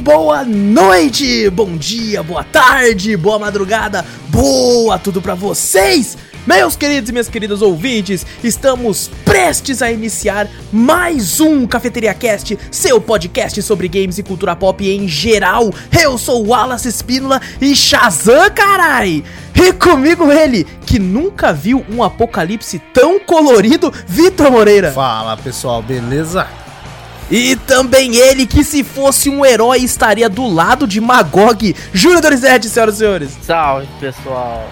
Boa noite, bom dia, boa tarde, boa madrugada, boa tudo pra vocês! Meus queridos e minhas queridas ouvintes, estamos prestes a iniciar mais um Cafeteria Cast, seu podcast sobre games e cultura pop em geral. Eu sou Wallace Espínola e Shazam, carai! E comigo ele, que nunca viu um apocalipse tão colorido, Vitor Moreira. Fala pessoal, beleza? E também ele, que se fosse um herói estaria do lado de Magog, Júnior Dorizete, senhoras e senhores. Salve pessoal.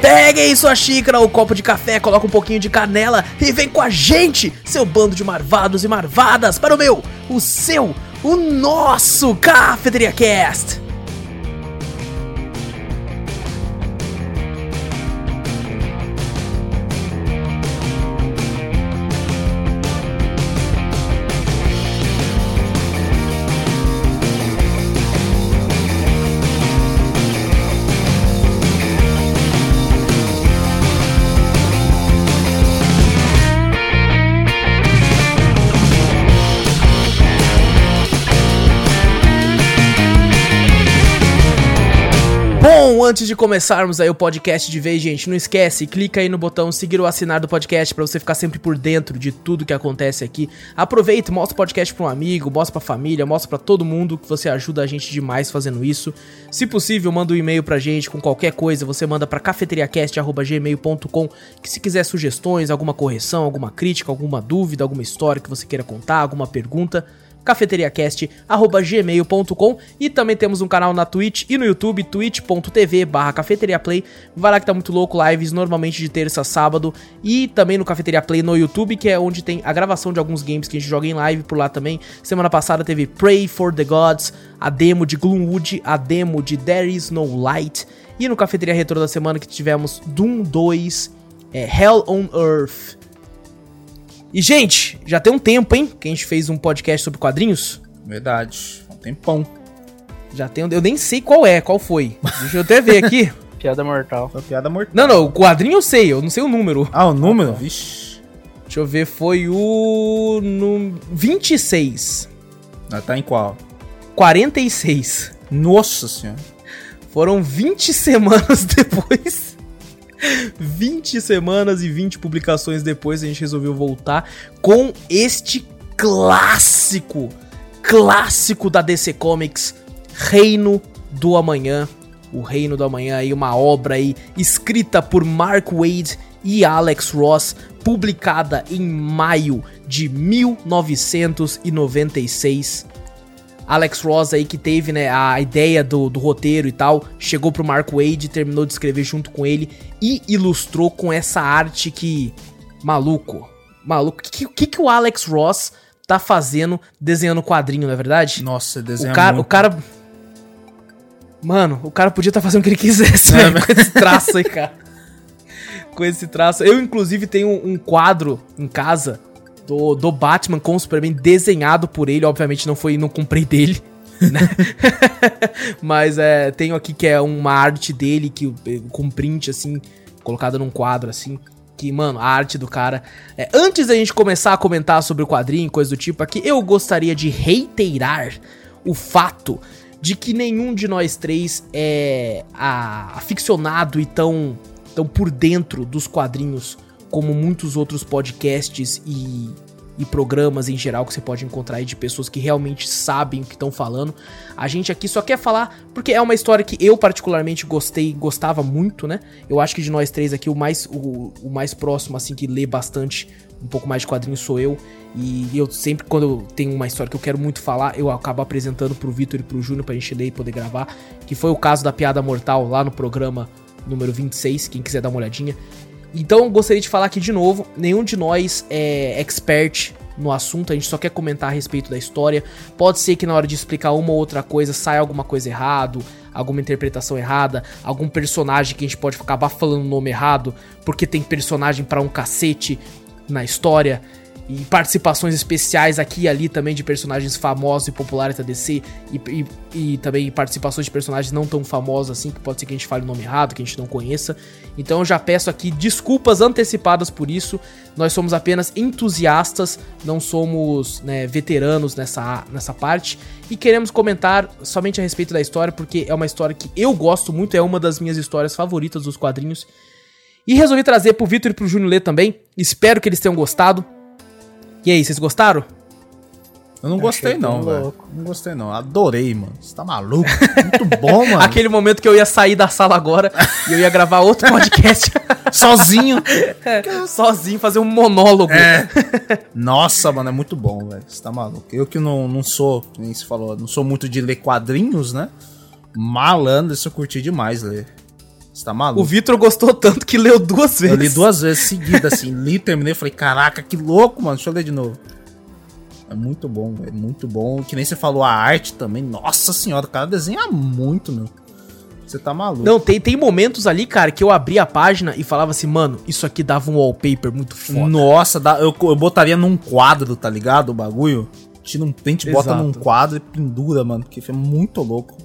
Peguem sua xícara, o copo de café, coloca um pouquinho de canela e vem com a gente, seu bando de marvados e marvadas, para o meu, o seu, o nosso Cafeteria Cast. Antes de começarmos aí o podcast de vez, gente, não esquece, clica aí no botão seguir ou assinar do podcast para você ficar sempre por dentro de tudo que acontece aqui. Aproveita, mostra o podcast para um amigo, mostra pra família, mostra para todo mundo que você ajuda a gente demais fazendo isso. Se possível, manda um e-mail pra gente com qualquer coisa, você manda para cafeteriacast@gmail.com, que se quiser sugestões, alguma correção, alguma crítica, alguma dúvida, alguma história que você queira contar, alguma pergunta, cafeteriacast.gmail.com e também temos um canal na Twitch e no YouTube, twitch.tv barra cafeteriaplay. Vai lá que tá muito louco, lives normalmente de terça a sábado e também no Cafeteria Play no YouTube, que é onde tem a gravação de alguns games que a gente joga em live por lá também. Semana passada teve Pray for the Gods, a demo de Gloomwood, a demo de There Is No Light e no Cafeteria Retro da semana que tivemos Doom 2, é, Hell on Earth. E, gente, já tem um tempo, hein? Que a gente fez um podcast sobre quadrinhos. Verdade, um tempão. Já tem um. Eu nem sei qual é, qual foi. Deixa eu até ver aqui. piada mortal. Foi piada mortal. Não, não, o quadrinho eu sei, eu não sei o número. Ah, o número? Vixe. Deixa eu ver, foi o. No 26. Ah, tá em qual? 46. Nossa senhora. Foram 20 semanas depois 20 semanas e 20 publicações depois a gente resolveu voltar com este clássico, clássico da DC Comics, Reino do Amanhã. O Reino do Amanhã aí, uma obra aí escrita por Mark Wade e Alex Ross, publicada em maio de 1996. Alex Ross aí que teve, né, a ideia do, do roteiro e tal, chegou pro Mark Wade, terminou de escrever junto com ele e ilustrou com essa arte que maluco, maluco. O que, que, que o Alex Ross tá fazendo desenhando quadrinho, não é verdade? Nossa, desenha o cara, muito. o cara Mano, o cara podia estar tá fazendo o que ele quisesse, é, com esse traço aí, cara. com esse traço. Eu, inclusive, tenho um quadro em casa do, do Batman com o Superman desenhado por ele. Obviamente não foi, não comprei dele. Né? Mas é, tenho aqui que é uma arte dele que com print assim, colocada num quadro assim. Que, mano, a arte do cara. É, antes da gente começar a comentar sobre o quadrinho, coisa do tipo aqui, eu gostaria de reiterar o fato de que nenhum de nós três é a, aficionado e tão, tão por dentro dos quadrinhos como muitos outros podcasts e, e programas em geral que você pode encontrar aí de pessoas que realmente sabem o que estão falando. A gente aqui só quer falar porque é uma história que eu particularmente gostei, gostava muito, né? Eu acho que de nós três aqui o mais o, o mais próximo assim que lê bastante um pouco mais de quadrinhos sou eu. E eu sempre, quando tenho uma história que eu quero muito falar, eu acabo apresentando pro Vitor e pro Júnior pra gente ler e poder gravar. Que foi o caso da Piada Mortal lá no programa número 26, quem quiser dar uma olhadinha. Então gostaria de falar aqui de novo, nenhum de nós é expert no assunto, a gente só quer comentar a respeito da história. Pode ser que na hora de explicar uma ou outra coisa saia alguma coisa errado, alguma interpretação errada, algum personagem que a gente pode acabar falando o nome errado, porque tem personagem para um cacete na história. E participações especiais aqui e ali também de personagens famosos e populares da DC e, e, e, também participações de personagens não tão famosos assim, que pode ser que a gente fale o nome errado, que a gente não conheça. Então eu já peço aqui desculpas antecipadas por isso. Nós somos apenas entusiastas, não somos né, veteranos nessa, nessa parte. E queremos comentar somente a respeito da história, porque é uma história que eu gosto muito, é uma das minhas histórias favoritas dos quadrinhos. E resolvi trazer pro Vitor e pro Júnior ler também. Espero que eles tenham gostado. E aí, vocês gostaram? Eu não gostei não, velho. Não gostei não. Adorei, mano. Você tá maluco? Muito bom, mano. Aquele momento que eu ia sair da sala agora e eu ia gravar outro podcast. Sozinho. É, sozinho, fazer um monólogo. É. Nossa, mano, é muito bom, velho. Você tá maluco. Eu que não, não sou, nem se falou, não sou muito de ler quadrinhos, né? Malandro, isso eu curti demais ler. Você tá maluco? O Vitor gostou tanto que leu duas vezes. Eu li duas vezes seguidas, assim. li, terminei, falei, caraca, que louco, mano. Deixa eu ler de novo. É muito bom, é muito bom. Que nem você falou, a arte também. Nossa senhora, o cara desenha muito, meu. Você tá maluco. Não, tem, tem momentos ali, cara, que eu abri a página e falava assim, mano, isso aqui dava um wallpaper muito foda. Nossa, dá, eu, eu botaria num quadro, tá ligado? O bagulho. Tira um pente, bota num quadro e pendura, mano. Porque foi muito louco.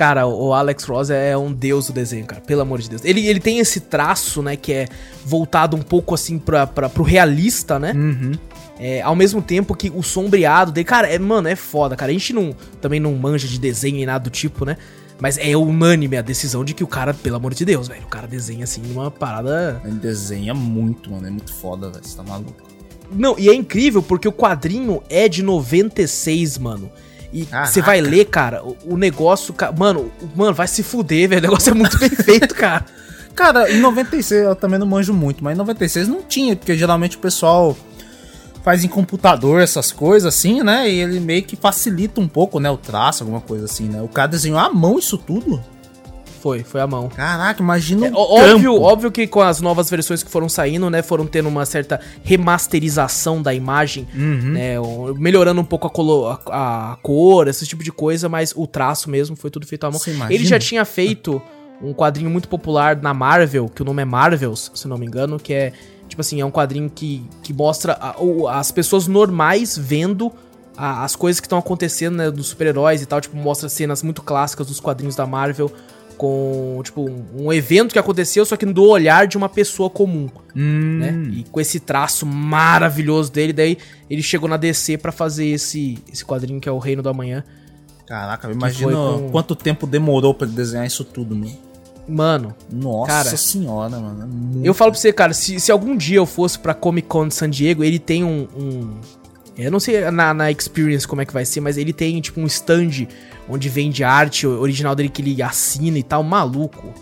Cara, o Alex Ross é um deus do desenho, cara. Pelo amor de Deus. Ele, ele tem esse traço, né, que é voltado um pouco assim pra, pra, pro realista, né? Uhum. É, ao mesmo tempo que o sombreado dele. Cara, é, mano, é foda, cara. A gente não, também não manja de desenho e nada do tipo, né? Mas é unânime a decisão de que o cara, pelo amor de Deus, velho, o cara desenha assim uma parada. Ele desenha muito, mano. É muito foda, velho. Você tá maluco. Não, e é incrível porque o quadrinho é de 96, mano. E você vai ler, cara, o, o negócio. Mano, mano, vai se fuder, velho. O negócio é muito bem feito, cara. Cara, em 96 eu também não manjo muito, mas em 96 não tinha, porque geralmente o pessoal faz em computador essas coisas assim, né? E ele meio que facilita um pouco, né? O traço, alguma coisa assim, né? O cara desenhou à mão isso tudo. Foi, foi a mão. Caraca, imagina é, óbvio, óbvio que com as novas versões que foram saindo, né, foram tendo uma certa remasterização da imagem, uhum. né, melhorando um pouco a, colo, a, a, cor, esse tipo de coisa, mas o traço mesmo foi tudo feito à mão. Ele já tinha feito um quadrinho muito popular na Marvel, que o nome é Marvels, se não me engano, que é, tipo assim, é um quadrinho que, que mostra a, as pessoas normais vendo as coisas que estão acontecendo, né, dos super-heróis e tal, tipo, mostra cenas muito clássicas dos quadrinhos da Marvel, com, tipo, um, um, evento que aconteceu, só que do olhar de uma pessoa comum, hum. né? E com esse traço maravilhoso dele, daí ele chegou na DC para fazer esse, esse quadrinho que é o Reino do Amanhã. Caraca, imagina com... quanto tempo demorou para desenhar isso tudo, mano. Mano, nossa cara, senhora, mano. É eu falo pra você, cara, se, se algum dia eu fosse pra Comic Con de San Diego, ele tem um, um eu não sei na, na Experience como é que vai ser, mas ele tem, tipo, um stand onde vende arte original dele que ele assina e tal, maluco.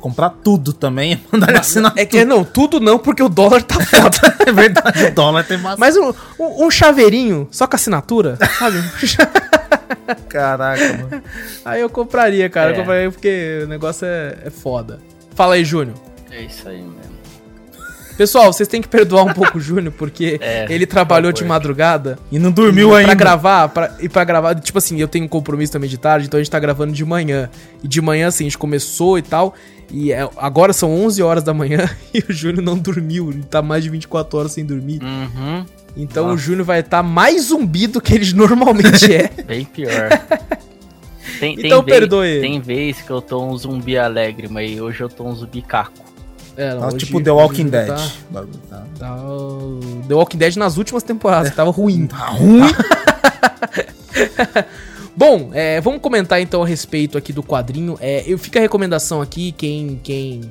Comprar tudo também, mandar assinar É que não, tudo não, porque o dólar tá foda. é verdade, o dólar tem bastante. Mas um, um, um chaveirinho, só com assinatura, sabe? Caraca, mano. Aí eu compraria, cara. É. Eu compraria porque o negócio é, é foda. Fala aí, Júnior. É isso aí mesmo. Pessoal, vocês têm que perdoar um pouco o Júnior, porque é, ele trabalhou de madrugada. E não dormiu e ainda. Pra gravar, pra, e pra gravar, tipo assim, eu tenho um compromisso também de tarde, então a gente tá gravando de manhã. E de manhã, assim, a gente começou e tal. E é, agora são 11 horas da manhã e o Júnior não dormiu. Ele tá mais de 24 horas sem dormir. Uhum. Então Nossa. o Júnior vai estar tá mais zumbi do que ele normalmente é. Bem pior. Tem, então tem perdoe. Vez, tem vez que eu tô um zumbi alegre, mas hoje eu tô um zumbi caco. É, não, tipo The Walking Dead. Tá, tá, tá, The Walking Dead nas últimas temporadas, é. tava ruim. Tá ruim? Bom, é, vamos comentar então a respeito aqui do quadrinho. É, eu fica a recomendação aqui, quem, quem,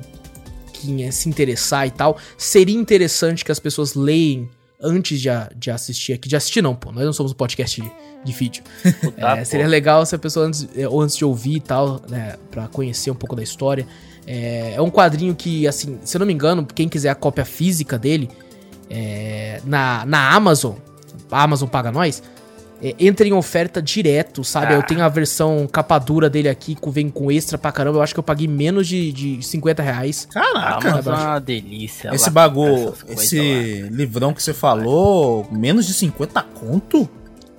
quem se interessar e tal, seria interessante que as pessoas leem antes de, de assistir aqui. De assistir não, pô, nós não somos um podcast de, de vídeo. é, seria legal se a pessoa antes, é, ou antes de ouvir e tal, né, pra conhecer um pouco da história. É, é, um quadrinho que, assim, se eu não me engano, quem quiser a cópia física dele, é, na, na Amazon, a Amazon paga nós, é, entra em oferta direto, sabe? Ah. Eu tenho a versão capa dura dele aqui, que vem com extra pra caramba. Eu acho que eu paguei menos de, de 50 reais. Caraca, é uma delícia. Esse bagulho, esse livrão que você falou, menos de 50 conto?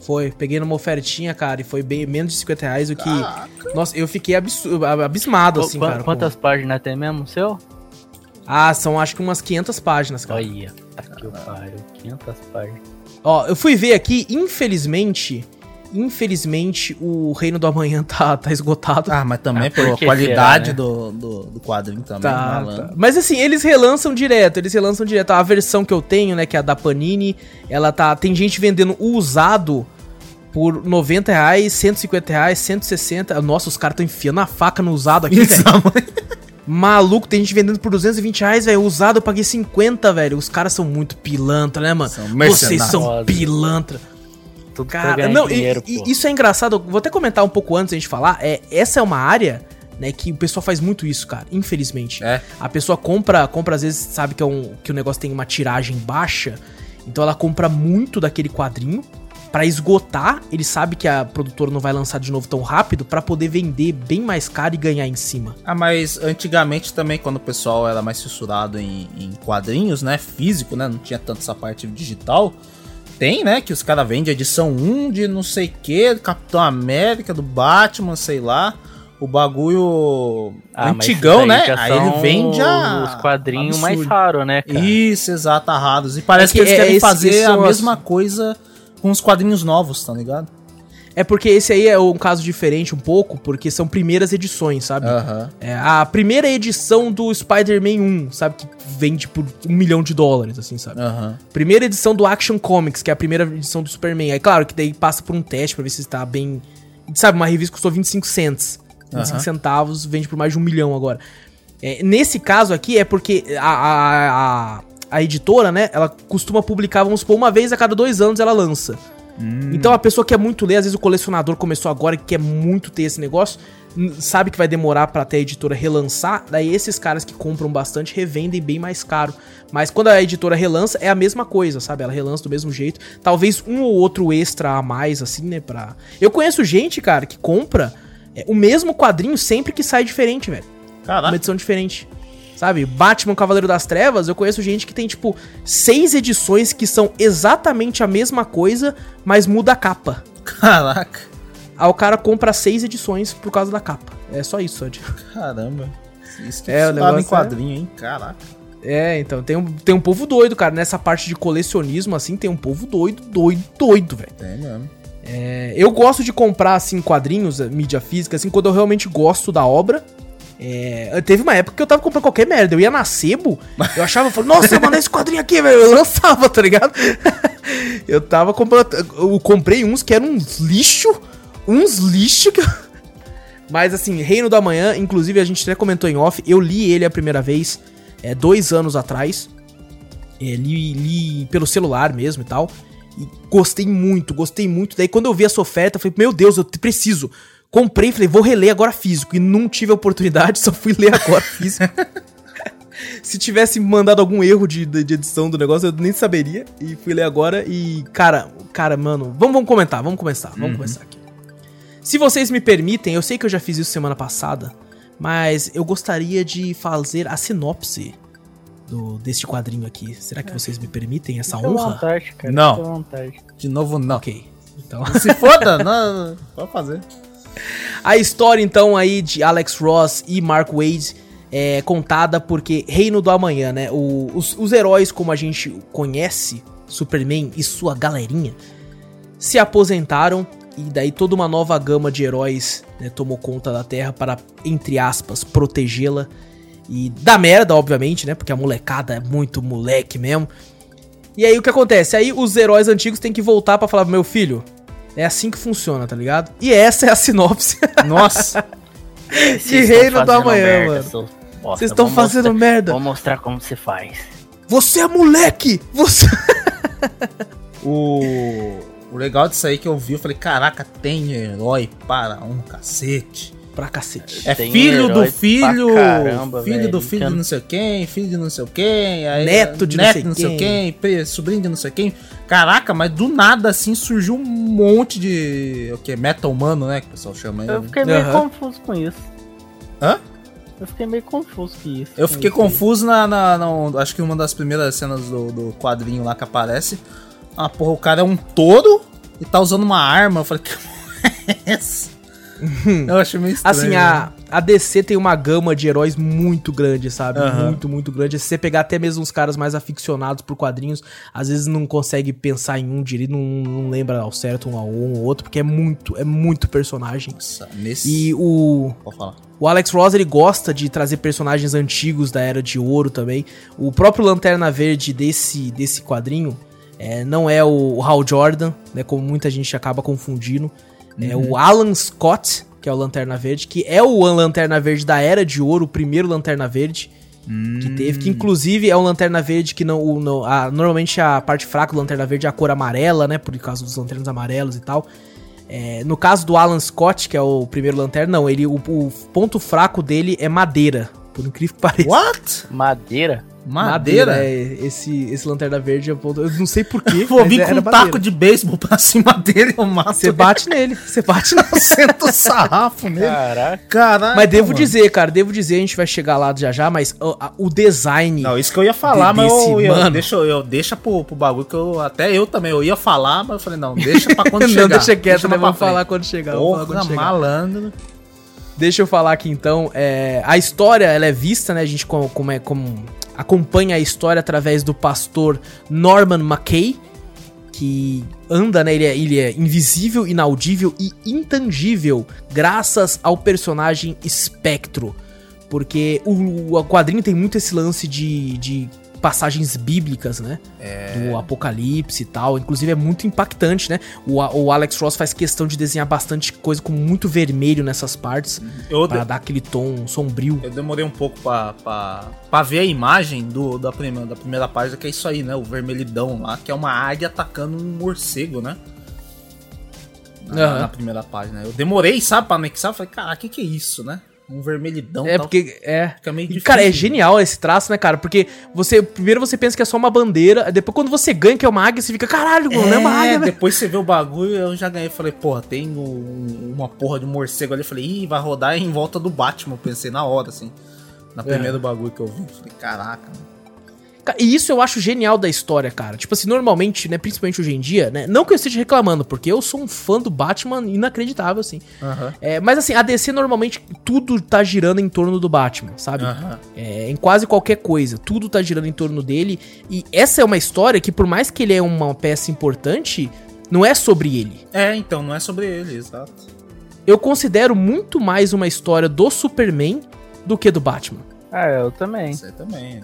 Foi, peguei numa ofertinha, cara, e foi bem menos de 50 reais, o que. Caraca. Nossa, eu fiquei abismado, assim, Qu cara. Quantas com... páginas tem mesmo, seu? Ah, são acho que umas 500 páginas, cara. Olha. Aqui o pariu, 500 páginas. Ó, eu fui ver aqui, infelizmente, infelizmente o Reino do Amanhã tá, tá esgotado. Ah, mas também Ah, por pela qualidade será, né? do, do, do quadrinho também, Tá, malandro. tá. Mas assim, eles relançam direto, eles relançam direto. A versão que eu tenho, né, que é a da Panini, ela tá. Tem gente vendendo o usado por 90 reais, 150 reais, 160. Nossa, os caras estão enfiando a faca no usado aqui, velho. Maluco, tem gente vendendo por 220 reais, velho. Usado eu paguei 50, velho. Os caras são muito pilantra, né, mano? São Vocês são pilantra. Tudo Cara, não, dinheiro, e, isso é engraçado. Vou até comentar um pouco antes da gente falar. É, essa é uma área, né, que o pessoal faz muito isso, cara. Infelizmente. É. A pessoa compra, compra às vezes, sabe que, é um, que o negócio tem uma tiragem baixa. Então ela compra muito daquele quadrinho pra esgotar. Ele sabe que a produtora não vai lançar de novo tão rápido pra poder vender bem mais caro e ganhar em cima. Ah, mas antigamente também, quando o pessoal era mais fissurado em, em quadrinhos, né? Físico, né? Não tinha tanto essa parte digital. Tem, né? Que os caras vendem edição 1 de não sei o que, do Capitão América, do Batman, sei lá. O bagulho Ah, antigão, né? Aí ele vende a. Os quadrinhos mais absurdo. raros, né, cara? Isso, exato, raros. E parece É que que, eles é querem fazer a mesma coisa com os quadrinhos novos, tá ligado? É porque esse aí é um caso diferente um pouco, porque são primeiras edições, sabe? Aham. É a primeira edição do Spider-Man 1, sabe? Que vende por um milhão de dólares, assim, sabe? Aham. Primeira edição do Action Comics, que é a primeira edição do Superman. Aí, claro, que daí passa por um teste pra ver se tá bem. Sabe, uma revista custou 25 cents. 25 Aham. centavos, vende por mais de um milhão agora. É, nesse caso aqui é porque a, a, a, a editora, né, ela costuma publicar, vamos supor, uma vez a cada dois anos ela lança. Então a pessoa que quer muito ler, às vezes o colecionador começou agora e quer muito ter esse negócio, sabe que vai demorar pra ter a editora relançar, daí esses caras que compram bastante revendem bem mais caro. Mas quando a editora relança, é a mesma coisa, sabe? Ela relança do mesmo jeito. Talvez um ou outro extra a mais, assim, né? Pra... Eu conheço gente, cara, que compra é, o mesmo quadrinho sempre que sai diferente, velho uma Caraca. edição diferente. Sabe? Batman Cavaleiro das Trevas, eu conheço gente que tem, tipo, seis edições que são exatamente a mesma coisa, mas muda a capa. Caraca. Aí o cara compra seis edições por causa da capa. É só isso, Sod. Caramba. Isso que É, o é, em negócio quadrinho, hein? Caraca. É, então, tem um, tem um povo doido, cara. Nessa parte de colecionismo, assim, tem um povo doido, doido, doido, velho. Tem mesmo. É, eu gosto de comprar, assim, quadrinhos, eh, mídia física, assim, quando eu realmente gosto da obra. É, teve uma época que eu tava comprando qualquer merda. Eu ia na Sebo, eu achava, eu falava, nossa, mano, esse quadrinho aqui, velho. Eu lançava, tá ligado? eu tava comprando. Eu comprei uns que eram uns lixo. Uns lixo que. Mas assim, Reino da Manhã, inclusive a gente até comentou em off, eu li ele a primeira vez é, dois anos atrás. É, li, li pelo celular mesmo e tal. E gostei muito, gostei muito. Daí quando eu vi essa oferta, eu falei, meu Deus, eu preciso. Comprei e falei, vou reler agora físico. E não tive a oportunidade, só fui ler agora físico. Se tivesse mandado algum erro de, de, de edição do negócio, eu nem saberia. E fui ler agora e, cara, cara, mano, vamos, vamos comentar, vamos começar, vamos começar aqui. Se vocês me permitem, eu sei que eu já fiz isso semana passada, mas eu gostaria de fazer a sinopse do, deste quadrinho aqui. Será que vocês me permitem essa Fica à honra? vontade, cara. Não. Fica à vontade. De novo, não. Ok. Então, Se foda, não. Pode fazer. A história então aí de Alex Ross e Mark Wade é contada porque Reino do Amanhã, né? O- os, os heróis como a gente conhece, Superman e sua galerinha, se aposentaram e daí toda uma nova gama de heróis né, tomou conta da Terra para, entre aspas, protegê-la. E da merda, obviamente, né? Porque a molecada é muito moleque mesmo. E aí o que acontece? Aí os heróis antigos têm que voltar pra falar, meu filho, é assim que funciona, tá ligado? E essa é a sinopse Nossa. De Reino do Amanhã, merda, mano. Vocês estão fazendo mostrar- merda. Vou mostrar como se faz. Você é moleque! Você. o, o legal disso aí que eu vi, eu falei, caraca, tem herói para um cacete. Pra cacete. É Tem filho do filho, caramba, filho velho. do filho de não sei quem, filho de não sei quem, aí, Neto de não neto sei de não sei quem. quem, pre- sobrinho de não sei quem. Caraca, mas do nada assim surgiu um monte de o que metal humano, né, que o pessoal chama aí. Eu né? fiquei meio Aham. confuso com isso. Hã? Eu fiquei meio confuso com isso. Eu fiquei confuso na, na- na- Acho que uma das primeiras cenas do, do quadrinho lá que aparece. Ah, porra, o cara é um touro e tá usando uma arma. Eu falei, que porra é essa? Eu acho meio estranho. Assim, a, a DC tem uma gama de heróis muito grande, sabe? Aham. Muito, muito grande. Se você pegar até mesmo os caras mais aficionados por quadrinhos, às vezes não consegue pensar em um direito, não, não lembra ao certo um um ou outro, porque é muito, é muito personagem. Nossa, nesse... E o, Pode falar. o Alex Ross, ele gosta de trazer personagens antigos da Era de Ouro também. O próprio Lanterna Verde desse, desse quadrinho é, não é o, o Hal Jordan, né, como muita gente acaba confundindo. É o Alan Scott, que é o Lanterna Verde, que é o Lanterna Verde da Era de Ouro, o primeiro Lanterna Verde que teve, que inclusive é um Lanterna Verde que não, o- não- a- normalmente a parte fraca do Lanterna Verde é a cor amarela, né, por causa dos lanternas amarelos e tal. É, no caso do Alan Scott, que é o primeiro lanterna, não, ele, o, o ponto fraco dele é madeira, por incrível que pareça. What? Madeira? Madeira? é, esse, esse lanterna verde é o ponto, eu não sei porquê, Vou vir com um taco de beisebol pra cima dele, eu mato. Você bate nele, você bate nele. Senta o sarrafo nele. Caraca. Caralho. Mas devo mano. dizer, cara, devo dizer, a gente vai chegar lá já já, mas o, a- o design. Não, isso que eu ia falar, de- mas desse eu, eu, mano. deixa, eu deixa pro, pro bagulho que eu. Até eu também, eu ia falar, mas eu falei, não, deixa pra quando não, chegar. deixa quieto, né? mais Vamos falar quando chegar. Porra, quando chegar. malandro. Deixa eu falar aqui então. é, a história ela é vista, né? A gente como, como é, como acompanha a história através do pastor Norman McKay, que anda, né? Ele é, ele é invisível, inaudível e intangível, graças ao personagem Espectro. Porque o, o quadrinho tem muito esse lance de, de passagens bíblicas, né? Do Apocalipse e tal. Inclusive é muito impactante, né? O, o Alex Ross faz questão de desenhar bastante coisa com muito vermelho nessas partes. Eu, Pra dar aquele tom sombrio. eu demorei um pouco pra, pra, pra ver a imagem do, da, primeira, da primeira página, que é isso aí, né? O vermelhidão lá, que é uma águia atacando um morcego, né? Na, Aham. na primeira página. Eu demorei, sabe, pra anexar. Eu falei, cara, o que, que é isso, né? Um vermelhidão É tal. porque é. Fica meio difícil. Cara, é genial esse traço, né, cara? Porque você. Primeiro você pensa que é só uma bandeira, depois quando você ganha que é uma águia, você fica, caralho, mano, não é uma águia, velho. depois você vê o bagulho, eu já ganhei. Falei, porra, tem um- uma porra de morcego ali. Eu falei, ih, vai rodar em volta do Batman. Eu pensei na hora, assim. Na primeiro bagulho que eu vi. Eu Falei, caraca, mano. E isso eu acho genial da história, cara. Tipo assim, normalmente, né, principalmente hoje em dia, né? Não que eu esteja reclamando, porque eu sou um fã do Batman inacreditável, assim. Aham. É, mas assim, a DC normalmente tudo tá girando em torno do Batman, sabe? Aham. É, em quase qualquer coisa, tudo tá girando em torno dele. E essa é uma história que, por mais que ele é uma peça importante, não é sobre ele. É, então, não é sobre ele, exato. Eu considero muito mais uma história do Superman do que do Batman. Ah, eu também. Isso aí também.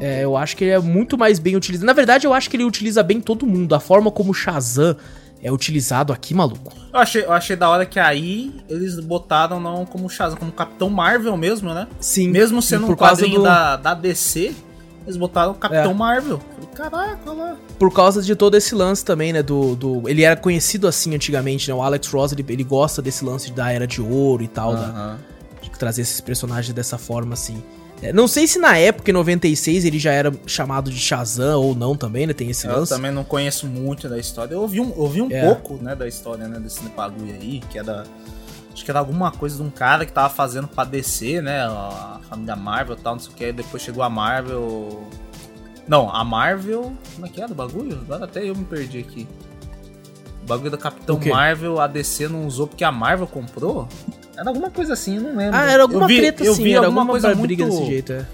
É, eu acho que ele é muito mais bem utilizado. Na verdade, eu acho que ele utiliza bem todo mundo. A forma como o Shazam é utilizado aqui, maluco. Eu achei, eu achei da hora que aí eles botaram não como Shazam, como Capitão Marvel mesmo, né? Sim. Mesmo sendo um quadrinho do- da, da DC, eles botaram Capitão É. Marvel. Caraca, olha lá. Por causa de todo esse lance também, né? Do, do, ele era conhecido assim antigamente, né? O Alex Ross, ele, ele gosta desse lance da Era de Ouro e tal, da- Aham. de trazer esses personagens dessa forma, assim. É, não sei se na época, em 96, ele já era chamado de Shazam ou não também, né? Tem esse Eu lance. também não conheço muito da história. Eu ouvi um, eu ouvi um É. pouco, né, da história, né, desse bagulho aí, que era... Acho que era alguma coisa de um cara que tava fazendo pra DC, né, a família Marvel e tal, não sei o que. aí Depois chegou a Marvel... Não, a Marvel... Como é que era o bagulho? Agora até eu me perdi aqui. O bagulho da Capitão? Marvel, a DC não usou porque a Marvel comprou? Era alguma coisa assim, eu não lembro. Ah, era alguma eu vi, treta eu assim, vi era alguma alguma coisa briga muito... desse jeito, é.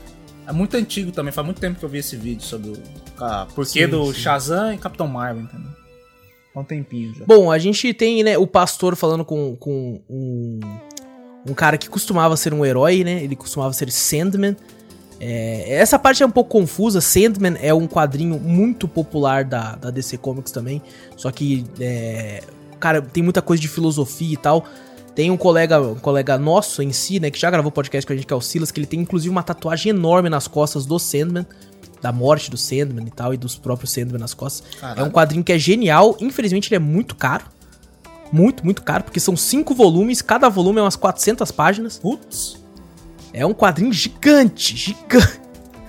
É muito antigo também, faz muito tempo que eu vi esse vídeo sobre o a porquê Sim, do sim. Shazam e Capitão Marvel, entendeu? Há um tempinho já. Bom, a gente tem, né, o pastor falando com, com um, um cara que costumava ser um herói, né? Ele costumava ser Sandman. É, essa parte é um pouco confusa. Sandman é um quadrinho muito popular da, da DC Comics também. Só que, é, cara, tem muita coisa de filosofia e tal. Tem um colega, um colega nosso em si, né, que já gravou podcast com a gente, que é o Silas, que ele tem inclusive uma tatuagem enorme nas costas do Sandman, da morte do Sandman e tal, e dos próprios Sandman nas costas. Caralho. É um quadrinho que é genial, infelizmente ele é muito caro. Muito, muito caro, porque são cinco volumes, cada volume é umas 400 páginas. Putz. É um quadrinho gigante, gigante.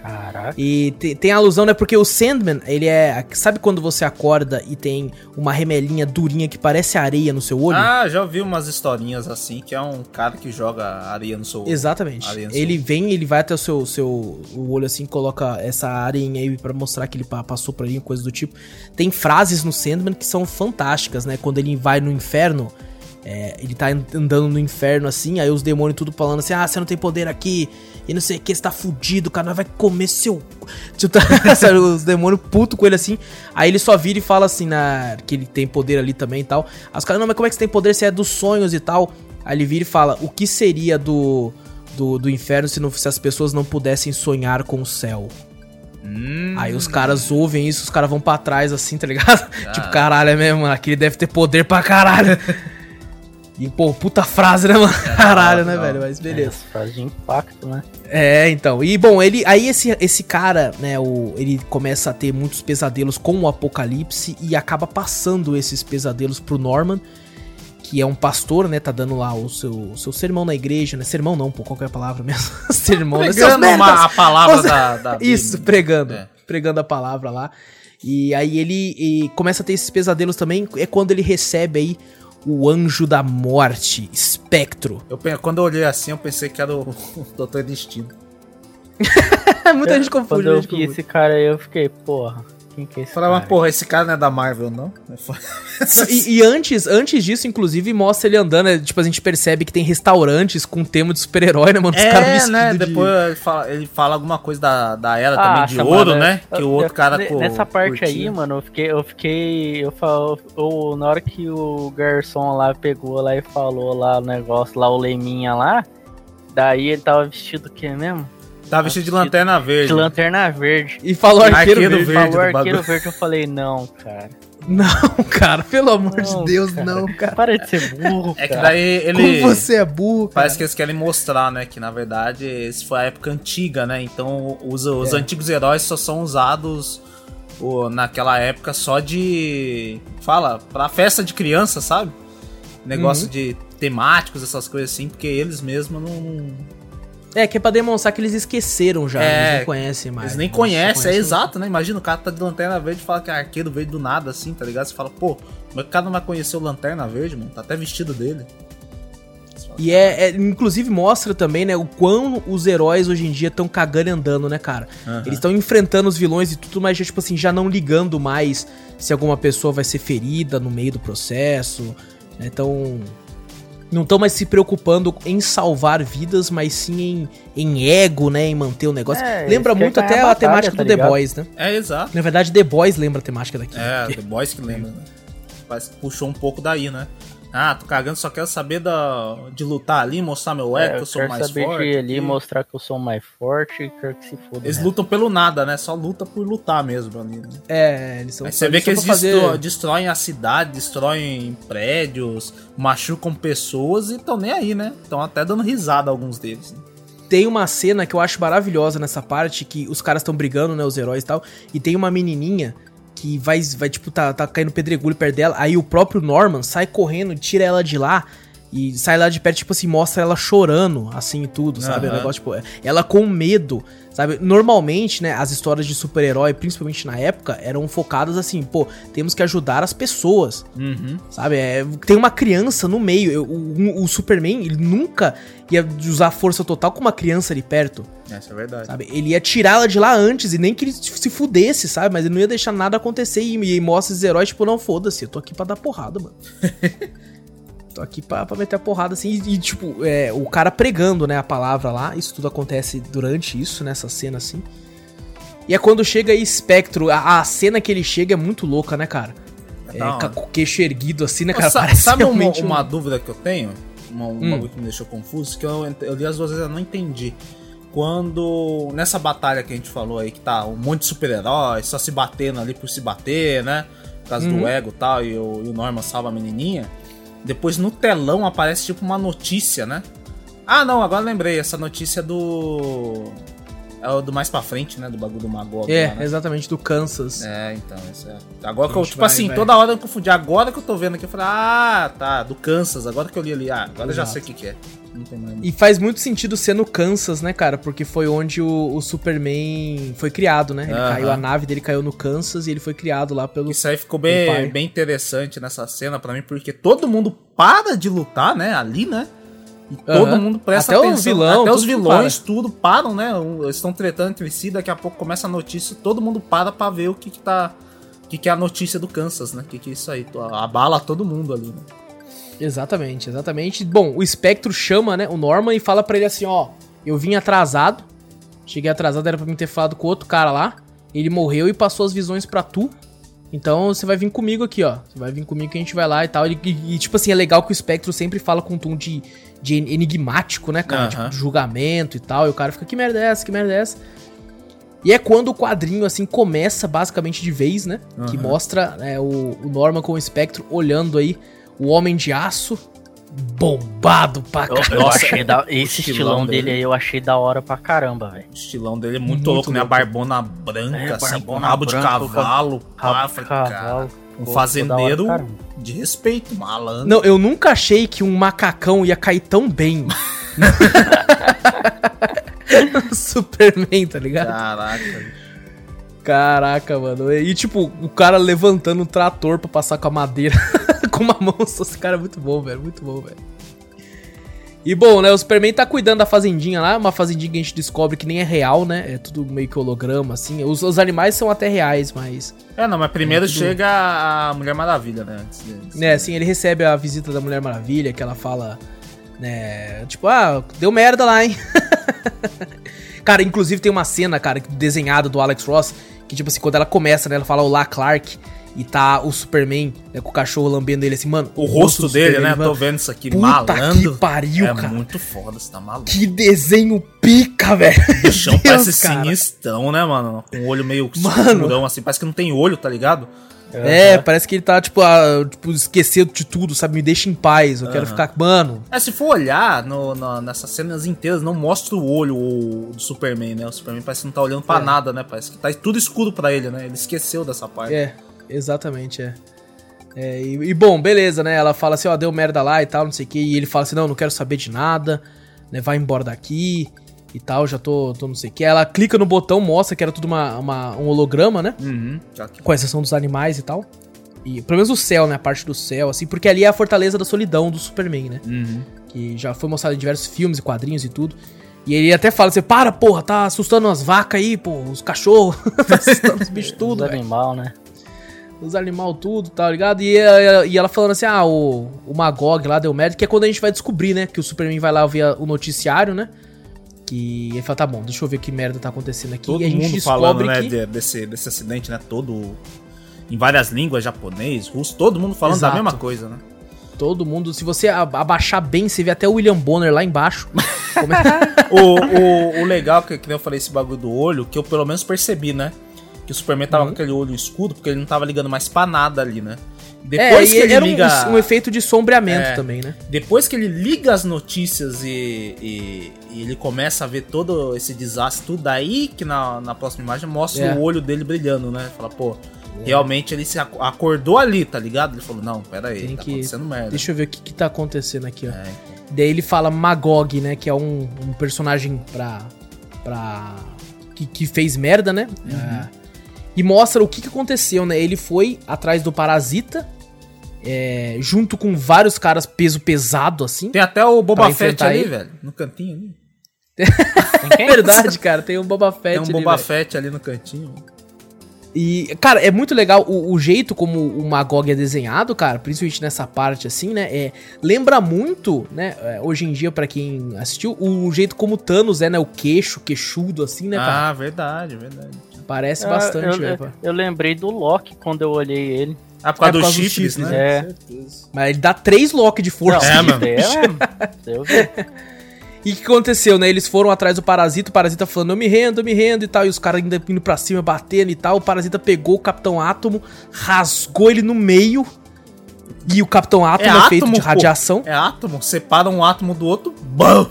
Caraca. E te- tem a alusão, né? Porque o Sandman, ele é. Sabe quando você acorda e tem uma remelinha durinha que parece areia no seu olho? Ah, já ouvi umas historinhas assim, que é um cara que joga areia no seu olho. Exatamente. Ele vem, ele vai até o seu, seu o olho assim, coloca essa areinha aí pra mostrar que ele pa- passou por ali, coisa do tipo. Tem frases no Sandman que são fantásticas, né? Quando ele vai no inferno É, ele tá andando no inferno assim, aí os demônios tudo falando assim: ah, você não tem poder aqui, e não sei o que, você tá fudido, o cara vai comer seu. Tipo, tá, sabe, os demônios puto com ele assim. Aí ele só vira e fala assim, na, que ele tem poder ali também e tal. Aí os caras, não, mas como é que você tem poder? Você é dos sonhos e tal. Aí ele vira e fala: o que seria do, do, do inferno se, não, se as pessoas não pudessem sonhar com o céu? Hum. Aí os caras ouvem isso, os caras vão para trás assim, tá ligado? Ah. tipo, caralho, é mesmo, aquele deve ter poder pra caralho. E, pô, puta frase, né, mano? Caralho, né, velho? Mas beleza. É, frase de impacto, né? É, então. E, bom, ele. Aí esse, esse cara, né, o, ele começa a ter muitos pesadelos com o apocalipse e acaba passando esses pesadelos pro Norman, que é um pastor, né? Tá dando lá o seu, o seu sermão na igreja, né? Sermão não, pô, qual é palavra mesmo? sermão, né? pregando? Uma, a palavra da, da Isso, pregando. É. Pregando a palavra lá. E aí ele e começa a ter esses pesadelos também. É quando ele recebe aí o Anjo da Morte, Espectro. Eu, quando eu olhei assim, eu pensei que era o, o Doutor Destino. Muita gente confunde. Quando eu vi esse cara aí, eu fiquei, porra. Quem que é esse Falava, porra, esse cara não é da Marvel, não? não e, e, antes, antes disso, inclusive, mostra ele andando. É, tipo, a gente percebe que tem restaurantes com tema de super-herói, né, mano? Os é, caras né? De... Depois ele fala, ele fala, alguma coisa da, da era ah, também de ouro, né? Que o outro cara. Nessa parte curtia. aí, mano, eu fiquei. Eu fiquei. Eu falo. Eu, na hora que o garçom lá pegou lá e falou lá o negócio, lá o leminha lá. Daí ele tava vestido o que mesmo? Tá vestido de lanterna verde. De lanterna verde. E falou arqueiro, arqueiro verde. verde. Falou arqueiro verde, eu falei, não, cara. Não, cara, pelo amor não, de Deus, cara. não, cara. Para de ser burro. É que daí ele. Como você é burro, cara. Parece que eles querem mostrar, né? Que na verdade isso foi a época antiga, né? Então os, os é. antigos heróis só são usados naquela época só de. Fala, pra festa de criança, sabe? Negócio uhum. de temáticos, essas coisas assim, porque eles mesmos não é, que é pra demonstrar que eles esqueceram já, é, eles não conhecem mais. Eles nem conhecem, é exato, né? Imagina o cara tá de lanterna verde e fala que é arqueiro verde do nada, assim, tá ligado? Você fala, pô, mas o cara não vai conhecer o lanterna verde, mano, tá até vestido dele. E é, é, inclusive mostra também, né, o quão os heróis hoje em dia estão cagando e andando, né, cara? Uhum. Eles estão enfrentando os vilões e tudo, mas já, tipo assim, já não ligando mais se alguma pessoa vai ser ferida no meio do processo. Né? Então, não estão mais se preocupando em salvar vidas, mas sim em, em ego, né? Em manter o negócio. É, lembra muito até a, batalha, temática tá do The Boys, né? É, exato. Na verdade, The Boys lembra a temática daqui. É, The Boys que lembra, né? Que puxou um pouco daí, né? Ah, tô cagando, só quero saber da, de lutar ali, mostrar meu ego, é, que eu sou mais saber forte. De ali, mostrar que eu sou mais forte e quero que se foda. Eles né? lutam pelo nada, né? Só luta por lutar mesmo ali, né? É, eles são Aí você vê que eles fazer... destroem a cidade, destroem prédios, machucam pessoas e estão nem aí, né? Estão até dando risada alguns deles. Né? Tem uma cena que eu acho maravilhosa nessa parte, que os caras estão brigando, né? Os heróis e tal, e tem uma menininha que vai, vai tipo, tá, tá caindo pedregulho perto dela. Aí o próprio Norman sai correndo, tira ela de lá e sai lá de perto, tipo assim, mostra ela chorando, assim e tudo, sabe? Uhum. O negócio, tipo, ela com medo, sabe? Normalmente, né, as histórias de super-herói, principalmente na época, eram focadas assim, pô, temos que ajudar as pessoas, uhum. sabe? É, tem uma criança no meio. O, o, o, Superman, ele nunca ia usar força total com uma criança ali perto. Essa é verdade. Sabe? Ele ia tirá-la de lá antes e nem que ele se fudesse, sabe? Mas ele não ia deixar nada acontecer e, e mostra esses heróis, tipo, não, foda-se, eu tô aqui pra dar porrada, mano. Tô aqui pra, pra meter a porrada assim. E, e, tipo, é, o cara pregando, né, a palavra lá. Isso tudo acontece durante isso, nessa cena assim. E é quando chega aí Espectro. A, a cena que ele chega é muito louca, né, cara? É, com o queixo erguido assim, né, cara? Sa Parece sabe uma, uma um... dúvida que eu tenho? Uma, uma hum. que me deixou confuso, que eu, eu li as duas vezes e não entendi. Quando. Nessa batalha que a gente falou aí, que tá um monte de super-heróis só se batendo ali por se bater, né? Por causa uhum. do ego e tal, e o, e o Norman salva a menininha. Depois no telão aparece tipo uma notícia, né? Ah, não, agora lembrei. Essa notícia do. É o do mais pra frente, né? Do bagulho do Magog. É, lá, né? exatamente, do Kansas. É, então, isso é. Agora que eu, tipo vai, assim, vai. toda hora eu confundi. Agora que eu tô vendo aqui, eu falei, ah, tá, do Kansas. Agora que eu li ali, ah, agora Exato. eu já sei o que, que é. E faz muito sentido ser no Kansas, né, cara? Porque foi onde o, o Superman foi criado, né? Ele caiu, a nave dele caiu no Kansas e ele foi criado lá pelo. Isso aí ficou bem, bem interessante nessa cena para mim, porque todo mundo para de lutar, né? Ali, né? E todo mundo presta até atenção. Os vilão, até os vilões, para. tudo param, né? Eles estão tretando entre si, daqui a pouco começa a notícia, todo mundo para pra ver o que que tá. O que, que é a notícia do Kansas, né? O que, que é isso aí? Abala todo mundo ali, né? Exatamente, exatamente. Bom, o Espectro chama, né, o Norman e fala pra ele assim, ó, eu vim atrasado, cheguei atrasado, era pra mim ter falado com outro cara lá, ele morreu e passou as visões pra tu, então você vai vir comigo aqui, ó, você vai vir comigo que a gente vai lá e tal, e, e, e tipo assim, é legal que o Espectro sempre fala com um tom de, de enigmático, né, cara, Aham. tipo, de julgamento e tal, e o cara fica, que merda é essa, que merda é essa? E é quando o quadrinho, assim, começa basicamente de vez, né? Que mostra é, o, o Norman com o espectro olhando aí o Homem de Aço bombado pra Eu, caralho. eu Nossa, achei da, esse estilão estilão dele. aí eu achei da hora pra caramba, velho. O estilão dele é muito, Muito louco, né? A barbona branca, É, assim, com barbona rabo de branca, cavalo. pá, Rabo de cavalo. cara, um fazendeiro hora caramba. de respeito, malandro. Não, eu nunca achei que um macacão ia cair tão bem. no Superman, tá ligado? Caraca. Caraca, mano. E tipo, o cara levantando um trator pra passar com a madeira com uma mão só. Esse cara é muito bom, velho. Muito bom, velho. E bom, né? O Superman tá cuidando da fazendinha lá. Uma fazendinha que a gente descobre que nem é real, né? É tudo meio que holograma, assim. Os, os animais são até reais, mas. É, não, mas primeiro É, tudo- chega a Mulher Maravilha, né? Antes de- Né, assim, ele recebe a visita da Mulher Maravilha, que ela fala, né, tipo, ah, deu merda lá, hein? cara, inclusive tem uma cena, cara, desenhada do Alex Ross, que tipo assim, quando ela começa, né, ela fala Olá, Clark, e tá o Superman, né, com o cachorro lambendo ele assim, mano. O rosto do dele, Superman, né? mano, Tô vendo isso aqui, Puta malandro. que pariu, é cara. muito foda, você tá maluco. Que desenho pica, velho. O chão parece cara. sinistrão, né, mano? Com o olho meio escurão, assim. Parece que não tem olho, tá ligado? É, parece que ele tá, tipo, ah, tipo, esquecido de tudo, sabe? Me deixa em paz, eu quero Aham. ficar. Mano, É, se for olhar no, no- nessas cenas inteiras, não mostra o olho o- do Superman, né? O Superman parece que não tá olhando pra É. nada, né? Parece que tá tudo escuro pra ele, né? Ele esqueceu dessa parte. É, exatamente, é. É, e, e, bom, beleza, né? Ela fala assim, ó, deu merda lá e tal, não sei o que. E ele fala assim, não, não quero saber de nada, né? Vai embora daqui e tal, já tô, tô não sei o que. Ela clica no botão, mostra que era tudo uma, uma- um holograma, né? Uhum. Com exceção dos animais e tal. E pelo menos o céu, né? A parte do céu, assim, porque ali é a fortaleza da solidão do Superman, né? Uhum. Que já foi mostrado em diversos filmes e quadrinhos e tudo. E ele até fala assim, para, porra, tá assustando as vacas aí, pô, os cachorros, tá assustando os bichos tudo, Os animal, né? Os animal tudo, tá ligado? E, ela- e ela falando assim, ah, o, o Magog lá deu merda, que é quando a gente vai descobrir, né? Que o Superman vai lá ver o noticiário, né? Que ele fala, tá bom, deixa eu ver que merda tá acontecendo aqui. Todo e a gente mundo falando, né, que... de- desse, desse acidente, né? Todo. Em várias línguas, japonês, russo, todo mundo falando Exato. da mesma coisa, né? Todo mundo, se você abaixar bem, você vê até o William Bonner lá embaixo. Como é- o, o, o legal, que, que nem eu falei esse bagulho do olho, que eu pelo menos percebi, né? O Superman tava Uhum. com aquele olho escuro, porque ele não tava ligando mais pra nada ali, né? é, Depois e que ele era um, liga. um efeito de sombreamento É. também, né? Depois que ele liga as notícias e, e- e ele começa a ver todo esse desastre, tudo daí que na, na próxima imagem mostra É. o olho dele brilhando, né? Fala, pô, realmente ele se ac- acordou ali, tá ligado? Ele falou, não, pera aí, Tem tá que- acontecendo merda. Deixa eu ver o que, que tá acontecendo aqui, ó. É, então. Daí ele fala Magog, né? Que é um, um personagem pra. pra. Que, que fez merda, né? É, e mostra o que, que aconteceu, né? Ele foi atrás do Parasita. é, junto com vários caras peso pesado, assim. Tem até o Boba Fett ali, ele. velho, no cantinho ali. É verdade, cara. Tem um Boba Fett Tem um ali, Boba velho. Fett ali no cantinho. E, cara, é muito legal o, o jeito como o Magog é desenhado, cara, principalmente nessa parte assim, né? É, lembra muito, né? é, Hoje em dia, pra quem assistiu, o jeito como o Thanos é, né? O queixo, queixudo, assim, né, cara? Ah, verdade, verdade. Parece Ah, bastante, eu, velho. eu, lembrei do Loki quando eu olhei ele. Ah, por causa É por dos causa dos chips, chips, né? É. Mas ele dá três lock de força. É, mano. É. Eu vi. E o que aconteceu, né? Eles foram atrás do Parasita, o Parasita falando, eu me rendo, eu me rendo e tal. E os caras ainda indo pra cima, batendo e tal. O Parasita pegou o Capitão Átomo, rasgou ele no meio. E o Capitão Átomo é, feito de pô. radiação. É átomo, separa um átomo do outro, bam!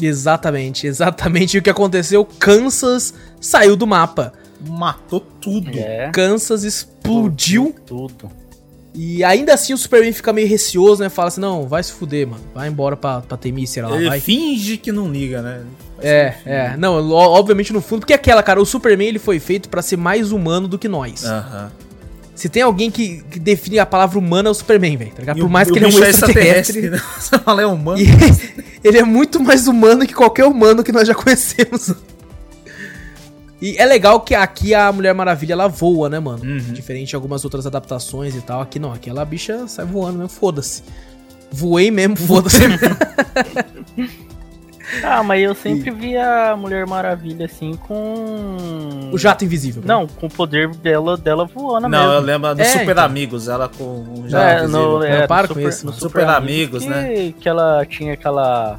Exatamente, exatamente o que aconteceu. Kansas saiu do mapa. Matou tudo. É. Kansas explodiu. Tudo. E ainda assim o Superman fica meio receoso, né? Fala assim: não, vai se fuder, mano. Vai embora pra, pra Temícera lá, Ele vai. finge que não liga, né? É, é. Não, obviamente no fundo. Porque aquela, cara, o Superman ele foi feito pra ser mais humano do que nós. Aham. Se tem alguém que, que define a palavra humano é o Superman, velho. Tá ligado? Por mais o que ele é um extraterrestre. né? Você fala, é humano. Ele é muito mais humano que qualquer humano que nós já conhecemos. E é legal que aqui a Mulher Maravilha ela voa, né, mano? Uhum. Diferente de algumas outras adaptações e tal. Aqui não, aquela bicha sai voando mesmo, foda-se. Voei mesmo, foda-se. Ah, mas eu sempre vi a Mulher Maravilha assim com. o jato invisível. né? Não, com o poder dela, dela voando Não, mesmo. eu lembro do É, Super então. Amigos, ela com É, jato no, invisível. é, Não, para no com isso. no Super Amigos, que, né? Que ela tinha aquela.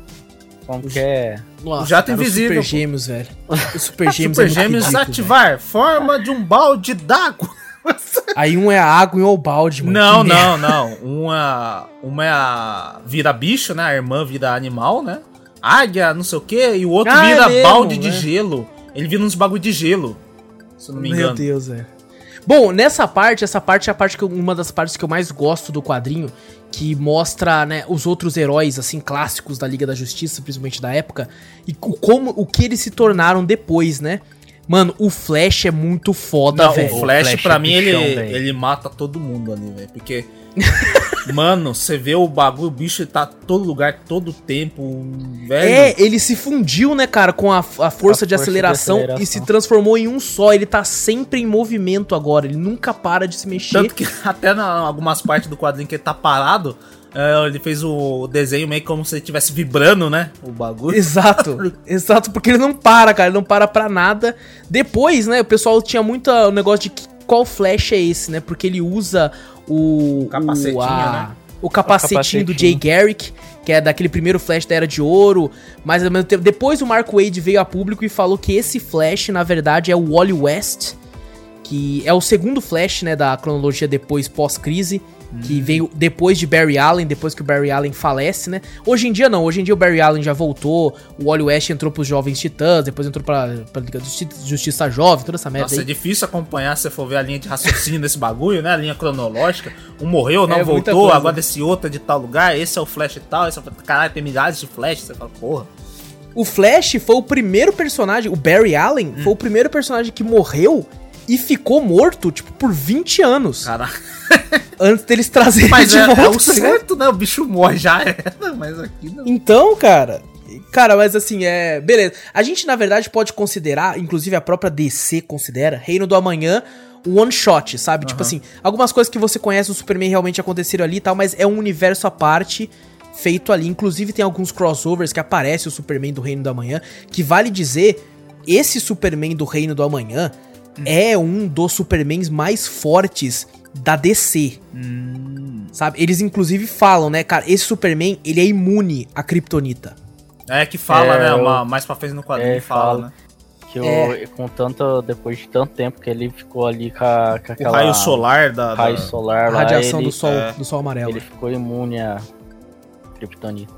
Como que é? Nossa, o jato cara, invisível, Os super gêmeos, velho. Os super gêmeos Super é Gêmeos ridículo, ativar forma de um balde d'água. velho. Aí um é a água e um é o balde, mano. Não, Que merda. não, não. Uma, uma é a vira bicho, né? A irmã vira animal, né? Águia, não sei o quê. E o outro Ah, é vira mesmo, balde de é. gelo. Ele vira uns bagulho de gelo. Se eu não me Meu engano. Deus, velho. Bom, nessa parte, essa parte é a parte que eu- uma das partes que eu mais gosto do quadrinho, que mostra, né, os outros heróis assim clássicos da Liga da Justiça, principalmente da época, e o como o que eles se tornaram depois, né? Mano, o Flash é muito foda, Não, velho. o Flash, Flash pra é mim, bichão, ele, ele mata todo mundo ali, velho. Porque. mano, você vê o bagulho, o bicho tá em todo lugar, todo tempo, velho. É, ele se fundiu, né, cara, com a, a força, A de, força de aceleração aceleração. e se transformou em um só. Ele tá sempre em movimento agora, ele nunca para de se mexer. Tanto que até na algumas partes do quadrinho que ele tá parado, é, ele fez o desenho meio como se ele estivesse vibrando, né? O bagulho. Exato, exato, porque ele não para, cara, ele não para pra nada. Depois, né, o pessoal tinha muito o negócio de que- qual flash é esse, né? Porque ele usa o. O capacetinho, o, a- né? O capacetinho, do Jay capacetinho. Garrick, que é daquele primeiro Flash da Era de Ouro. Mas ao mesmo tempo, depois o Mark Wade veio a público e falou que esse Flash, na verdade, é o Wally West, que é o segundo Flash, né, da cronologia depois pós-crise, que veio depois de Barry Allen, depois que o Barry Allen falece, né? Hoje em dia não, hoje em dia o Barry Allen já voltou, o Wally West entrou pros Jovens Titãs, depois entrou pra, pra Liga Justi- Justiça Jovem, toda essa merda Nossa, é aí. difícil acompanhar se você for ver a linha de raciocínio desse bagulho, né? A linha cronológica. Um morreu, não É, voltou, coisa. agora esse outro é de tal lugar, esse é o Flash e tal, esse é o... Caralho, tem milhares de Flash, você fala, porra. O Flash foi o primeiro personagem, o Barry Allen foi o primeiro personagem que morreu e ficou morto, tipo, por 20 anos. Caralho. Antes deles trazerem Mas ele é, de é volta. o certo, né? O bicho morre já era, mas aqui não. Então, cara. Cara, mas assim, é. Beleza. A gente, na verdade, pode considerar, inclusive a própria DC considera, Reino do Amanhã um one shot, sabe? Tipo assim, algumas coisas que você conhece do Superman realmente aconteceram ali e tal, mas é um universo à parte feito ali. Inclusive, tem alguns crossovers que aparece o Superman do Reino do Amanhã, que vale dizer, esse Superman do Reino do Amanhã é um dos Supermans mais fortes da DC. Sabe? Eles inclusive falam, né, cara, esse Superman, ele é imune à Kryptonita. É que fala, É, né? eu- Uma, mais pra frente no quadrinho É, fala, fala. né? Que o, É. com tanto, depois de tanto tempo que ele ficou ali com, a, com O aquela raio solar da. da- raio solar A lá, radiação ele, do sol, é. do sol amarelo. ele ficou imune a Kryptonita.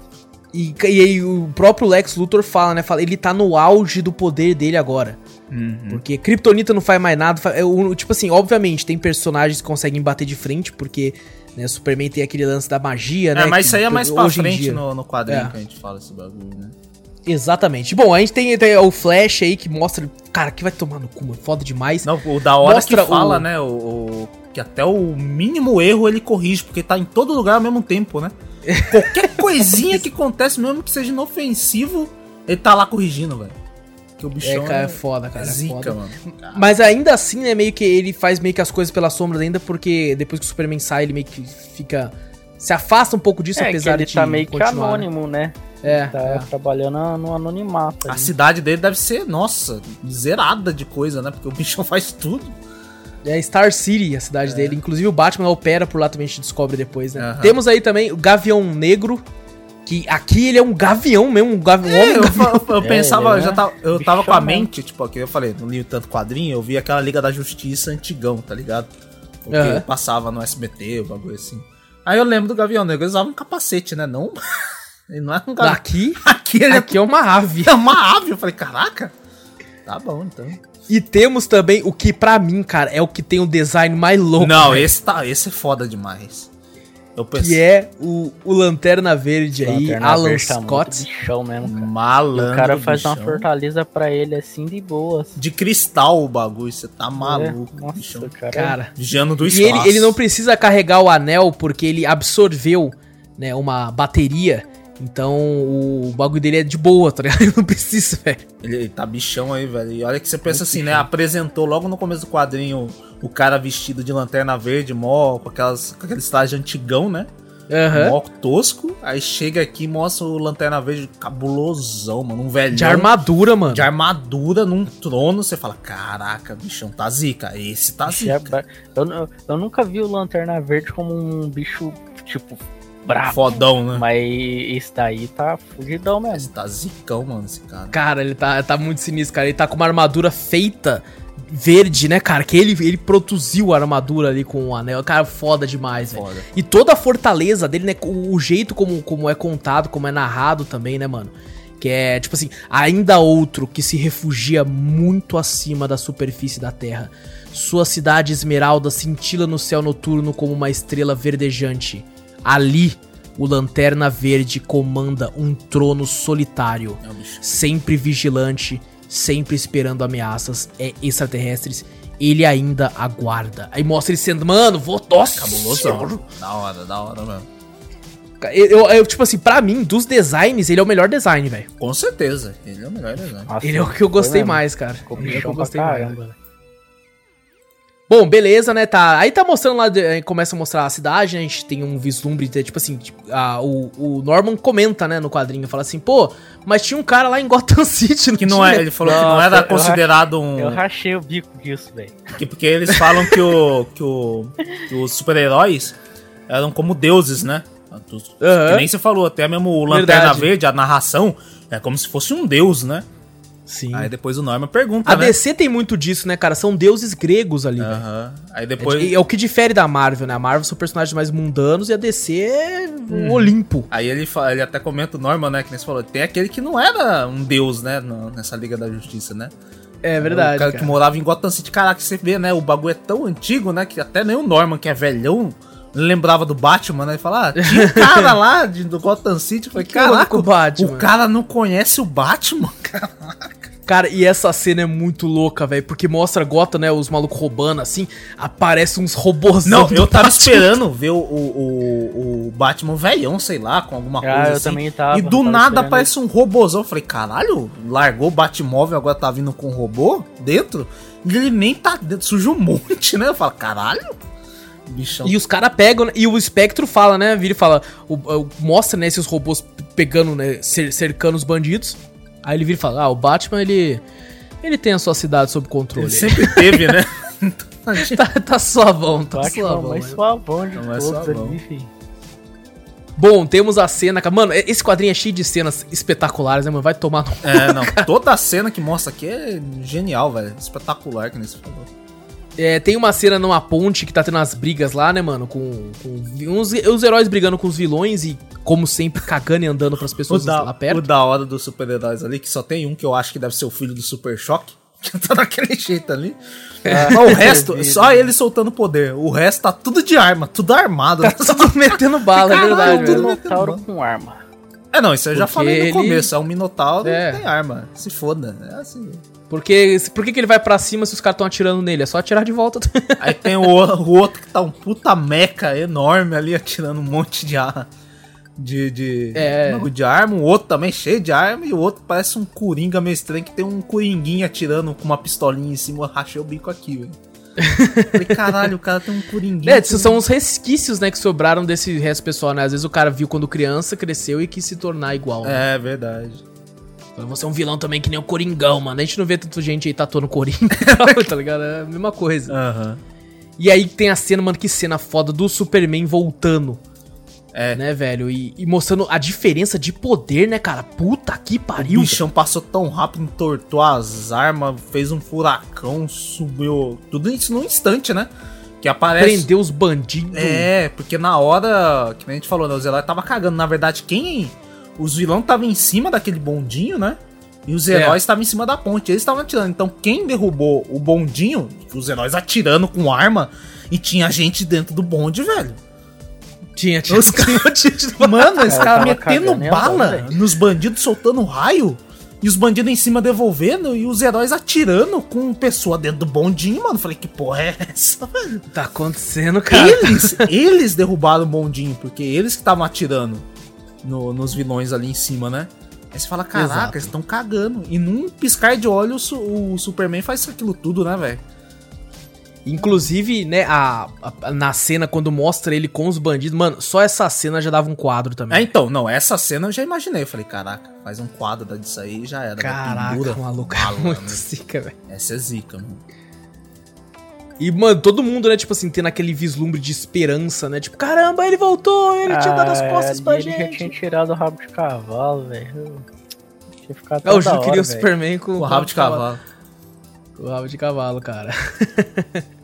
E, e aí o próprio Lex Luthor fala, né? Fala, ele tá no auge do poder dele agora. Uhum. Porque Kryptonita não faz mais nada. é o- Tipo assim, obviamente, tem personagens que conseguem bater de frente, porque né, Superman tem aquele lance da magia, né? É, mas que isso aí é mais pra frente no, no quadrinho É. que a gente fala esse bagulho, né? Exatamente. Bom, a gente tem, tem o Flash aí que mostra. Cara, que vai tomar no cu, mano. Foda demais. Não, o da hora Mostra que fala, o- né? O, o- que até o mínimo erro ele corrige, porque tá em todo lugar ao mesmo tempo, né? Qualquer coisinha que acontece, mesmo que seja inofensivo, ele tá lá corrigindo, velho. Que o É, bichão cara, é foda, cara. é é zica, foda. mano. Mas ainda assim, né, meio que ele faz meio que as coisas pelas sombras ainda, porque depois que o Superman sai, ele meio que fica. Se afasta um pouco disso, é, que apesar ele de. tá meio que continuar, né? anônimo, né? É, Tá é. trabalhando no anonimato. A ali. cidade dele deve ser, nossa, zerada de coisa, né? Porque o bichão faz tudo. É Star City, a cidade dele. Inclusive o Batman opera por lá também, a gente descobre depois, né? Aham. Temos aí também o Gavião Negro, que aqui ele é um gavião mesmo, um, gavi um homem É, eu, gavião. eu É, pensava, ele é já tava, eu tava com a mente, tipo, que eu falei, não li tanto quadrinho, eu vi aquela Liga da Justiça antigão, tá ligado? Porque Aham. passava no SBT, o bagulho assim. Aí eu lembro do Gavião Negro, ele usava um capacete, né? Não. Ele não era um gavião. Aqui, Aqui ele aqui é uma ave. é uma ave. Eu falei, caraca. Tá bom, então. E temos também o que pra mim, cara, é o que tem o design mais louco. não, esse, tá, esse é foda demais. Que é o, o Lanterna Verde aí, Lanterna Alan Verde tá muito Scott. bichão mesmo, cara. malandro. o cara faz uma bichão. fortaleza pra ele assim de boas. De cristal o bagulho, você tá maluco, É, Nossa, bichão. cara. Cara, Vigiando do E espaço. ele, ele não precisa carregar o anel porque ele absorveu, né, uma bateria. Então o bagulho dele é de boa, tá ligado? Ele não precisa, velho. Ele, ele tá bichão aí, velho. E olha que você pensa assim, né? Apresentou logo no começo do quadrinho o cara vestido de lanterna verde, mó, com, aquelas, com aquele estágio antigão, né? Aham. Mó tosco. Aí chega aqui e mostra o Lanterna Verde cabulosão, mano. Um velho. De armadura, mano. De armadura num trono. Você fala, caraca, bichão, tá zica. Esse tá é zica. ba- eu, eu- eu nunca vi o Lanterna Verde como um bicho, tipo, bravo. Fodão, né? Mas esse daí tá fugidão mesmo. Esse tá zicão, mano, esse cara. Cara, ele tá, tá muito sinistro, cara. Ele tá com uma armadura feita verde, né, cara? Que ele, ele produziu a armadura ali com o anel. Cara, foda demais, velho. E toda a fortaleza dele, né? O, o jeito como, como é contado, como é narrado também, né, mano? Que é, tipo assim, ainda outro que se refugia muito acima da superfície da terra. Sua cidade esmeralda cintila no céu noturno como uma estrela verdejante. Ali, o Lanterna Verde comanda um trono solitário É sempre vigilante, sempre esperando ameaças é extraterrestres. Ele ainda aguarda. Aí mostra ele sendo, mano, vou nossa, Cabulosão. senhora. Da hora, da hora mesmo. Eu, eu- eu, tipo assim, pra mim, dos designs, ele é o melhor design, velho. Com certeza. Ele é o melhor design. Nossa, Ele é o que eu gostei mais, cara. Ficou Ele é o que eu gostei mais. caramba. Bom, beleza, né? Tá. Aí tá mostrando lá, começa a mostrar a cidade, né? A gente tem um vislumbre, de, tipo assim, tipo, a- o, o Norman comenta, né, no quadrinho, fala assim, pô, mas tinha um cara lá em Gotham City, Que não é, tinha? ele falou que não era eu considerado um. Eu rachei o bico disso, velho. que- porque eles falam que, o, que, o, que os super-heróis eram como deuses, né? Que nem você falou, até mesmo o Lanterna Verdade. Verde, a narração, é como se fosse um deus, né? Sim. Aí depois o Norman pergunta, A né? DC tem muito disso, né, cara? São deuses gregos ali, velho. Aham. Aí É, depois. de- é o que difere da Marvel, né? A Marvel são personagens mais mundanos e a DC é um Olimpo. Aí ele, fa- ele até comenta o Norman, né? Que nem você falou. Tem aquele que não era um deus, né? nessa Liga da Justiça, né? É O verdade. cara, cara. que morava em Gotham City. Caraca, você vê, né? O bagulho é tão antigo, né? Que até nem o Norman, que é velhão, lembrava do Batman, né? Ele fala, ah, tinha um cara lá de, do Gotham City. Eu falei, caraca, o Batman?" o cara não conhece o Batman? Cara, e essa cena é muito louca, velho, porque mostra Gotham, né, os malucos roubando, assim, aparece uns robôzão Não, eu tava Batman. esperando ver o, o, o Batman velhão, sei lá, com alguma coisa Ah, eu assim. também tava, E do tava nada esperando aparece um robôzão. Eu falei, caralho, largou o Batmóvel, agora tá vindo com um robô dentro? E ele nem tá dentro, suja um monte, né? Eu falo, caralho, bichão. E os caras pegam, né, e o Espectro fala, né, vira e fala, o- o- mostra, né, esses robôs pegando, né, cer- cercando os bandidos. Aí ele vira e fala, ah, o Batman, ele, ele tem a sua cidade sob controle. Ele sempre teve, né? Tá, tá suavão, tá Batman suavão. mais né? suavão de Não é todos suavão. ali, filho. Bom, temos a cena. Mano, esse quadrinho é cheio de cenas espetaculares, né, mano? Vai tomar no É, não, toda a cena que mostra aqui é genial, velho. Espetacular, que nem você falou. É, tem uma cena numa ponte que tá tendo as brigas lá, né, mano? Com, com uns, os heróis brigando com os vilões e, como sempre, cagando e andando pras O pessoas lá da, perto. o da hora dos super-heróis ali, que só tem um que eu acho que deve ser o filho do Super Choque, que tá daquele jeito ali. Mas o resto, só ele soltando poder. O resto tá tudo de arma, tudo armado. Tá tudo metendo bala, é Caralho, verdade, tudo Minotauro bala. com arma. É, não, isso eu já Porque falei no ele- começo. É um Minotauro É. tem arma. Se foda. É assim. Porque, por que, que ele vai pra cima se os caras estão atirando nele? É só atirar de volta. Aí tem o, o outro que tá um puta meca enorme ali, atirando um monte de arma. De, de, É. de arma, o outro também cheio de arma, e o outro parece um coringa meio estranho que tem um coringuinho atirando com uma pistolinha em cima, rachei o bico aqui, velho. Falei, caralho, o cara tem um coringuinho. É, esses são os resquícios, né, que sobraram desse resto pessoal, né? Às vezes o cara viu quando criança, cresceu e quis se tornar igual. Né? É, verdade. Você é um vilão também que nem o Coringão, mano. A gente não vê tanta gente aí tatuando Coringa, tá ligado? É a mesma coisa. Aham. E aí tem a cena, mano, que cena foda do Superman voltando, É. né, velho? E, e mostrando a diferença de poder, né, cara? Puta que O pariu. bichão passou tão rápido, entortou as armas, fez um furacão, subiu. Tudo isso num instante, né? Que aparece. Prendeu os bandidos. É, porque na hora, que nem a gente falou, né? Os heróis tava cagando. Na verdade, quem. Os vilões estavam em cima daquele bondinho, né? E os É. heróis estavam em cima da ponte. Eles estavam atirando. Então, quem derrubou o bondinho, os heróis atirando com arma, e tinha gente dentro do bonde, velho. Tinha, tinha. Os tinha Mano, esse Cara, metendo bala andando, nos bandidos, soltando raio. E os bandidos em cima devolvendo e os heróis atirando com pessoa dentro do bondinho, mano. Falei, que porra é essa, velho? Tá acontecendo, cara. Eles, eles derrubaram o bondinho, porque eles que estavam atirando no- nos vilões ali em cima, né? Aí você fala, caraca, Exato. eles estão cagando. E num piscar de olhos, o, o Superman faz aquilo tudo, né, velho? Inclusive, né, a, a- na cena, quando mostra ele com os bandidos, mano, só essa cena já dava um quadro É, também. então, não, essa cena eu já imaginei. Eu falei, caraca, faz um quadro disso aí e já era. Caraca, maluco, é muito zica, velho. Essa é zica, mano. E, mano, todo mundo, né, tipo assim, tendo aquele vislumbre de esperança, né? Tipo, caramba, ele voltou, ele tinha dado as costas Ah, pra ele já gente. tinha tirado o rabo de cavalo, velho. Tinha ficado É, o toda Ju hora, queria o velho. Superman com, Com o rabo de cavalo. Com o rabo de cavalo, cara.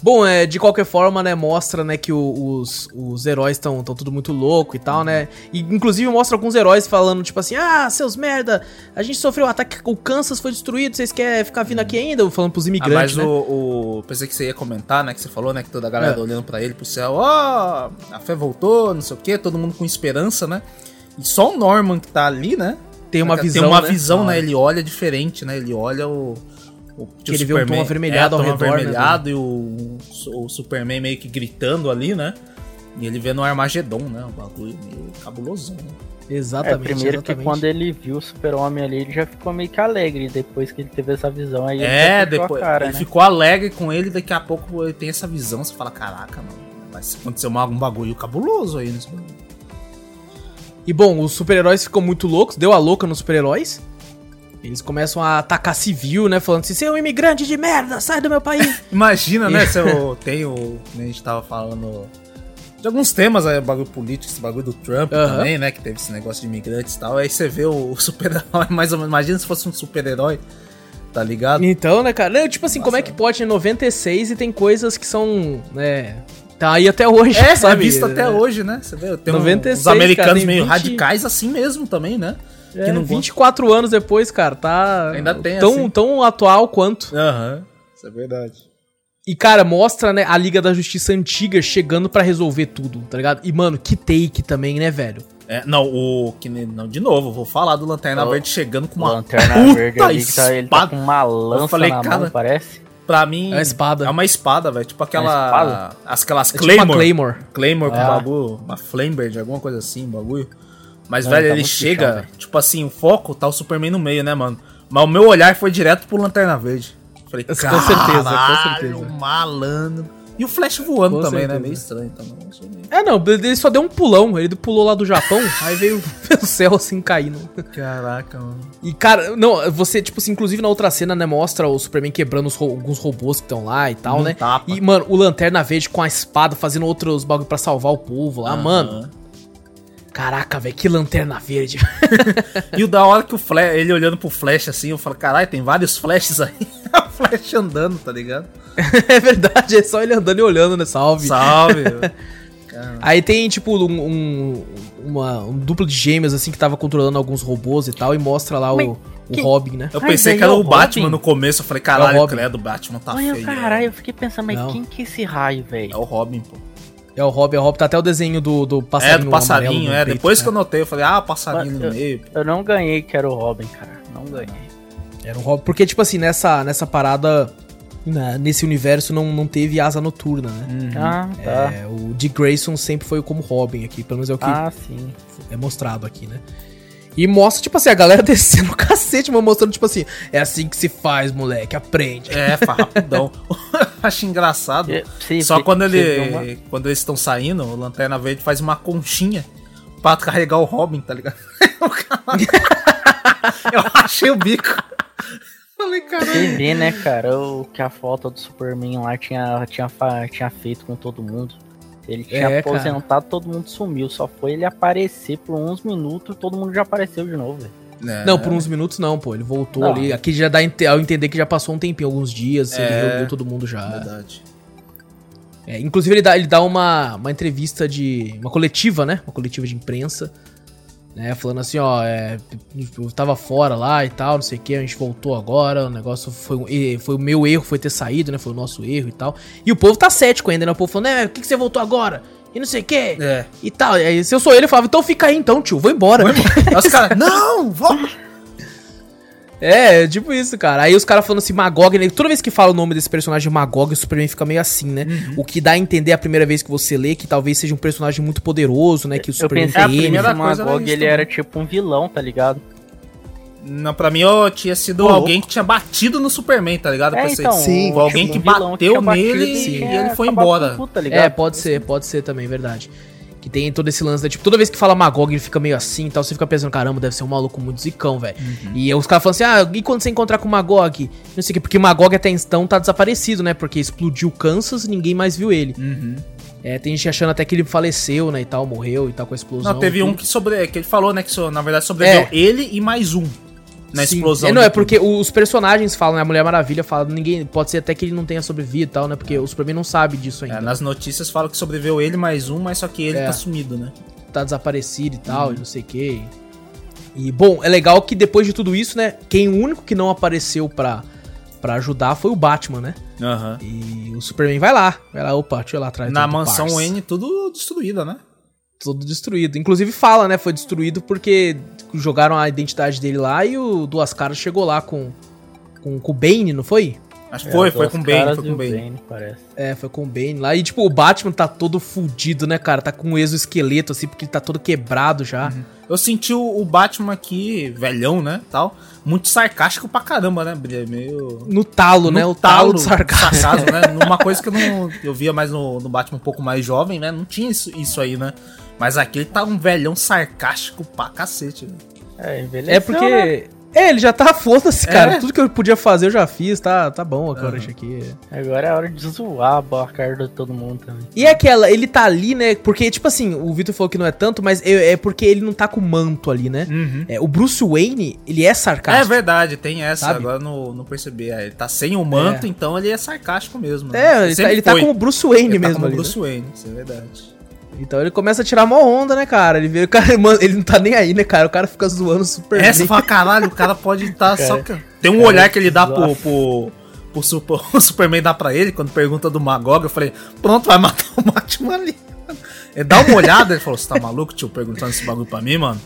Bom, é, de qualquer forma, né, mostra, né, que o- os, os heróis estão tão tudo muito louco e tal, né? E, inclusive mostra alguns heróis falando, tipo assim, ah, seus merda, a gente sofreu um ataque, o Kansas foi destruído, vocês querem ficar vindo aqui ainda? Falando pros Ah, imigrantes, mas né? o, o- Pensei que você ia comentar, né? Que você falou, né? Que toda a galera É. olhando pra ele, pro céu. Ó, a fé voltou, não sei o quê. Todo mundo com esperança, né? E só o Norman que tá ali, né? Tem uma visão, Tem uma né? visão, né? Ah, Ele olha diferente, né? Ele olha o. o Que ele vê um tom avermelhado é, ao tom redor, né, avermelhado e o, o Superman meio que gritando ali, né? E ele vê no Armagedon, né? Um bagulho meio cabuloso, né? É, Exatamente, primeiro exatamente. que quando ele viu o super-homem ali, ele já ficou meio que alegre. Depois que ele teve essa visão aí, ele É, depois cara, ele né? ficou alegre com ele, daqui a pouco ele tem essa visão, você fala, caraca, mano, vai acontecer algum bagulho cabuloso aí nesse bagulho. E bom, os super-heróis ficam muito loucos, deu a louca nos super-heróis. Eles começam a atacar civil, né? Falando assim, você é um imigrante de merda, sai do meu país. Imagina, né, se eu tenho, né, a gente tava falando de alguns temas aí, bagulho político, esse bagulho do Trump Aham. também, né, que teve esse negócio de imigrantes e tal, aí você vê o, super-herói, mais ou menos, imagina se fosse um super-herói, tá ligado? Então, né, cara? Não, tipo assim, como é Nossa. que pode em 96 e tem coisas que são, né, tá aí até hoje, É, sabe? é visto até hoje, né? Você vê, tem um- 96, uns americanos cara, meio 20 radicais assim mesmo também, né? É, que não 24 anos depois, cara, tá Ainda tem, tão, assim. tão atual quanto. Aham, isso é verdade. E, cara, mostra, né, a Liga da Justiça antiga chegando pra resolver tudo, tá ligado? E, mano, que take também, né, velho? É, não, o. Que, não, de novo, vou falar do Lanterna O- Verde chegando com uma Lanterna puta Verde ali, que tá, ele tá espada. com uma lança falei, na cara, mão, parece. Pra mim. É uma espada. É uma espada, velho. Tipo aquela. espada? As, aquelas É tipo uma Claymore. Claymore. Claymore com É. bagulho. Uma Flamebird, alguma coisa assim, bagulho. Mas, É, velho, tá ele chega. tipo assim, o foco tá o Superman no meio, né, mano? Mas o meu olhar foi direto pro Lanterna Verde. Falei, Com certeza, com "Caralho, certeza." malandro. E o Flash voando Com também, né? certeza. Meio estranho também. É, não, ele só deu um pulão, ele pulou lá do Japão, aí veio o céu assim caindo. Caraca, mano. E, cara, não, você, tipo assim, inclusive na outra cena, né, mostra o Superman quebrando ro- alguns robôs que estão lá e tal, Num né? tapa. E, mano, o Lanterna Verde com a espada fazendo outros bagulho pra salvar o povo lá, Aham. mano. Caraca, velho, que Lanterna Verde. E o da hora que o Flash, ele olhando pro Flash assim, eu falo, caralho, tem vários flashes aí. o Flash andando, tá ligado? é verdade, é só ele andando e olhando, né? Salve. Salve. Aí tem, tipo, um, um, uma, um duplo de gêmeos, assim, que tava controlando alguns robôs e tal, e mostra lá o, Mas o que- Robin, né? Eu pensei aí que era é o o Batman Robin. no começo, eu falei, É caralho, o o o Batman tá Olha, feio. caralho, eu fiquei pensando, mas Não. quem que é esse raio, É velho? o Robin, pô. É o Robin, é o Robin, tá até o desenho do, do É, passarinho do passarinho, é. peito, Depois né? que eu notei, eu falei, ah, passarinho Mas no meio. Eu não ganhei que era o Robin, cara. Não ganhei. Era um Robin. Porque, tipo assim, nessa, nessa parada, na- nesse universo, não, não teve asa noturna, né? Uhum. Ah, tá. É, o Dick Grayson sempre foi como Robin aqui, pelo menos é o que Ah, sim. é mostrado aqui, né? E mostra, tipo assim, a galera descendo o cacete, mas mostrando, tipo assim, é assim que se faz, moleque, aprende. É, faz rapidão. Acho engraçado. E- sim, Só você- quando ele. uma- Quando eles estão saindo, o Lanterna Verde faz uma conchinha pra carregar o Robin, tá ligado? Eu achei o bico. Falei, Você caralho. vê, né, cara, o que a falta do Superman lá tinha, tinha, tinha feito com todo mundo. Ele tinha É, cara. aposentado, todo mundo sumiu. Só foi ele aparecer por uns minutos todo mundo já apareceu de novo, velho. É. Não, por uns minutos não, pô. Ele voltou Não. ali. Aqui já dá ao entender que já passou um tempinho, alguns dias, ele É. reuniu todo mundo já. Verdade. É, inclusive, ele dá, ele dá uma, uma entrevista de. Uma coletiva, né? Uma coletiva de imprensa. Né, falando assim, ó, é, eu tava fora lá e tal, não sei o que, a gente voltou agora, o negócio foi, foi o meu erro, foi ter saído, né? Foi o nosso erro e tal. E o povo tá cético ainda, né? O povo falando, é, por que, que você voltou agora? E não sei o que, É. e tal. E aí, se eu sou ele, eu falava, então fica aí então, tio, vou embora. Aí os caras, não, volta. É, tipo isso, cara. Aí os caras falando assim, Magog, né? Toda vez que fala o nome desse personagem Magog, o Superman fica meio assim, né? Uhum. O que dá a entender a primeira vez que você lê que talvez seja um personagem muito poderoso, né? Que o Eu Superman pensei a que teme. primeira o coisa Magog isso ele também. era tipo um vilão, tá ligado? Não, pra mim eu tinha sido Pô, alguém que tinha batido no Superman, tá ligado? Eu É, pensei, então, Sim, foi alguém que bateu batido nele e e ele foi embora. tudo, tá ligado? É, pode ser, pode ser também, verdade. Que tem todo esse lance, né? Tipo, toda vez que fala Magog, ele fica meio assim e tal, você fica pensando, caramba, deve ser um maluco muito zicão, velho. E os caras falam assim, ah, e quando você encontrar com o Magog? Não sei o quê, porque o Magog até então tá desaparecido, né? Porque explodiu Kansas e ninguém mais viu ele. Uhum. É, tem gente achando até que ele faleceu, né, e tal, morreu e tal, com a explosão. Não, teve um que sobre, que ele falou, né, que na verdade sobreviveu É. ele e mais um na Sim. explosão. É, não, é tudo. porque os personagens falam, né? A Mulher Maravilha fala, ninguém. Pode ser até que ele não tenha sobrevivido e tal, né? Porque o Superman não sabe disso ainda. É, nas notícias fala que sobreviveu ele mais um, mas só que ele É. tá sumido, né? tá desaparecido e tal, e não sei o que. E, bom, é legal que depois de tudo isso, né, quem o único que não apareceu pra, pra ajudar foi o Batman, né? Aham. E o Superman vai lá, vai lá, opa, deixa eu ir lá atrás. Na mansão parça. Wayne, tudo destruída, né? Tudo destruído. Inclusive fala, né, foi destruído porque jogaram a identidade dele lá e o Duas Caras chegou lá com, com, com o Bane, não foi? Acho que É, foi, foi com o Bane, foi com o o Bane. parece. É, foi com o Bane lá. E, tipo, o Batman tá todo fudido, né, cara? Tá com um exoesqueleto, assim, porque ele tá todo quebrado já. Eu senti o, o Batman aqui, velhão, né, tal, muito sarcástico pra caramba, né? Meio... No talo, né? no O talo do sarcasmo. sarcasmo, né? Numa coisa que eu não eu via mais no, no Batman um pouco mais jovem, né? Não tinha isso, isso aí, né? Mas aqui ele tá um velhão sarcástico pra cacete, né? É, envelheceu, É porque. né? É, ele já tá foda-se, É. cara. Tudo que eu podia fazer eu já fiz, tá, tá bom agora isso aqui. Agora é hora de zoar a cara de todo mundo também. E é aquela, ele tá ali, né? Porque, tipo assim, o Vitor falou que não é tanto, mas é, é porque ele não tá com o manto ali, né? É, o Bruce Wayne, ele é É sarcástico. verdade, tem essa, Sabe? agora não, não percebi. É, ele tá sem o manto, então ele é sarcástico mesmo. né? É, ele, tá, ele tá foi. como o Bruce Wayne Ele tá mesmo como ali. né? Bruce Wayne, isso é verdade. Então ele começa a tirar uma onda, né, cara? Ele vê o cara, mano, ele não tá nem aí, né, cara? O cara fica zoando super Essa bem. fala, caralho, o cara pode estar só. Cara, Tem um cara, olhar que ele dá pro, pro, pro, Super- o Superman dá pra ele, quando pergunta do Magog, eu falei, pronto, vai matar o Batman ali. Ele dá uma olhada, ele falou, você tá maluco, tio, perguntando esse bagulho pra mim, mano?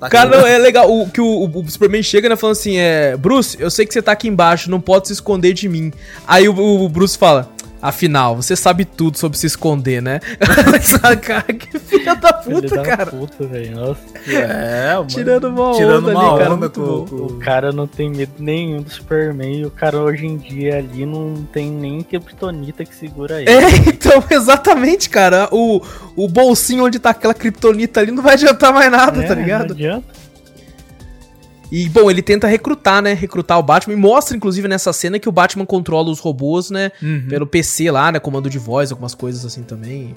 Tá Cara, não, é legal o, que o, o Superman chega, né, falando assim, é... Bruce, eu sei que você tá aqui embaixo, não pode se esconder de mim. Aí o, o Bruce fala... Afinal, você sabe tudo sobre se esconder, né? cara, que filha da puta, da cara. puta, velho. Nossa. É, mano, Tirando uma tirando onda uma ali, cara, onda muito com, bom. com- O cara não tem medo nenhum do Superman e o cara hoje em dia ali não tem nem kryptonita que segura ele. É, então, exatamente, cara. O, o bolsinho onde tá aquela kriptonita ali não vai adiantar mais nada, É, tá Não ligado? adianta. E, bom, ele tenta recrutar, né? Recrutar o Batman. E mostra, inclusive, nessa cena que o Batman controla os robôs, né? Uhum. Pelo PC lá, né? Comando de voz, algumas coisas assim também.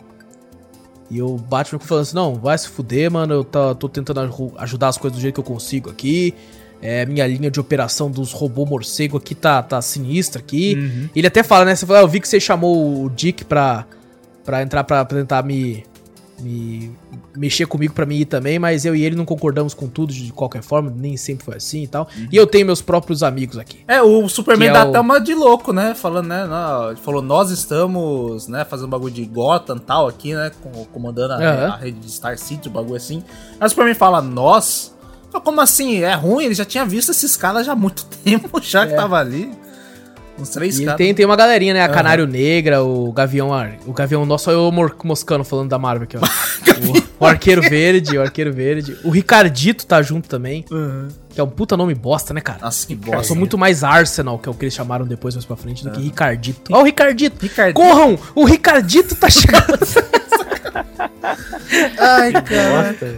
E o Batman falando assim, não, vai se fuder, mano. Eu tá, tô tentando aju- ajudar as coisas do jeito que eu consigo aqui. É, minha linha de operação dos robôs morcego aqui tá, tá sinistra aqui. Uhum. Ele até fala, né? Você fala, ah, eu vi que você chamou o Dick pra, pra entrar pra, pra tentar me, me mexer comigo pra mim ir também, mas eu e ele não concordamos com tudo de qualquer forma, nem sempre foi assim e tal. E eu tenho meus próprios amigos aqui. É, o Superman Que é dá o- até uma de louco, né? Falando, né? não, falou, nós estamos, né, fazendo bagulho de Gotham e tal aqui, né? com- Comandando a, Aham. a rede de Star City, o bagulho assim. Aí o Superman fala, nós? Como assim? É ruim? Ele já tinha visto esses caras já há muito tempo, já que É. tava ali. Uns três caras. tem, tem uma galerinha, né? A. Canário Negra, o Gavião Ar... O Gavião Nosso, eu mor- moscando falando da Marvel aqui, ó. o, o Arqueiro Verde, o Arqueiro Verde. O Ricardito tá junto também, Uhum. que é um puta nome bosta, né, cara? Nossa, que Eu bosta. sou muito mais Arsenal, que é o que eles chamaram depois mais pra frente, do que Ricardito. Ó o Ricardito! Ricardito. Corram! O Ricardito tá chegando! Ai, cara. Bosta.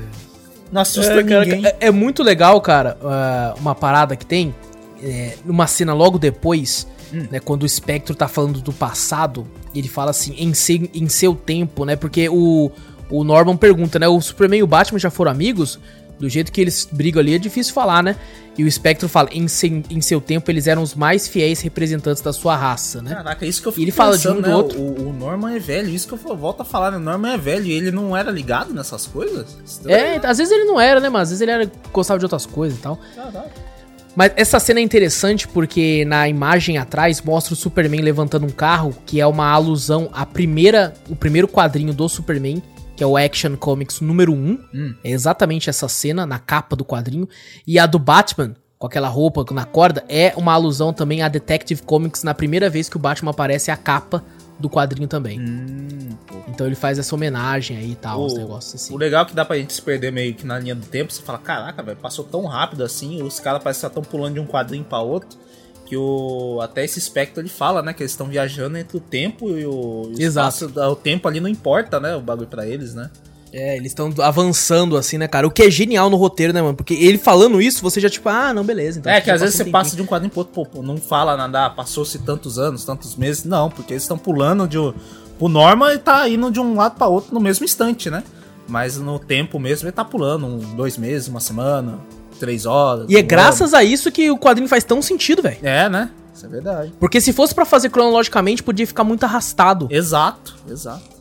Não assusta É, cara, ninguém. é, é muito legal, cara, ah, uma parada que tem, é, numa cena logo depois, Hum. né, quando o Espectro tá falando do passado, ele fala assim, em, se- em seu tempo, né, porque o, o Norman pergunta, né, o Superman e o Batman já foram amigos? Do jeito que eles brigam ali é difícil falar, né? E o Espectro fala, em, se- em seu tempo eles eram os mais fiéis representantes da sua raça, né? Caraca, isso que eu E ele fala de um pensando, do né? outro. O, o Norman é velho, isso que eu volto a falar, né? O Norman é velho e ele não era ligado nessas coisas? Estranho, É, às vezes ele não era, né, mas às vezes ele era, gostava de outras coisas e tal. Caraca. Mas essa cena é interessante porque na imagem atrás mostra o Superman levantando um carro, que é uma alusão à primeira, o primeiro quadrinho do Superman, que é o Action Comics número 1. Hum. É exatamente essa cena na capa do quadrinho. E a do Batman, com aquela roupa na corda, é uma alusão também a Detective Comics na primeira vez que o Batman aparece a capa do quadrinho também. Hum. Então ele faz essa homenagem aí e tal, os O- negócios assim. O legal é que dá pra gente se perder meio que na linha do tempo. Você fala, caraca, velho, passou tão rápido assim. Os caras parecem que estão pulando de um quadrinho pra outro. Que o. Até esse espectro ele fala, né? Que eles estão viajando entre o tempo e o. e o Exato. espaço. O tempo ali não importa, né? O bagulho pra eles, né? É, eles estão avançando assim, né, cara? O que é genial no roteiro, né, mano? Porque ele falando isso, você já tipo, ah, não, beleza. Então é, que às vezes passou você um passa tempinho. de um quadrinho pro outro, pô, não fala nada, ah, passou-se tantos anos, tantos meses. Não, porque eles estão pulando de. o- Norma tá indo de um lado pra outro no mesmo instante, né? Mas no tempo mesmo ele tá pulando um, dois meses, uma semana, três horas. E é um graças a isso que o quadrinho faz tão sentido, velho. ano. É, né? Isso é verdade. Porque se fosse pra fazer cronologicamente, podia ficar muito arrastado. Exato, exato.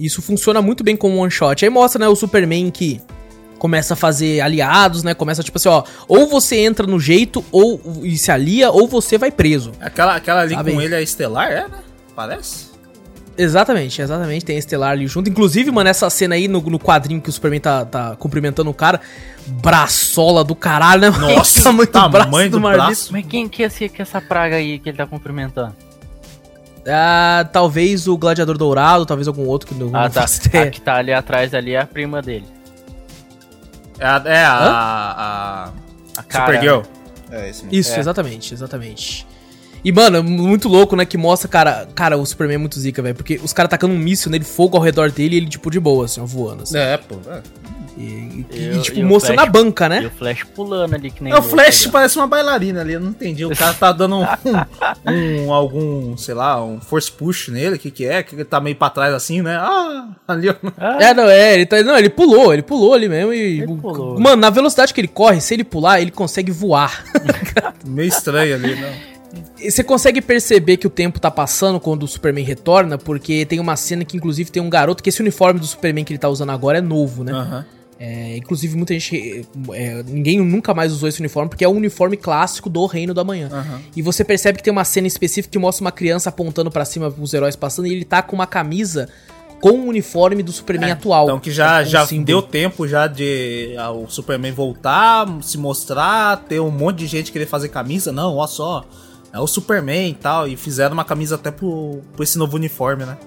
Isso funciona muito bem como one shot. Aí mostra, né, o Superman que começa a fazer aliados, né? Começa tipo assim, ó, ou você entra no jeito ou e se alia ou você vai preso. Aquela, aquela ali Sabe? com ele é estelar, é, né? Parece? Exatamente, exatamente. Tem a Estelar ali junto. Inclusive, mano, essa cena aí no, no quadrinho que o Superman tá, tá cumprimentando o cara, braçola do caralho, né? Nossa, do tamanho braço do braço. Mas quem é, que é essa praga aí que ele tá cumprimentando? Ah, talvez o Gladiador Dourado, talvez algum outro que não, Ah, não tá. ideia. A que tá ali atrás ali é a prima dele. É a, é a, a A cara. Supergirl. É isso mesmo. Isso, É. exatamente, exatamente. E, mano, é muito louco, né? Que mostra, cara. Cara, o Superman é muito zica, velho. Porque os caras tacando um míssil nele, fogo ao redor dele e ele, tipo, de boa, assim, ó, voando. Assim. É, pô. É, E, e- E e, tipo, e o mostrando Flash- a banca, E né? o Flash pulando ali que nem É, o Flash ali. parece uma bailarina ali, eu não entendi. O cara tá dando um, um- um- algum, sei lá, um force push nele, o que que é? Que ele tá meio pra trás assim, né? Ah, ali, ó. Ah, É, não, é, ele tá. Não, ele pulou, ele pulou ali mesmo e. Ele pulou. Mano, na velocidade que ele corre, se ele pular, ele consegue voar. meio estranho ali, não. E Você consegue perceber que o tempo tá passando quando o Superman retorna, porque tem uma cena que, inclusive, tem um garoto, que esse uniforme do Superman que ele tá usando agora é novo, né? Aham. É, inclusive, muita gente. é, ninguém nunca mais usou esse uniforme, porque é o uniforme clássico do Reino da Manhã. Aham. E você percebe que tem uma cena específica que mostra uma criança apontando pra cima os heróis passando e ele tá com uma camisa com o uniforme do Superman atual. Então que já, Com já símbolo. deu tempo já de ah, o Superman voltar, se mostrar, ter um monte de gente querer fazer camisa. Não, ó só, é o Superman e tal. E fizeram uma camisa até pro, pro esse novo uniforme, né?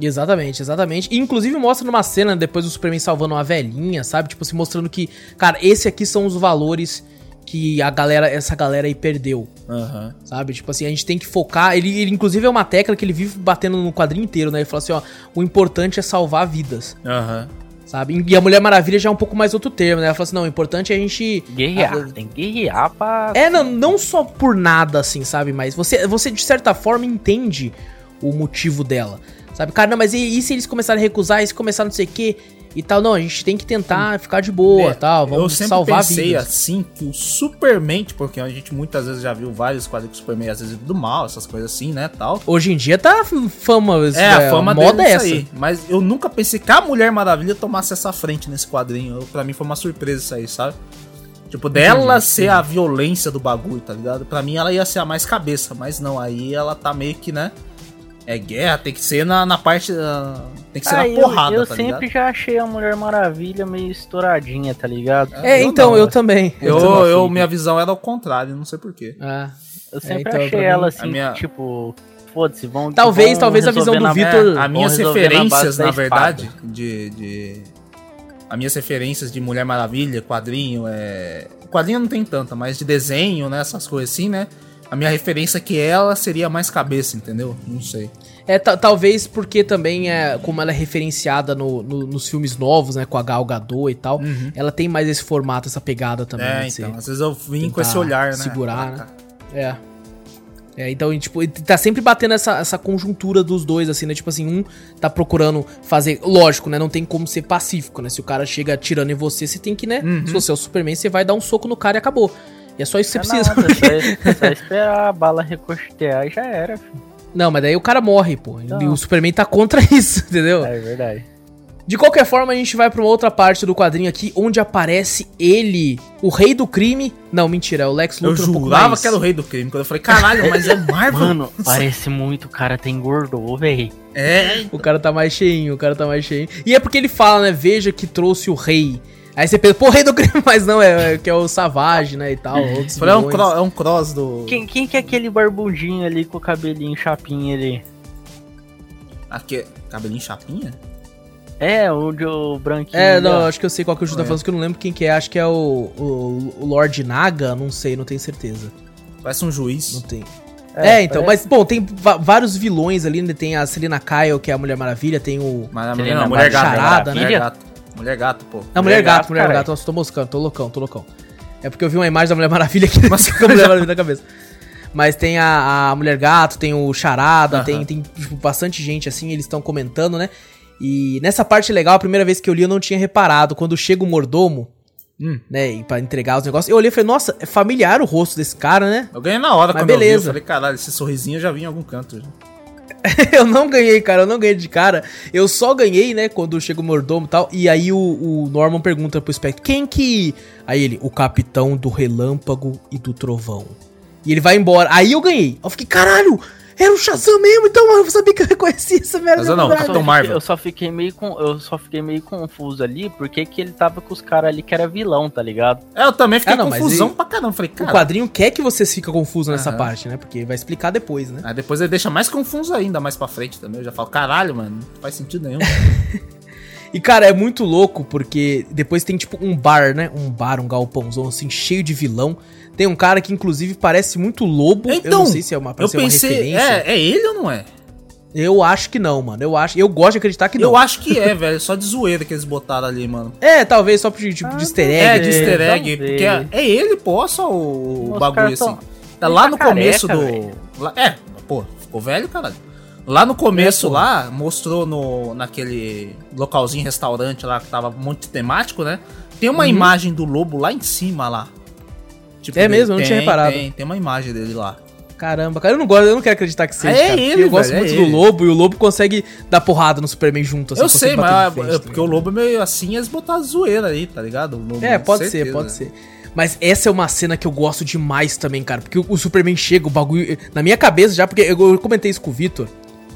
Exatamente, exatamente. E, inclusive mostra numa cena depois do Superman salvando uma velhinha, sabe? Tipo, se mostrando que, cara, esse aqui são os valores que a galera, essa galera aí perdeu, Aham. sabe? Tipo assim, a gente tem que focar. Ele, ele inclusive é uma tecla que ele vive batendo no quadrinho inteiro, né? Ele fala assim, ó, o importante é salvar vidas, Aham. sabe? E a Mulher Maravilha já é um pouco mais outro termo, né? Ela fala assim, não, o importante é a gente Guerrear. Ah, Tem que guerrear pra. É, não, não só por nada, assim, sabe? Mas você, você, de certa forma, entende o motivo dela. Sabe, cara, não, mas e, e se eles começarem a recusar, e se começar não sei o quê e tal? Não, a gente tem que tentar ficar de boa, É, tal, eu vamos sempre salvar pensei vidas. assim que o Superman, porque a gente muitas vezes já viu vários quadrinhos do Superman, às vezes do mal, essas coisas assim, né, tal. Hoje em dia tá fama, É, a fama moda é é essa. aí. Mas eu nunca pensei que a Mulher Maravilha tomasse essa frente nesse quadrinho. Eu, pra mim foi uma surpresa isso aí, sabe? Tipo, dela ser a violência do bagulho, tá ligado? Pra mim ela ia ser a mais cabeça, mas não, aí ela tá meio que, né? É guerra, tem que ser na, na parte. ah, tem que ser Ah, na eu- porrada, eu tá sempre ligado? já achei a Mulher Maravilha meio estouradinha, tá ligado? É, Eu então, não, eu né? também. Eu, eu, fico. minha visão era ao contrário, não sei porquê. Ah, Eu sempre então, pra achei ela a assim, minha- tipo, foda-se, vão. Talvez- vão talvez a visão do na- Vitor- É, as minhas na referências, na espada. verdade, de, de. As minhas referências de Mulher Maravilha, quadrinho, é. Quadrinho não tem tanta, mas de desenho, né? Essas coisas assim, né? A minha referência é que ela seria mais cabeça, entendeu? Não sei. É, ta- talvez porque também, é, como ela é referenciada no- no- nos filmes novos, né, com a Gal Gadot e tal, ela tem mais esse formato, essa pegada também. Uhum. é, ser- então. Às vezes eu vim com esse olhar, né? segurar, Ah, né? tá. É. É, então, tipo, tá sempre batendo essa, essa conjuntura dos dois, assim, né? Tipo assim, um tá procurando fazer. Lógico, né? Não tem como ser pacífico, né? Se o cara chega atirando em você, você tem que, né? Uhum. Se você é o Superman, você vai dar um soco no cara e acabou. E é só isso que você É precisa. nada, porque- só, só esperar a bala recostear e já era, filho. Não, mas daí o cara morre, pô. E Não. o Superman tá contra isso, entendeu? É verdade. De qualquer forma, a gente vai pra uma outra parte do quadrinho aqui, onde aparece ele, o rei do crime. Não, mentira, é o Lex Eu Luthor pouco jurava mais- que era o rei do crime. Quando eu falei, caralho, mas é Marvel. Mano, parece muito, o cara tem engordou, véi. É. O cara tá mais cheinho, o cara tá mais cheinho. E é porque ele fala, né? Veja que trouxe o rei. Aí você pensa, pô, rei do crime, mas não, é, é que é o Savage, né, e tal, outros Falei, é, um vilões. cro- é um cross do. Quem, quem que é aquele barbudinho ali com o cabelinho chapinha ali? Aqui, cabelinho chapinha? É, o, de- o branquinho. É, não, ó. acho que eu sei qual que o Ju tá É. falando, que eu não lembro quem que é, acho que é o, o, o Lord Naga, não sei, não tenho certeza, Parece um juiz. não tem. É, então, parece- mas, bom, tem vários vilões ali, né, tem a Selina Kyle, que é a Mulher Maravilha, tem o... Mas a Seria mulher, na não, mulher gato. Charada, mulher né? Mulher gato, pô. A Mulher, Mulher Gato, Gato, Mulher caralho. Gato, nossa, tô moscando, tô loucão, tô loucão. É porque eu vi uma imagem da Mulher Maravilha aqui, mas com a Mulher Maravilha na cabeça. Mas tem a, a Mulher Gato, tem o Charada, tem, tem tipo, bastante gente assim, eles estão comentando, né? E nessa parte legal, a primeira vez que eu li eu não tinha reparado, quando chega o mordomo, Hum. né, e pra entregar os negócios, eu olhei e falei, nossa, é familiar o rosto desse cara, né? Eu ganhei na hora Mas quando eu vi. Eu beleza. falei, caralho, esse sorrisinho eu já vi em algum canto. já. eu não ganhei, cara, eu não ganhei de cara. Eu só ganhei, né, quando chega o mordomo e tal. E aí o, o Norman pergunta pro Spectre, quem que... Aí ele, o capitão do relâmpago e do trovão. E ele vai embora. Aí eu ganhei. Eu fiquei, caralho, era o Shazam mesmo, então eu sabia que eu reconhecia essa merda. Shazam não, Eu só Capitão fiquei- Marvel. Eu só fiquei meio com, eu só fiquei meio confuso ali, porque que ele tava com os caras ali que era vilão, tá ligado? É, eu também fiquei Ah, não, mas confusão pra caramba. Falei, O cara. quadrinho quer que você fica confuso nessa Aham. parte, né? Porque vai explicar depois, né? Aí depois ele deixa mais confuso ainda, mais pra frente também. Eu já falo, caralho, mano, não faz sentido nenhum. E, cara, é muito louco, porque depois tem, tipo, um bar, né? Um bar, um galpãozão, assim, cheio de vilão. Tem um cara que, inclusive, parece muito lobo. eu Então, não sei se é uma, eu uma pensei, referência. é, é ele ou não é? Eu acho que não, mano. Eu acho, eu gosto de acreditar que não. Eu acho que é, velho. Só de zoeira que eles botaram ali, mano. É, talvez só de, tipo, de easter egg. É, de né? easter egg. Porque é, é ele, pô, só o, bagulho assim. tão- Tá lá tá no começo careca, do. lá- é, pô, ficou velho, caralho. Lá no começo, É, lá, mostrou no, naquele localzinho, restaurante lá, que tava muito temático, né? Tem uma Uhum. imagem do lobo lá em cima, lá. Tipo, É mesmo? Eu não tem, tinha reparado. Tem, tem uma imagem dele lá. Caramba, cara, eu não gosto, eu não quero acreditar que seja. É cara, ele, Eu gosto velho, muito é do ele. lobo e o lobo consegue dar porrada no Superman junto. assim, eu sei, mas frente, é tá porque o lobo é meio assim, eles botaram zoeira aí, tá ligado? Lobo, É, pode certeza. ser, pode ser. Mas essa é uma cena que eu gosto demais também, cara. Porque o, o Superman chega, o bagulho. Na minha cabeça já, porque eu, eu comentei isso com o Vitor.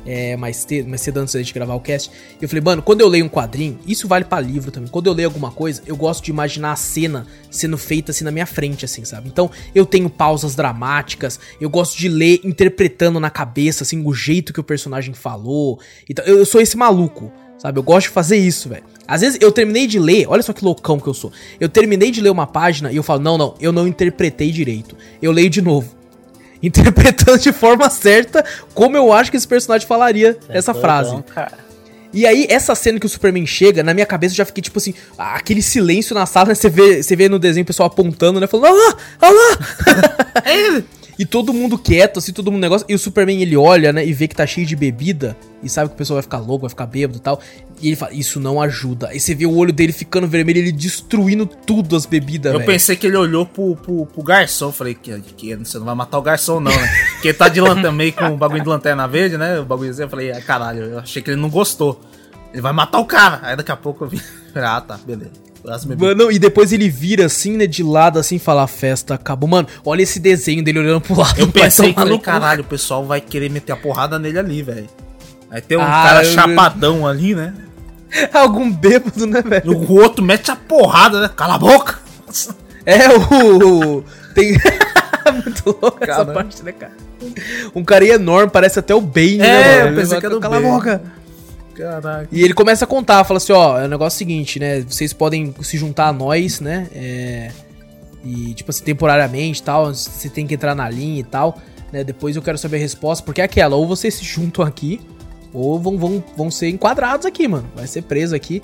É, mais, cedo, mais cedo antes da gente gravar o cast. Eu falei, mano, quando eu leio um quadrinho, isso vale pra livro também. Quando eu leio alguma coisa, eu gosto de imaginar a cena sendo feita assim na minha frente, assim, sabe? Então eu tenho pausas dramáticas, eu gosto de ler interpretando na cabeça, assim, o jeito que o personagem falou. Então, eu, eu sou esse maluco. Sabe, eu gosto de fazer isso, velho. Às vezes eu terminei de ler, olha só que loucão que eu sou. Eu terminei de ler uma página e eu falo, não, não, eu não interpretei direito. Eu leio de novo. Interpretando de forma certa como eu acho que esse personagem falaria essa Doidão, frase. cara. E aí, essa cena que o Superman chega, na minha cabeça eu já fiquei tipo assim, ah, aquele silêncio na sala, né? Você vê, você vê no desenho o pessoal apontando, né? Falando, ah lá, ah lá! E todo mundo quieto, assim, todo mundo negócio. E o Superman, ele olha, né, e vê que tá cheio de bebida. E sabe que o pessoal vai ficar louco, vai ficar bêbado e tal. E ele fala, isso não ajuda. Aí você vê o olho dele ficando vermelho, ele destruindo tudo as bebidas, Eu velho. pensei que ele olhou pro, pro, pro garçom. Falei, que, que você não vai matar o garçom, não, né? Porque ele tá de lanterna meio com o bagulho de lanterna verde, né? O bagulho assim. Eu falei, ah, caralho, eu achei que ele não gostou. Ele vai matar o cara. Aí daqui a pouco eu vi. Ah, tá, beleza. As bebidas. Mano, e depois ele vira assim, né, de lado, assim, fala, a festa acabou. Mano, olha esse desenho dele olhando pro lado. Eu pensei, falei, caralho, o pessoal vai querer meter a porrada nele ali, velho. Aí tem um Ah, cara eu- chapadão ali, né? Algum bêbado, né, velho? o outro mete a porrada, né? Cala a boca! É o. Tem. Muito louco essa parte, né, cara? Um cara enorme, parece até o Bane, É, né, mano? eu pensei que era o Cala a boca. Caraca. E ele começa a contar, fala assim, ó, é o negócio seguinte, né? Vocês podem se juntar a nós, né? É, e, tipo assim, temporariamente e tal, você tem que entrar na linha e tal, né? Depois eu quero saber a resposta, porque é aquela, ou vocês se juntam aqui, ou vão, vão, vão ser enquadrados aqui, mano. Vai ser preso aqui.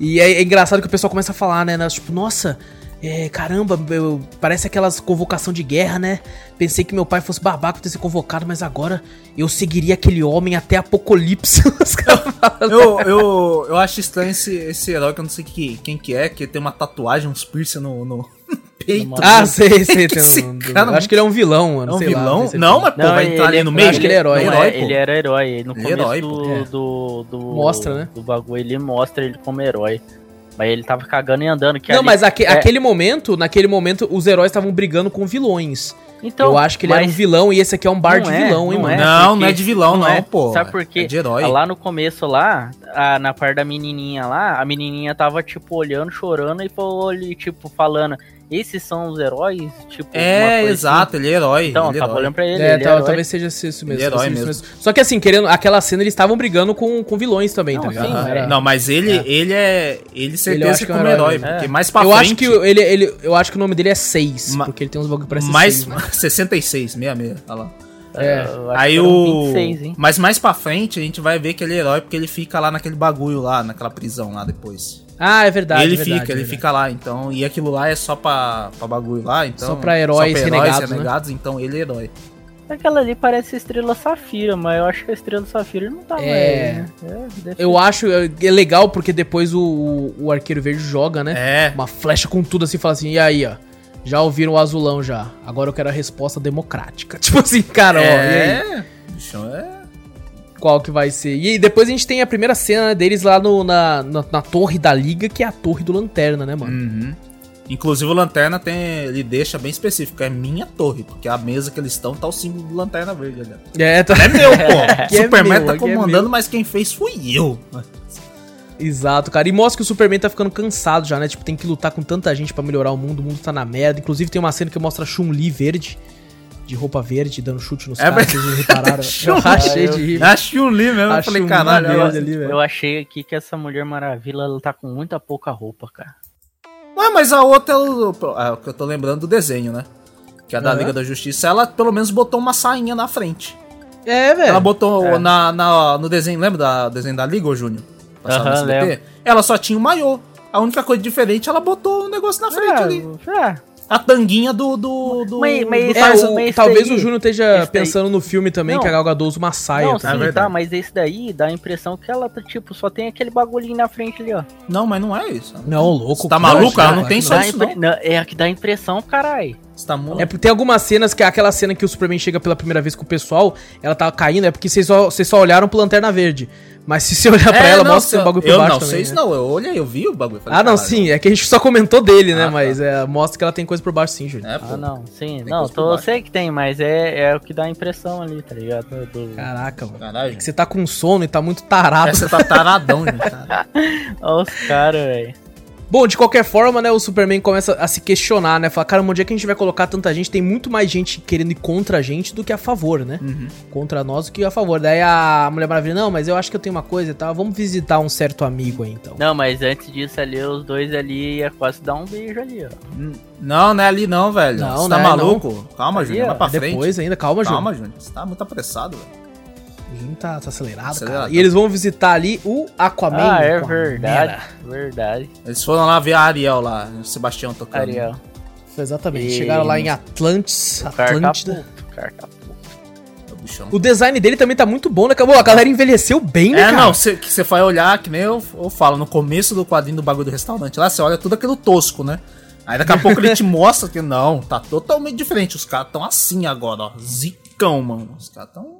E é, é engraçado que o pessoal começa a falar, né? né, Tipo, nossa, é, caramba, eu- parece aquelas convocação de guerra, né? Pensei que meu pai fosse babaca ter sido convocado, mas agora eu seguiria aquele homem até Apocalipse. Os caras falam, Eu, eu, eu acho estranho esse, esse herói que eu não sei que, quem que é, que tem uma tatuagem, uns piercing no, no peito. Ah, sei, sei. Que Tem esse um, cara acho que ele é um vilão, mano. É um sei lá, vilão? se ele não, mas pô, Não, vai entrar ali no eu meio. acho que ele é herói, Não, Herói, é, pô. ele era herói. No Ele é começo herói, do. É. do, do. Mostra, né? Do bagulho, ele mostra ele como herói. Mas ele tava cagando e andando. Que Não, ali- mas aque- é, aquele momento, naquele momento, os heróis estavam brigando com vilões. Então, eu acho que ele era um vilão e esse aqui é um bar Não de é, vilão, hein, não mano. é. não, porque- não é de vilão, não, não é. pô. Sabe por quê? É de herói. Lá no começo lá, a- na parte da menininha lá, a menininha tava, tipo, olhando, chorando e falou ali, tipo, falando, esses são os heróis? Tipo, É, exato, ele é herói. assim. Então, ele é tava herói. olhando pra ele, É, ele tal- é herói. talvez seja isso mesmo. Ele é herói seja isso mesmo. Só que assim, querendo, aquela cena eles estavam brigando com, com vilões também, Não, tá ligado? sim, Não era- é. Não, mas ele, É. ele é. Ele Ele certeza acho que é um como herói herói, mesmo. porque É. mais pra eu frente. acho que ele, ele, eu acho que o nome dele é 6, Ma- porque ele tem uns bagulho que parece mais 6, né? 66, 66, olha lá. É. Eu acho Aí o. 26, hein? Mas mais pra frente a gente vai ver que ele é herói porque ele fica lá naquele bagulho lá, naquela prisão lá depois. Ah, é verdade. ele é verdade, fica, é ele fica lá, então. E aquilo lá é só pra, pra bagulho lá, então. Só pra heróis renegados, né? renegados, então ele é herói. Aquela ali parece Estrela Safira, mas eu acho que a Estrela Safira não tá É. mais, né? É, Eu ser- acho é é legal porque depois o, o, Arqueiro Verde joga, né? É. Uma flecha com tudo assim, fala assim, e aí, ó. Já ouviram o azulão já. Agora eu quero a resposta democrática. Tipo assim, cara, ó. E aí? É. Bichão é. Qual que vai ser? E depois a gente tem a primeira cena deles lá no, na, na, na torre da liga, que é a torre do Lanterna, né, mano? Uhum. Inclusive o Lanterna tem. Ele deixa bem específico, é minha torre, porque a mesa que eles estão tá o símbolo do Lanterna Verde ali. É, tá... É meu, pô. Que é Superman meu, tá é comandando, meu. mas quem fez fui eu. Exato, cara. E mostra que o Superman tá ficando cansado já, né? Tipo, tem que lutar com tanta gente pra melhorar o mundo, o mundo tá na merda. Inclusive tem uma cena que mostra a Chun-Li verde, de roupa verde, dando chute nos É caras, vocês repararam. eu rachei de rir. A Chun-Li mesmo, eu A falei, caralho, ela... ali, velho. Eu achei aqui que essa Mulher Maravilha, ela tá com muita pouca roupa, cara. Ué, mas a outra é o, é o que eu tô lembrando do desenho, né? Que é da Aham. Liga da Justiça. Ela pelo menos botou uma sainha na frente. É, velho. Ela botou É. na, na- no desenho, lembra da desenho da Liga, ô Júnior? Passava lembro. Ela só tinha o maiô. A única coisa diferente, ela botou o negócio na frente ali. Ah, A tanguinha do. do, do, Mas- mas do É, o- mas talvez daí- o Júnior esteja esse daí- pensando no filme também Não. que a Gal Gadot usa uma saia. não, tá? sim, tá, mas esse daí dá a impressão que ela tá, tipo, só tem aquele bagulhinho na frente ali, ó. Não, mas não é isso. Não, louco. Você tá maluco? Ela não tem só isso, impre- não, É a que dá impressão, carai. Tá? É porque tem algumas cenas que aquela cena que o Superman chega pela primeira vez com o pessoal, ela tá caindo, é porque vocês só, vocês só olharam pro Lanterna Verde. Mas se você olhar pra ela, não, mostra que tem um bagulho por eu baixo não também. sei isso né? não. Eu olhei, eu vi o bagulho. falei, Ah, não, sim, é que a gente só comentou dele, né? Ah, tá. mas é, mostra que ela tem coisa por baixo sim, Júlio. É. Ah, não, sim. Tem não, coisa tô, eu sei que tem, mas é, é o que dá a impressão ali, tá ligado? Do... Caraca, mano. Caralho. É que você tá com sono e tá muito tarado. Essa tá taradão, gente. cara. Olha os caras, velho. Bom, de qualquer forma, né, o Superman começa a se questionar, né? Fala, cara, onde é que a gente vai colocar tanta gente? Tem muito mais gente querendo ir contra a gente do que a favor, né? Uhum. Contra nós do que a favor. Daí a Mulher Maravilha, não, mas eu acho que eu tenho uma coisa e tal. Vamos visitar um certo amigo aí, então. Não, mas antes disso ali, os dois ali ia quase dar um beijo ali, ó. Não, não é ali não, velho. Não, Você não tá é, maluco? Calma, Ali, Júnior. Vai pra Depois frente. ainda, calma, Júlio. Calma, Júnior. Você tá muito apressado, velho. O tá, tá acelerado, Acelerado. cara. E eles vão visitar ali o Aquaman. Ah, é verdade. Verdade. Eles foram lá ver a Ariel lá, o Sebastião tocando. Ariel. Foi exatamente. E- Chegaram lá em Atlantis, O tá Atlântida. o cara tá design dele também tá muito bom, né? Acabou, a galera envelheceu bem, né, É, cara? não, você vai olhar, que nem eu, eu falo, no começo do quadrinho do bagulho do restaurante, lá você olha tudo aquilo tosco, né? Aí daqui a pouco ele te mostra que não, tá totalmente diferente. Os caras tão assim agora, ó. Zicão, mano. Os caras tão.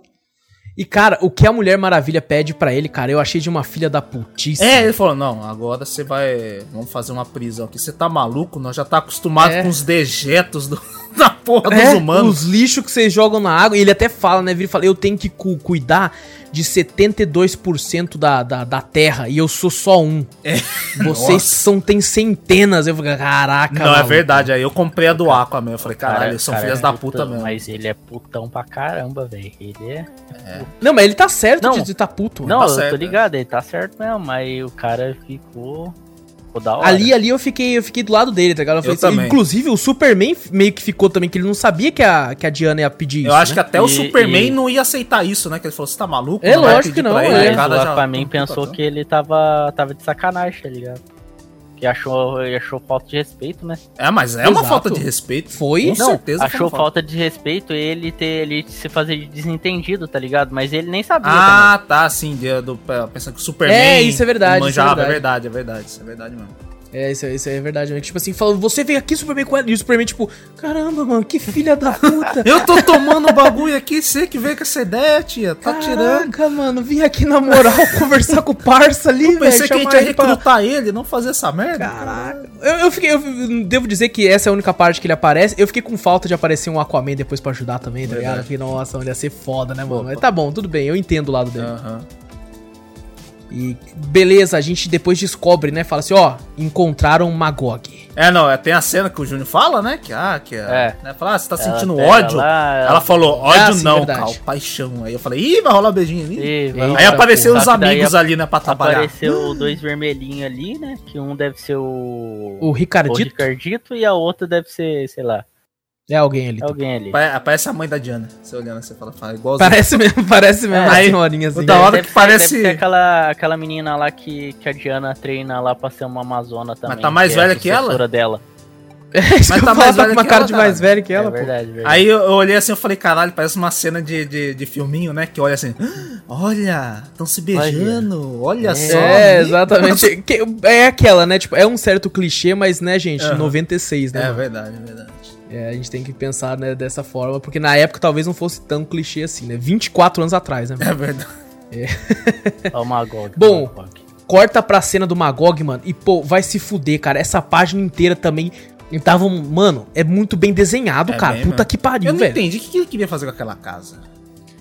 E, cara, o que a Mulher Maravilha pede pra ele, cara, eu achei de uma filha da putice. É, ele falou: não, agora você vai. Vamos fazer uma prisão aqui. Você tá maluco? Nós já tá acostumado É. com os dejetos do, da porra É, dos humanos. os lixos que vocês jogam na água. E ele até fala, né? Vira e fala, eu tenho que cu- cuidar de 72% da, da, da terra e eu sou só um. Vocês Nossa. são, tem centenas. Eu falei, caraca, Não, é maluco. verdade. Aí eu comprei a do Aqua mesmo. Eu falei, caralho, eles são cara filhas é da putão, puta mesmo. Mas ele é putão pra caramba, velho. Ele é. Não, mas ele tá certo Não. de de tá puto. Não, tá eu certo, tô é. ligado, ele tá certo mesmo, mas o cara ficou. Ficou da hora. Ali, ali eu fiquei, eu fiquei do lado dele, tá ligado? Eu Eu falei assim, também. inclusive, o Superman meio que ficou também, que ele não sabia que a, que a Diana ia pedir Eu isso. acho né? que até o E- Superman e- não ia aceitar isso, né? Que ele falou, você tá maluco? É, lógico que não, é. ele, Mas o o Aquaman pensou que ele tava, tava de sacanagem, tá ligado? Que achou, achou falta de respeito, né? É, mas é uma Exato. falta de respeito. Foi? Com Não, certeza foi achou uma falta de respeito ele ter ele se fazer de desentendido, tá ligado? Mas ele nem sabia Ah, tá, sim. do, pensando que o Superman. É, isso é verdade, manjava, isso é é verdade. verdade, é verdade. Isso é verdade mesmo. É, isso, isso aí é verdade, né? Tipo assim, falando, você veio aqui, Superman, com ela. E o Superman, tipo, caramba, mano, que filha da puta. Eu tô tomando o bagulho aqui, você que veio com essa ideia, tia. Tá tirando. Caraca, mano, vim aqui na moral conversar com o parça ali, velho. pensei que a gente ia ele pra- recrutar ele, não fazer essa merda. Caraca. Eu, eu fiquei. Eu devo dizer que essa é a única parte que ele aparece. Eu fiquei com falta de aparecer um Aquaman depois pra ajudar também, tá ligado? Fiquei, nossa, mano, ia ser foda, né, mano? Opa. Mas tá bom, tudo bem, eu entendo o lado dele. Aham. E beleza, a gente depois descobre, né? Fala assim, ó, encontraram Magog. É, não, é, tem a cena que o Júnior fala, né? Que, ah, que É. Né, fala, ah, você tá Ela sentindo ódio? lá, ela... ela- falou, ódio Ah, sim, não, verdade. Cal, paixão. Aí eu falei, ih, vai rolar um beijinho ali. E Aí apareceu os amigos ali, né, pra trabalhar. Apareceu dois vermelhinhos ali, né? Que um deve ser o. O o Ricardito Ricardito e a outra deve ser, sei lá, é alguém ali. alguém ali. Aparece a mãe da Diana. Você olhando, você fala, fala igualzinho. Parece mesmo, parece mesmo, Aí, a senhorinha assim. da hora Deve que ser- parece- Deve ser aquela, aquela menina lá que, que a Diana treina lá pra ser uma amazona também. tá mais é a velha que ela? dela. É isso Mas que tá eu mais falo, tá velha com uma que cara ela, de mais cara. velho que ela, é pô. verdade, verdade. Aí eu, eu olhei assim, eu falei, caralho, parece uma cena de, de, de filminho, né? Que olha assim, "Ah, olha, estão se beijando, olha, só. É, Ih, exatamente. Que- é aquela, né? Tipo, é um certo clichê, mas, né, gente, Aham. 96, né? É mano? verdade, é verdade. É, a gente tem que pensar, né, dessa forma, porque na época talvez não fosse tão clichê assim, né? 24 anos atrás, né? mano? É verdade. Ó, o Magog. Bom, Magog. Corta pra cena do Magog, mano, e, pô, vai se fuder, cara. Essa página inteira também tava, um- mano, é muito bem desenhado, É cara. bem, Puta mano. que pariu, Eu não velho. entendi o que, ele queria fazer com aquela casa.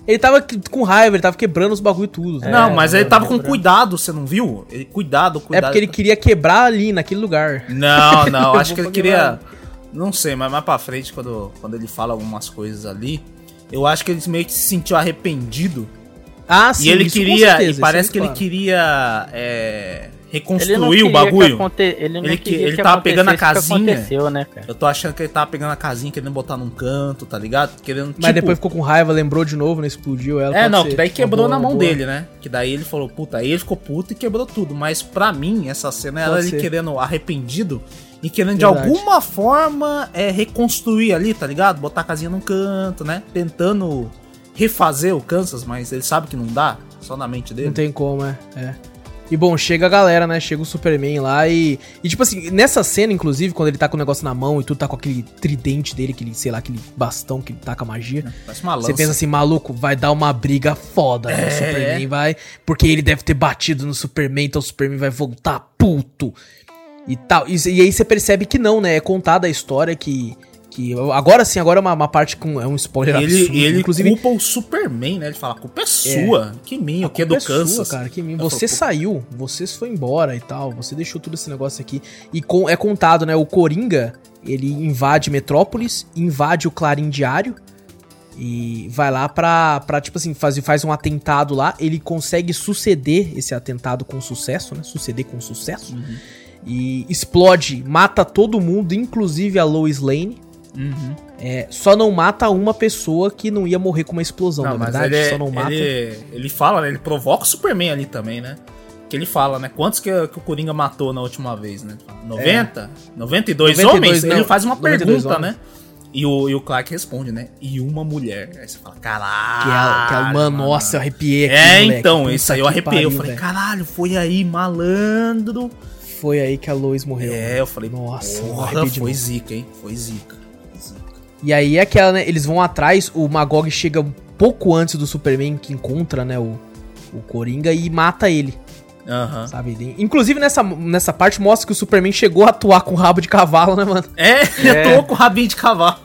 Ele tava com raiva, ele tava quebrando os bagulho tudo. né? não, mas ele tava com lembrando. cuidado, você não viu? Ele, cuidado, É cuidado. porque ele queria quebrar ali, naquele lugar. Não, não, acho que ele queria. Não sei, mas mais pra frente, quando, quando ele fala algumas coisas ali, eu acho que ele meio que se sentiu arrependido. Ah, e ele isso com queria. certeza, e parece é que ele claro. queria é, Ele não reconstruir queria o bagulho. Que aconte... Ele, não Ele que- queria ele que tava pegando a acontecesse o que casinha. aconteceu, né, cara? Eu tô achando que ele tava pegando a casinha, querendo botar num canto, tá ligado? Querendo. Mas depois ficou com raiva, lembrou de novo, né? Explodiu ela. É, não, que daí quebrou boa, na mão boa. dele, né? Que daí ele falou, puta, aí ele ficou puto e quebrou tudo. Mas pra mim, essa cena era Pode ele ser. querendo arrependido e querendo Verdade. de alguma forma é, reconstruir ali, tá ligado? Botar a casinha num canto, né? Tentando refazer o Kansas, mas ele sabe que não dá, só na mente dele. Não tem como, é. é. E bom, chega a galera, né? Chega o Superman lá e. E tipo assim, nessa cena, inclusive, quando ele tá com o negócio na mão e tudo tá com aquele tridente dele, aquele, sei lá, aquele bastão que ele taca magia. Parece uma lança. Você pensa assim, maluco, vai dar uma briga foda, né? O É. Superman vai. Porque ele deve ter batido no Superman, então o Superman vai voltar puto. E tal. E, e aí você percebe que não, né? É contada a história que. que agora sim, agora é uma, uma parte com. É um spoiler E ele, e ele Inclusive, culpa o Superman, né? Ele fala, a culpa é sua. Que minha, o que é do é sua, Kansas. cara, que mim. Eu Você falo, saiu, você foi embora e tal, você deixou todo esse negócio aqui. E com- é contado, né? O Coringa, ele invade Metrópolis, invade o Clarim Diário e vai lá pra, pra tipo assim, faz, faz um atentado lá. Ele consegue suceder esse atentado com sucesso, né? Suceder com sucesso. Uhum. E explode, mata todo mundo, inclusive a Lois Lane. Uhum. É, só não mata uma pessoa que não ia morrer com uma explosão, Não, na mas verdade. ele, só não mata. ele, ele fala, né? Ele provoca o Superman ali também, né? Que ele fala, né? Quantos que, que o Coringa matou na última vez, né? 90? 92, 92 homens? não. Ele faz uma 92 pergunta, homens. né? E o, e o Clark responde, né? E uma mulher. Aí você fala, caralho. Que ela, que ela, mano, nossa, eu arrepiei aqui. É, moleque. então, isso aí eu arrepiei. eu pariu, falei, velho. caralho, foi aí, malandro. Foi aí que a Lois morreu. É, eu falei, Nossa, porra, foi novo. zica, hein? Foi zica. zica. E aí é aquela, né? Eles vão atrás, o Magog chega um pouco antes do Superman que encontra, né, o, o Coringa e mata ele, Aham. sabe? Ele- Inclusive nessa, nessa parte mostra que o Superman chegou a atuar com rabo de cavalo, né, mano? É, eu tô com o rabinho de cavalo.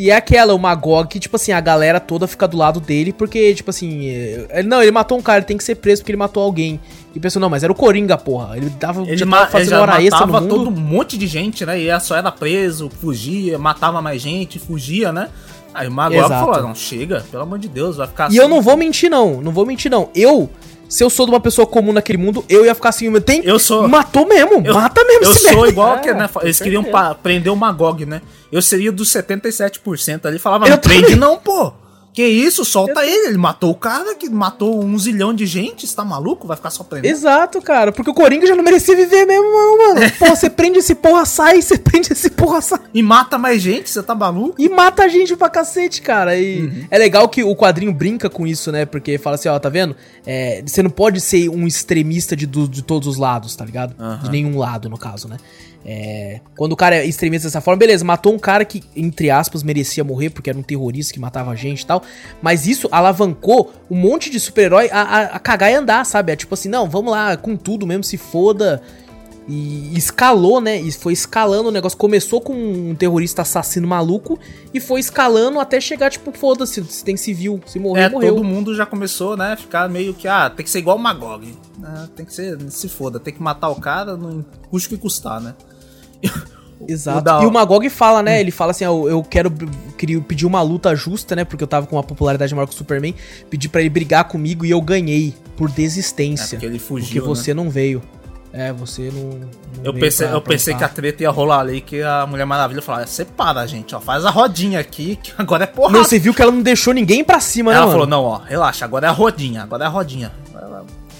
E é aquela, o Magog, que, tipo assim, a galera toda fica do lado dele, porque, tipo assim, é, ele, não, ele matou um cara, ele tem que ser preso porque ele matou alguém. E pensou, não, mas era o Coringa, porra. Ele tava, Ele, já tava ele fazendo já hora extra no matava mundo. todo um monte de gente, né? E só era preso, fugia, matava mais gente, fugia, né? Aí o Magog Exato. falou: não, chega, pelo amor de Deus, vai ficar E eu não vou mentir, não. Não vou mentir, não. Eu, se eu sou de uma pessoa comum naquele mundo, eu ia ficar assim, tem. Eu sou- Matou mesmo. Eu- mata mesmo Eu sou merda. igual É, que, né? Eles queriam prender o Magog, né? Eu seria dos 77% ali. Falava, Eu não prende não, pô. Que isso, solta ele. Ele matou o cara que matou um zilhão de gente. Você tá maluco? Vai ficar só prendendo? Exato, cara. Porque o Coringa já não merecia viver mesmo, não, mano. É. Pô, você prende esse porra, sai, você prende esse porra, sai. E mata mais gente, você tá maluco? E mata a gente pra cacete, cara. E Uhum. é legal que o quadrinho brinca com isso, né? Porque fala assim, ó, tá vendo? É, você não pode ser um extremista de, do- de todos os lados, tá ligado? De Aham. nenhum lado, no caso, né? É, quando o cara é extremista dessa forma, beleza, matou um cara que, entre aspas, merecia morrer porque era um terrorista que matava gente e tal. Mas isso alavancou um monte de super-herói a, a- a cagar e andar, sabe? É tipo assim, não, vamos lá, com tudo mesmo, se foda. E escalou, né? E foi escalando o negócio. Começou com um terrorista assassino maluco e foi escalando até chegar, tipo, foda-se, se tem civil. Se morrer, É, morreu. todo mundo já começou, né? Ficar meio que, ah, tem que ser igual o Magog. Ah, tem que ser, se foda, tem que matar o cara, não custa o que custar, né? Exato. Da- E o Magog fala, né? Ele fala assim: eu quero queria pedir uma luta justa, né? Porque eu tava com uma popularidade maior que o Superman. Pedi pra ele brigar comigo e eu ganhei por É, desistência. porque ele porque fugiu, né? você não veio. É, você não. não Eu veio pensei, pra- eu pra pensei que a treta ia rolar ali, que a Mulher Maravilha falava, separa, gente, ó, faz a rodinha aqui, que agora é porrada. Não, você viu que ela não deixou ninguém pra cima, né, Ela falou, não, ó, relaxa, agora é a rodinha, agora é a rodinha. Vai,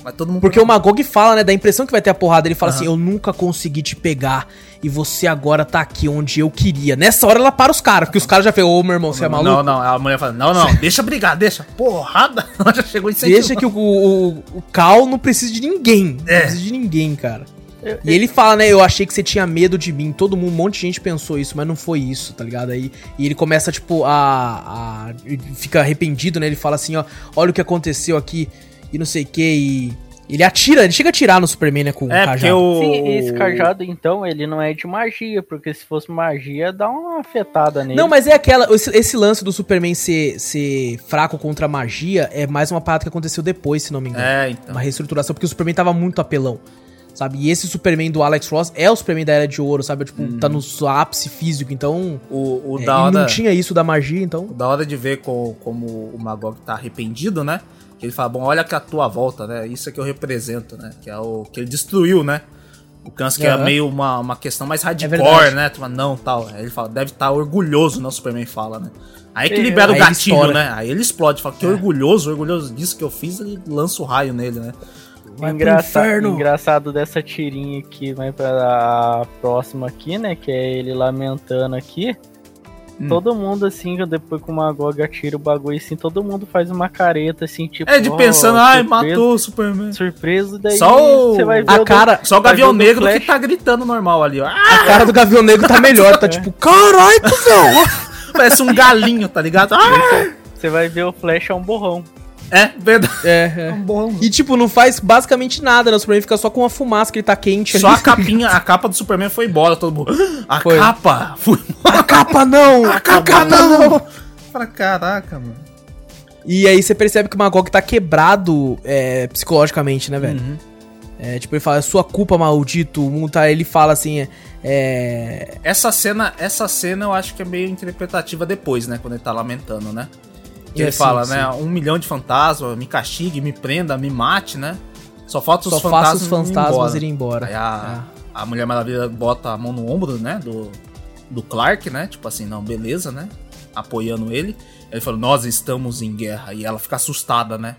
vai todo mundo... Porque o Magog fala, né, da impressão que vai ter a porrada. Ele fala Aham. assim: Eu nunca consegui te pegar e você agora tá aqui onde eu queria. Nessa hora ela para os caras, porque os caras já falam: Ô, meu irmão, você é maluco? Não, não, a mulher fala, não, não, deixa brigar, deixa. Porrada, ela já chegou em Deixa que o, o, o Cal não precisa de ninguém. Não É. precisa de ninguém, cara. Eu- E ele fala, né? Eu achei que você tinha medo de mim. Todo mundo, um monte de gente pensou isso, mas não foi isso, tá ligado? Aí, e ele começa, tipo, a, a. Fica arrependido, né? Ele fala assim, ó, olha o que aconteceu aqui e não sei o que. E. Ele atira, ele chega a atirar no Superman, né? Com o É, porque o... Sim, esse cajado, então, ele não é de magia, porque se fosse magia, dá uma afetada nele. Não, mas é aquela. Esse, esse lance do Superman ser, ser fraco contra a magia é mais uma parada que aconteceu depois, se não me engano. É, então. Uma reestruturação, porque o Superman tava muito apelão. Sabe? E esse Superman do Alex Ross é o Superman da Era de Ouro, sabe? Tipo, tá no seu ápice físico, então. O, o é, da hora... não tinha isso da magia, então. Da hora de ver co- como o Magog tá arrependido, né? Que ele fala, bom, olha que a tua volta, né? Isso é que eu represento, né? Que é o que ele destruiu, né? O câncer que é meio uma, uma questão mais hardcore, verdade. né? Tu fala, não, tal. Aí ele fala, deve estar orgulhoso, né? O Superman fala, né? Aí que É, libera o aí ele gatilho, né? Aí ele explode, fala que É. orgulhoso, orgulhoso disso que eu fiz, ele lança o raio nele, né? Vai Engraça- engraçado dessa tirinha aqui, vai pra a próxima aqui, né? Que é ele lamentando aqui. Hum. Todo mundo, assim, depois que o Magog atira o bagulho, assim, todo mundo faz uma careta, assim, tipo. É de pensando, ai, surpresa- matou o Superman. Surpreso, daí Só o- você vai ver a do- cara- Só o Gavião do Negro que tá gritando normal ali, ó. A cara do Gavião Negro tá melhor, tá tipo, caralho, cuzão! parece um galinho, tá ligado? Ah, Você vai ver o Flash é um borrão. É verdade. É, é. Bom, E tipo, não faz basicamente nada, né? O Superman fica só com uma fumaça que ele tá quente Só a capinha, a capa do Superman foi embora, todo mundo. A Foi. capa foi A capa não! A capa não! Pra caraca, mano. E aí você percebe que o Magog tá quebrado é, psicologicamente, né, velho? Uhum. É, tipo, ele fala, é sua culpa, maldito. O mundo tá. Ele fala assim, é. é, Essa cena, essa cena eu acho que é meio interpretativa depois, né? Quando ele tá lamentando, né? Que É, ele fala, sim. né? Um milhão de fantasmas, me castigue, me prenda, me mate, né? Só falta os Só fantasmas, faça os fantasmas irem embora. Aí a, a Mulher Maravilha bota a mão no ombro, né? Do, do Clark, né? Tipo assim, não, beleza, né? Apoiando ele. Ele falou, nós estamos em guerra. E ela fica assustada, né?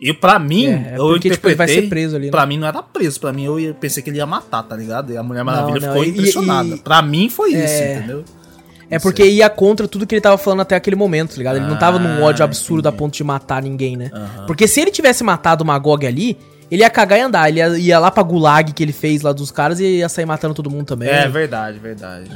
E pra mim, É, é eu porque, tipo, ele vai interpretei- ser preso ali, né? Pra mim não era preso, pra mim eu pensei que ele ia matar, tá ligado? E a Mulher Maravilha não, ficou e- impressionada. e- Pra mim foi isso, É. entendeu? É porque ia contra tudo que ele tava falando até aquele momento, tá ligado? Ele não tava num Ah, ódio absurdo a entendi. ponto de matar ninguém, né? Aham. Porque se ele tivesse matado o Magog ali, ele ia cagar e andar. Ele ia, ia lá pra gulag que ele fez lá dos caras e ia sair matando todo mundo também. É verdade, verdade.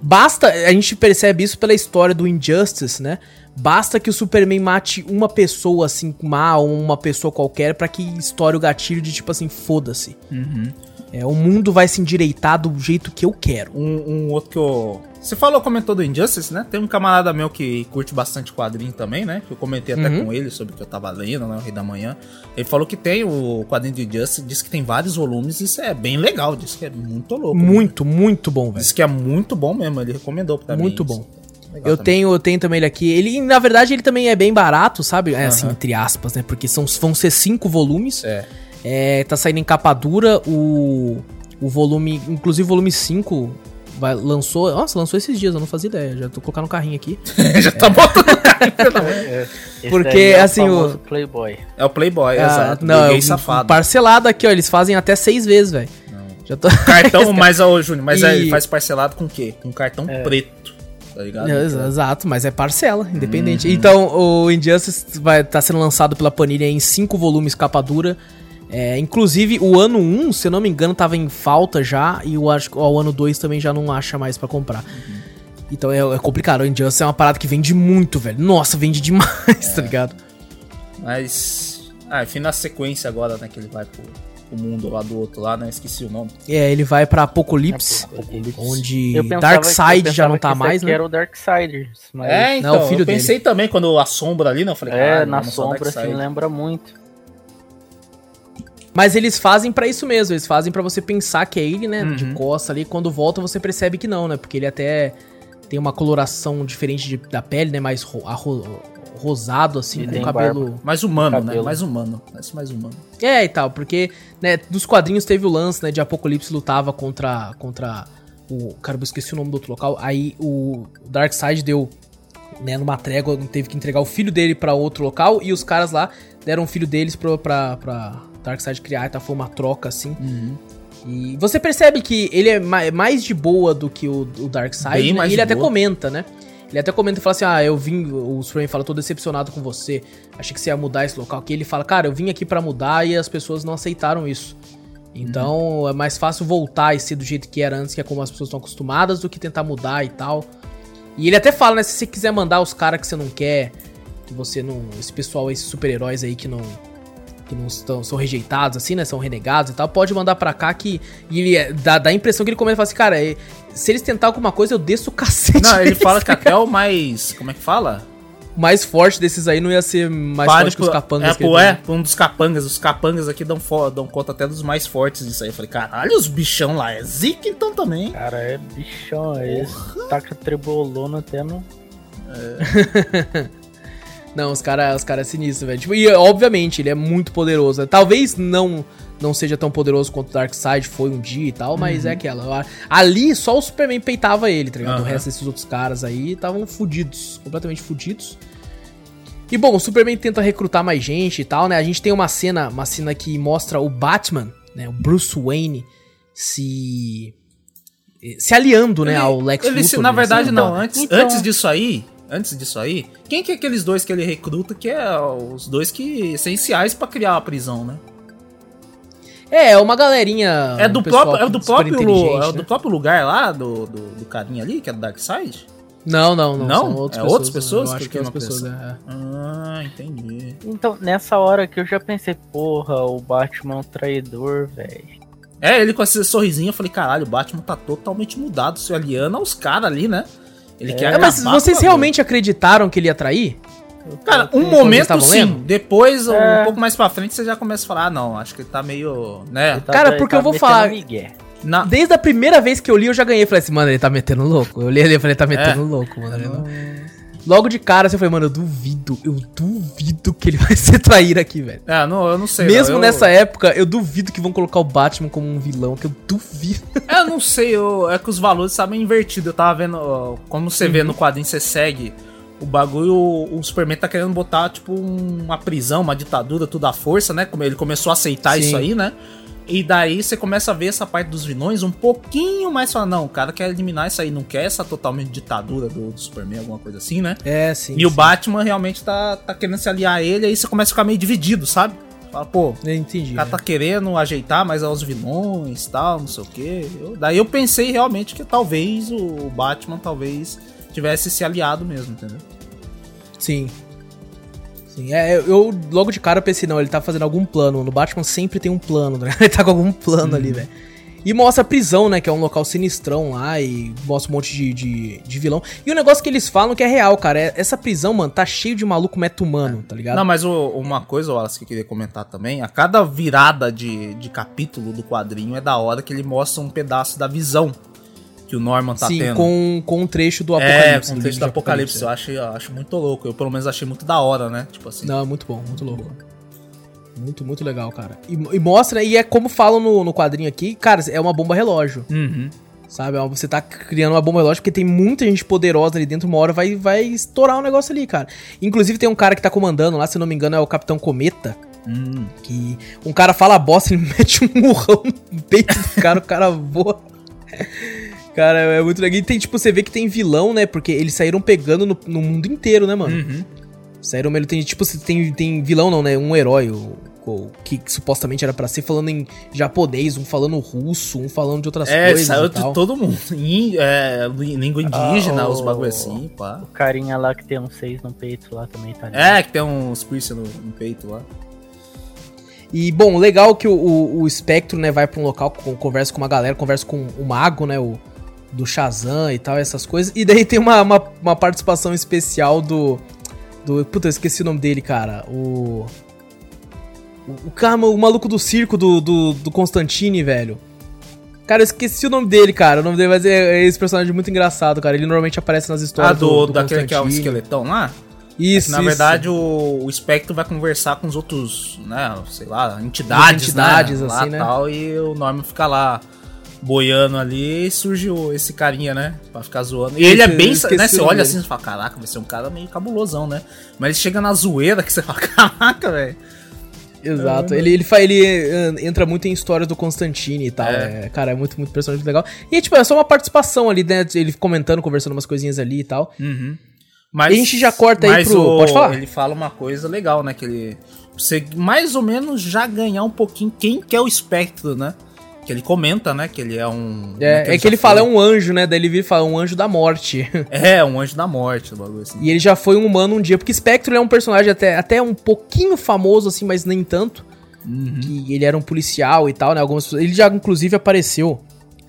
Basta, a gente percebe isso pela história do Injustice, né? Basta que o Superman mate uma pessoa assim, má ou uma pessoa qualquer pra que estoure o gatilho de tipo assim, foda-se. Uhum. É, o mundo vai se endireitar do jeito que eu quero. Um, um outro que eu. Você falou, comentou do Injustice, né? Tem um camarada meu que curte bastante quadrinho também, né? Que eu comentei até Uhum. com ele sobre o que eu tava lendo, né? O Rei da Manhã. Ele falou que tem o quadrinho de Injustice, disse que tem vários volumes, isso é bem legal, disse que é muito louco. Muito, muito bom, velho. Disse que é muito bom mesmo, ele recomendou pra mim. Muito bom. Legal Eu também. tenho, eu tenho também ele aqui. Ele, na verdade, ele também é bem barato, sabe? É assim, Aham. entre aspas, né? Porque são, vão ser cinco volumes. É. É, tá saindo em capa dura o, o volume, inclusive o volume 5, vai, lançou. Nossa, lançou esses dias, eu não fazia ideia. Já tô colocando no carrinho aqui. Já tá botando no carrinho, pelo amor. Esse Porque, é assim, o- famoso Playboy. É o Playboy, Ah, exato. não, é safado. parcelado aqui, ó. Eles fazem até seis vezes, velho. Já tô. Cartão, mas, ô, Júnior, mas E- aí ele faz parcelado com o quê? Com cartão É. preto. Tá ligado? É, exa- Exato, mas é parcela, independente. Então, o Injustice vai estar sendo lançado pela Panini em cinco volumes capa dura. É, inclusive, o ano 1, se eu não me engano, tava em falta já. E eu acho que o ano 2 também já não acha mais pra comprar. Então é, é complicado. O Injustice é uma parada que vende muito, velho. Nossa, vende demais, tá ligado? Mas. Ah, enfim, na sequência agora, né? Que ele vai pro, pro mundo lá do outro lá, né? Esqueci o nome. É, ele vai pra Apocalipse, onde Darkseid já não tá mais, né? era o Darkseid, mas É, então, Não, o filho eu pensei também quando a sombra ali, né? Eu falei, é, caralho, na sombra assim lembra muito. Mas eles fazem pra isso mesmo, eles fazem pra você pensar que é ele, né? De Uhum. costa ali. Quando volta, você percebe que não, né? Porque ele até tem uma coloração diferente de- da pele, né? Mais ro- arro- rosado, assim, E com cabelo. Mais humano, né? Cabelo. Mais humano. Parece mais humano. É, e tal, porque, né, dos quadrinhos teve o lance, né, de Apocalipse lutava contra. contra o. Cara, eu esqueci o nome do outro local. Aí o Darkseid deu. Né, numa trégua, teve que entregar o filho dele pra outro local e os caras lá deram o filho deles pra, pra, pra Darkseid criar, tá? Foi uma troca assim. E você percebe que ele é ma- mais de boa do que o, o Darkseid, né? E ele até boa. comenta, né? Ele até comenta e fala assim: Ah, eu vim. O Superman fala, tô decepcionado com você. Achei que você ia mudar esse local. Que ele fala, cara, eu vim aqui pra mudar e as pessoas não aceitaram isso. Então é mais fácil voltar e ser do jeito que era antes, que é como as pessoas estão acostumadas, do que tentar mudar e tal. E ele até fala, né? Se você quiser mandar os caras que você não quer, que você não. Esse pessoal, esses super-heróis aí que não. Que não estão, são rejeitados, assim, né? São renegados e tal. Pode mandar pra cá que. E ele é- dá, dá a impressão que ele começa e fala assim, cara, é- se eles tentar alguma coisa, eu desço o cacete. Não, ele fala que até o mais. Como é que fala? O mais forte desses aí não ia ser mais Pare forte que os pro- capangas É, que ele pô, tem, é, né? um dos capangas. Os capangas aqui dão, fo- dão conta até dos mais fortes disso aí. Eu falei, caralho, os bichão lá é zica então também. Cara, é bichão, é esse. Taca trebolona até no. Não, os caras os cara é sinistro, velho. Tipo, e obviamente, ele é muito poderoso. né? Talvez não não seja tão poderoso quanto o Darkseid foi um dia e tal, mas é aquela. Ali só o Superman peitava ele, tá ligado? O Aham. resto desses outros caras aí estavam fudidos, completamente fudidos. E bom, o Superman tenta recrutar mais gente e tal, né? A gente tem uma cena, uma cena que mostra o Batman, né? O Bruce Wayne se se aliando, né, Ele- ao Lex ele, se- Luthor. na né? verdade, não. Antes, então- antes disso aí. Antes disso aí, quem que é aqueles dois que ele recruta que é os dois que essenciais pra criar a prisão, né? É, uma galerinha. É do um próprio, é do próprio, é né? do próprio lugar lá do, do, do carinha ali, que é do Darkseid? Não, não, não. Não? São outras É pessoas. outras pessoas Eu acho que é criam outras a pessoas, é. Ah, entendi. Então, nessa hora que eu já pensei, porra, o Batman é um traidor, velho. É, ele com esse sorrisinho, eu falei, caralho, o Batman tá totalmente mudado, se aliando aos caras ali, né? Ele quer É, mas vocês realmente acreditaram que ele ia trair? Cara, um momento sim, lendo? depois, É. um pouco mais pra frente, você já começa a falar, ah, não, acho que ele tá meio, né? Ele tá- Cara, ele porque tá eu vou falar-. Na... Desde a primeira vez que eu li, eu já ganhei. Falei assim, mano, ele tá metendo louco. Eu li ali e falei, tá metendo É. louco, mano. ele não- Logo de cara, você foi, mano, eu duvido, eu duvido que ele vai ser traíra aqui, velho. É, não, eu não sei. Mesmo não, eu- nessa época, eu duvido que vão colocar o Batman como um vilão, que eu duvido. É, eu não sei, eu- é que os valores estavam invertidos. Eu tava vendo, ó, como você Uhum. vê no quadrinho, você segue o bagulho, o, o Superman tá querendo botar, tipo, um- uma prisão, uma ditadura, tudo à força, né? Como ele começou a aceitar Sim. isso aí, né? E daí você começa a ver essa parte dos vilões um pouquinho mais fala, não, o cara quer eliminar isso aí, não quer essa totalmente ditadura do, do Superman, alguma coisa assim, né? É, sim. e o Batman realmente tá, tá querendo se aliar a ele, aí você começa a ficar meio dividido, sabe? Fala, pô, Eu entendi. o cara né? tá querendo ajeitar mais aos vilões tal, não sei o quê. Eu- daí eu pensei realmente que talvez o Batman talvez tivesse se aliado mesmo, entendeu? Sim. Sim, é, eu, logo de cara pensei, não, ele tá fazendo algum plano. No Batman sempre tem um plano, né? Ele tá com algum plano ali, velho. E mostra a prisão, né? Que é um local sinistrão lá e mostra um monte de, de, de vilão. E o negócio que eles falam que é real, cara. É, essa prisão, mano, tá cheio de maluco meta-humano, tá ligado? Não, mas o- uma coisa, Wallace, que eu queria comentar também, a cada virada de, de capítulo do quadrinho é da hora que ele mostra um pedaço da visão que o Norman tá Sim, tendo. com, com um trecho do é, Apocalipse. com o do texto livro do de Apocalipse. Eu acho, eu acho muito louco. Eu, pelo menos, achei muito da hora, né? Tipo assim. Não, é muito bom, muito louco. Muito, muito legal, cara. E, e mostra, e é como falam no, no quadrinho aqui, cara, é uma bomba relógio. Uhum. Sabe? É Você tá criando uma bomba relógio porque tem muita gente poderosa ali dentro, uma hora vai, vai estourar o um negócio ali, cara. Inclusive tem um cara que tá comandando lá, se não me engano, é o Capitão Cometa. Hum. Que um cara fala bosta, ele mete um murrão no peito do cara, o cara voa. Cara, é muito legal. E tem, tipo, você vê que tem vilão, né? Porque eles saíram pegando no, no mundo inteiro, né, mano? Uhum. Saíram, ele tem, tipo, tem, tem vilão não, né? Um herói, o, o que, que supostamente era pra ser falando em japonês, um falando russo, um falando de outras É, coisas saiu e tal. de todo mundo. Em, é, língua indígena, Ah, os bagulho assim, pá. O carinha lá que tem um 6 no peito lá também tá ali. É, que tem uns piercing no, no peito lá. E, bom, legal que o, o, o Spectro, né, vai pra um local, com- conversa com uma galera, conversa com o Mago, né, o do Shazam e tal, essas coisas. E daí tem uma, uma, uma participação especial do, do... Puta, eu esqueci o nome dele, cara. O... O, o cara, o maluco do circo do, do, do Constantine, velho. Cara, eu esqueci o nome dele, cara. O nome dele vai ser é esse personagem muito engraçado, cara. Ele normalmente aparece nas Ah, histórias do, daquele que é o esqueletão lá? Isso, Na isso. verdade, o, o Spectro vai conversar com os outros, né, sei lá, entidades, entidades, né, assim, lá né? tal, e o Norman fica lá boiando ali e surge o- esse carinha, né, pra ficar zoando. E ele é bem, né, você olha dele. assim e fala, caraca, vai ser um cara meio cabulosão, né, mas ele chega na zoeira que você fala, caraca, velho. Exato. Ele, ele, ele eh, entra muito em histórias do Constantine e tal. É. É, cara, é muito, muito personagem legal. E, tipo, é só uma participação ali, né? Ele comentando, conversando umas coisinhas ali e tal. Uhum. Mas, E a gente já corta aí pro- o- pode falar? Ele fala uma coisa legal, né? Que ele. Você mais ou menos já ganhar um pouquinho quem que é o espectro, né? Que ele comenta, né? Que ele é um. É, é que ele já fala, é foi- um anjo, né? Daí ele vira e fala, um anjo da morte. É, um anjo da morte, o bagulho assim. e ele já foi um humano um dia. Porque Spectre é um personagem até, até um pouquinho famoso, assim, mas nem tanto. Uhum. Que ele era um policial e tal, né? Algumas pessoas- Ele já, inclusive, apareceu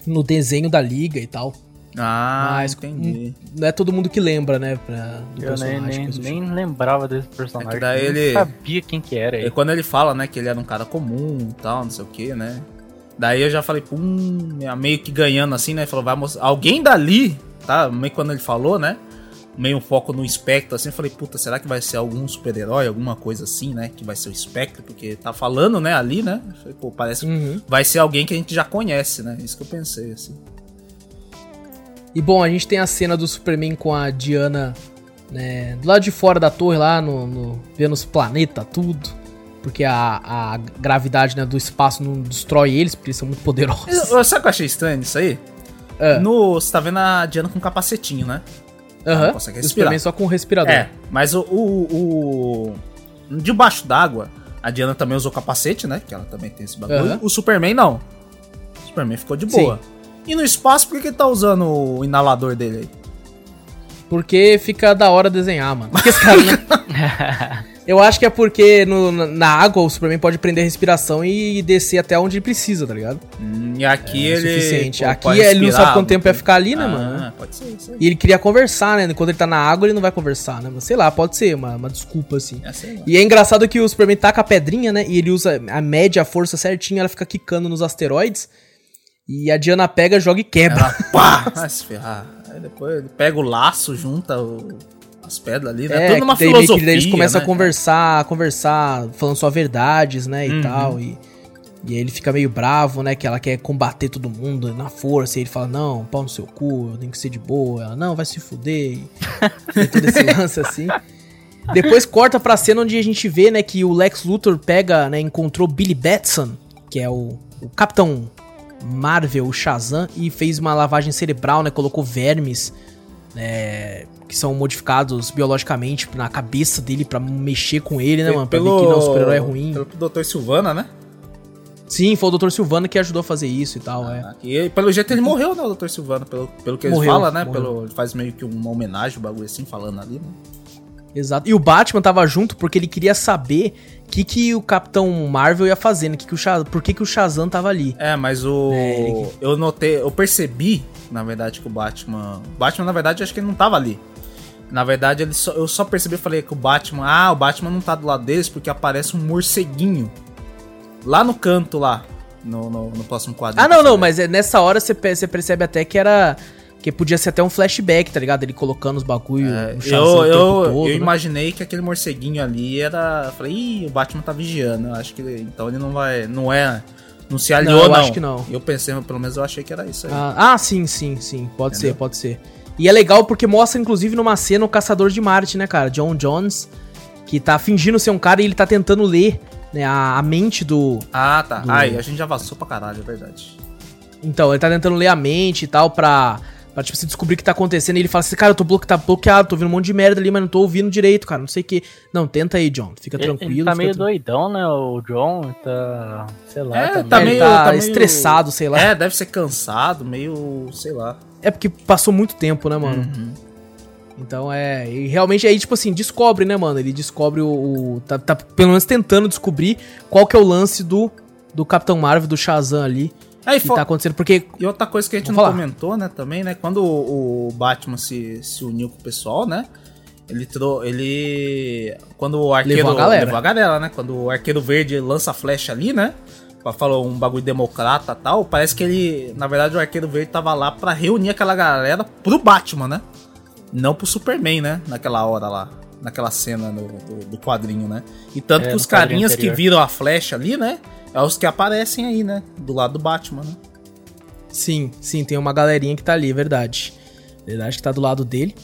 no desenho da Liga e tal. Ah, Mas entendi. Não é todo mundo que lembra, né? Pra, do Eu nem, nem, nem lembrava desse personagem. É que daí eu nem ele- sabia quem que era. E ele. quando ele fala, né, que ele era um cara comum e tal, não sei o que, né? Daí eu já falei, pum, meio que ganhando assim, né? Falou, vai mostrar. Alguém dali, tá? Meio quando ele falou, né? Meio um foco no espectro, assim, eu falei, puta, será que vai ser algum super-herói, alguma coisa assim, né? Que vai ser o espectro, porque tá falando, né, ali, né? Falei, pô, parece que Uhum. vai ser alguém que a gente já conhece, né? Isso que eu pensei, assim. E bom, a gente tem a cena do Superman com a Diana, né, do lado de fora da torre lá, no, no vendo os planetas, tudo. Porque a, a gravidade né, do espaço não destrói eles, porque eles são muito poderosos. Eu- Sabe o que eu achei estranho nisso aí? É. No, você tá vendo a Diana com um capacetinho, né? Aham. consegue O respirar. Superman só com o respirador. É, mas o, o, o- Debaixo d'água, a Diana também usou capacete, né? Que ela também tem esse bagulho. Aham. O Superman não. O Superman ficou de boa. E no espaço, por que que ele tá usando o inalador dele aí? Porque fica da hora desenhar, mano. Porque esse cara, né? Eu acho que é porque no- na- água o Superman pode prender a respiração e descer até onde ele precisa, tá ligado? Hum, e aqui É ele. suficiente. pô, Aqui ele não sabe quanto tempo ia ficar ali, né, ah, mano? pode ser isso aí. E ele queria conversar, né? Enquanto ele tá na água, ele não vai conversar, né? Mas sei lá, pode ser uma, uma desculpa, assim. É. E é engraçado que o Superman taca a pedrinha, né? E ele usa a média, a força certinha, ela fica quicando nos asteroides. E a Diana pega, joga e quebra. Ela, pá! Vai se ferrar. Aí depois ele pega o laço, junta o- as pedras ali, né? É, Tudo numa que daí que filosofia. daí eles começam né? a conversar, a conversar, falando só verdades, né, e Uhum. tal, e, e aí ele fica meio bravo, né, que ela quer combater todo mundo na força, e ele fala, não, pau no seu cu, eu tenho que ser de boa, ela, não, vai se fuder, e tem todo esse lance assim. Depois corta pra cena onde a gente vê, né, que o Lex Luthor pega, né, encontrou Billy Batson, que é o, o Capitão Marvel, o Shazam, e fez uma lavagem cerebral, né, colocou vermes, né, que são modificados biologicamente na cabeça dele pra mexer com ele, né, mano? Pra ver que não é um super-herói ruim. Pelo Dr. Silvana, né? Sim, foi o Dr. Silvano que ajudou a fazer isso e tal, é. E pelo jeito ele morreu, né, o Dr. Silvano, pelo, pelo que eles Morreu, falam, né? morreu. Pelo, ele faz meio que uma homenagem, o bagulho assim, falando ali, né? Exato. E o Batman tava junto porque ele queria saber o que, que o Capitão Marvel ia fazer, né? Que que o Shaz... Por que, que o Shazam tava ali. É, mas o. É, ele- Eu notei, eu percebi, na verdade, que o Batman. O Batman, na verdade, acho que ele não tava ali. Na verdade, ele só- eu só percebi e falei que o Batman. Ah, o Batman não tá do lado deles porque aparece um morceguinho. Lá no canto lá. No, no, no próximo quadro. Ah, não, não, mas é- nessa hora você você percebe até que era. Que podia ser até um flashback, tá ligado? Ele colocando os bagulho É, eu, tempo eu, todo, eu né? imaginei que aquele morceguinho ali era. eu Falei, ih, o Batman tá vigiando. Eu acho que ele- então ele não vai. Não é Não se aliou, não. eu acho que não. Eu pensei, pelo menos eu achei que era isso aí. Ah, ah, sim, sim, sim. Pode ser, pode ser. E é legal porque mostra, inclusive, numa cena o Caçador de Marte, né, cara? John Jones, que tá fingindo ser um cara e ele tá tentando ler né, a, a mente do. Ah, tá. Do- Ai, a gente já avançou pra caralho, é verdade. Então, ele tá tentando ler a mente e tal pra. Pra, tipo, se descobrir o que tá acontecendo. E ele fala assim, cara, eu tô bloque, tá bloqueado, tô ouvindo um monte de merda ali, mas não tô ouvindo direito, cara. Não sei o que. Não, tenta aí, John. Fica Ele, tranquilo. ele tá meio doidão, né? O John tá. Sei lá. É, tá tá meio- tá, tá meio- estressado, sei lá. É. É, deve ser cansado, meio. sei lá. porque passou muito tempo, né, mano? Uhum. Então é. E realmente aí, tipo assim, descobre, né, mano? Ele descobre o. o- tá, tá pelo menos tentando descobrir qual que é o lance do, do Capitão Marvel, do Shazam ali. Aí, que tá acontecendo. Porque. E outra coisa que a gente não falar. comentou, né, também, né? Quando o, o Batman se, se uniu com o pessoal, né? Ele trou ele. Quando o arqueiro. Levou a galera. Levou a galera, né? Quando o arqueiro verde lança a flecha ali, né? Pra falar um bagulho democrata e tal. Parece que ele. Na verdade, o arqueiro verde tava lá pra reunir aquela galera pro Batman, né? Não pro Superman, né? Naquela hora lá. Naquela cena do, do, do quadrinho, né? E tanto É, que os carinhas que viram a flecha ali, né? É os que aparecem aí, né? Do lado do Batman, né? Sim, sim, tem uma galerinha que tá ali, é verdade. Verdade que tá do lado dele.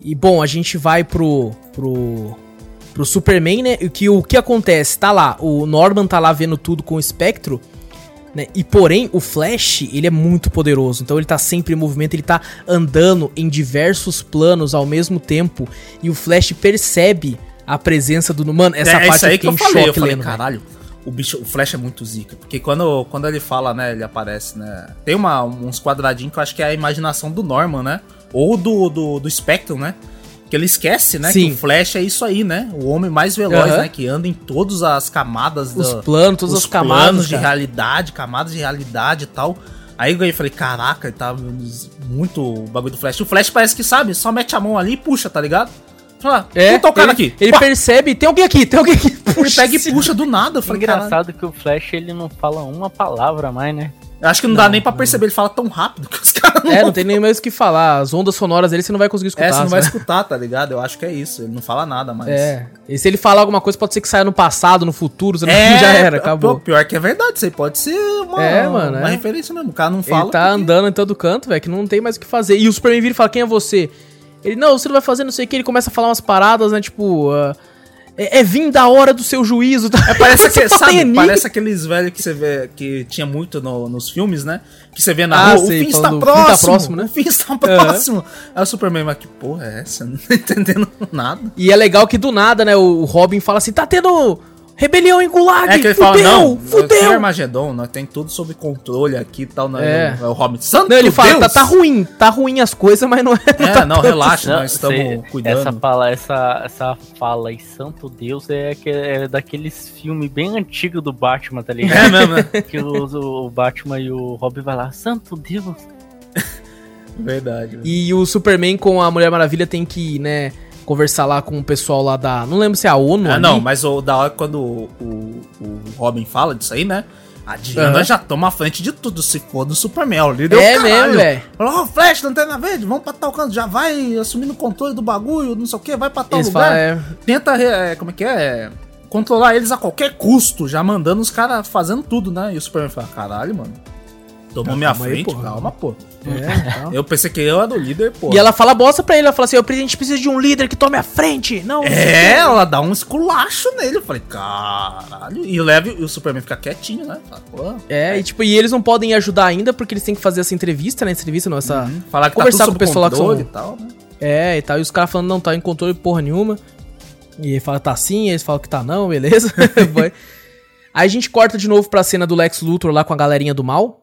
E bom, a gente vai pro. pro. pro Superman, né? E que o que acontece? Tá lá, o Norman tá lá vendo tudo com o espectro. Né? E porém, o Flash, ele é muito poderoso. Então ele tá sempre em movimento, ele tá andando em diversos planos ao mesmo tempo. E o Flash percebe a presença do. Mano, essa é parte isso aí que eu em falei. Eu choque falei, lendo, velho. caralho, o bicho, o Flash é muito zica. Porque quando, quando ele fala, né, ele aparece, né? Tem uma, uns quadradinhos que eu acho que é a imaginação do Norman, né? Ou do, do, do Spectrum, né? Que ele esquece, né? Sim. Que o Flash é isso aí, né? O homem mais veloz, Aham. né? Que anda em todas as camadas Os planos, todas as camadas. planos de realidade, camadas de realidade e tal. Aí eu falei, caraca, tá muito o bagulho do Flash. O Flash parece que sabe, só mete a mão ali e puxa, tá ligado? Fala, É, puta o cara ele, aqui. Ele Pá! percebe, tem alguém aqui, tem alguém aqui. Ele pega e puxa do nada. Eu falei, caralho. Engraçado que o Flash ele não fala uma palavra mais, né? Eu acho que não, dá nem pra perceber, ele fala tão rápido que os caras não É, não tem nem mais o que falar. As ondas sonoras dele você não vai conseguir escutar. É, você não vai sabe? escutar, tá ligado? Eu acho que é isso. Ele não fala nada, mas. É. E se ele falar alguma coisa, pode ser que saia no passado, no futuro, você não- É, já era, pô, acabou. Pior que é verdade, isso aí pode ser uma, É, mano, uma é. referência mesmo. O cara não fala. ele tá porque- andando em todo canto, velho, que não tem mais o que fazer. E o Superman vira e fala, quem é você? Ele, não, você não vai fazer não sei o que. Ele começa a falar umas paradas, né, tipo... ah, é, é vindo a hora do seu juízo. tá? É, parece, que, sabe, parece aqueles velhos que você vê que tinha muito no- nos filmes, né? Que você vê na Ah, rua, sei, o fim está falando, o fim próximo, tá próximo, né? O fim está próximo. Aí o Superman, mas que porra é essa? Não tô entendendo nada. E é legal que do nada, né, o Robin fala assim, tá tendo rebelião em Gulag, É que ele fudeu, fala, não, fudeu. Armagedon, nós tem tudo sob controle aqui e tal. Né? É. É o Robin. Santo Não, ele fala, tá, Deus! tá ruim, tá ruim as coisas, mas não é... É, tá não, relaxa, Não, nós estamos cê- cuidando. Essa fala, essa, essa fala aí, Santo Deus, é, que- é daqueles filmes bem antigos do Batman, tá ligado? É mesmo, né? que o, o Batman e o Robin vai lá, Santo Deus. Verdade. E o Superman com a Mulher Maravilha tem que, né, conversar lá com o pessoal lá da. Não lembro se é a ONU. Ah, ali. não, mas o da hora quando o, o, o Robin fala disso aí, né? A Diana Aham. já toma a frente de tudo, se for do Superman. O líder É o mesmo, velho. Falou, ó, Flash, Lanterna Verde, vamos pra tal canto, já vai assumindo o controle do bagulho, não sei o que, vai pra tal Eles lugar. falam, é, Tenta, é, como é que é? Controlar eles a qualquer custo, já mandando os caras fazendo tudo, né? E o Superman fala, caralho, mano. Tomou minha calma aí, frente, porra. calma, pô. é, tal. Eu pensei que eu era o líder, pô. E ela fala bosta pra ele, ela fala assim: "Eu- a gente precisa de um líder que tome a frente. Não, o É, quê." ela dá um esculacho nele. Eu falei, caralho. E, leva, e o Superman fica quietinho, né? Fala, pô, É, e tipo, e eles não podem ajudar ainda porque eles têm que fazer essa entrevista, né? Essa entrevista não, essa. Uhum. Falar que Conversar tá com o pessoal lá que são- e tal, né? É, e tal. E os caras falando, não, tá em controle porra nenhuma. E ele fala, tá sim, eles falam que tá não, beleza. Aí a gente corta de novo pra cena do Lex Luthor lá com a galerinha do mal.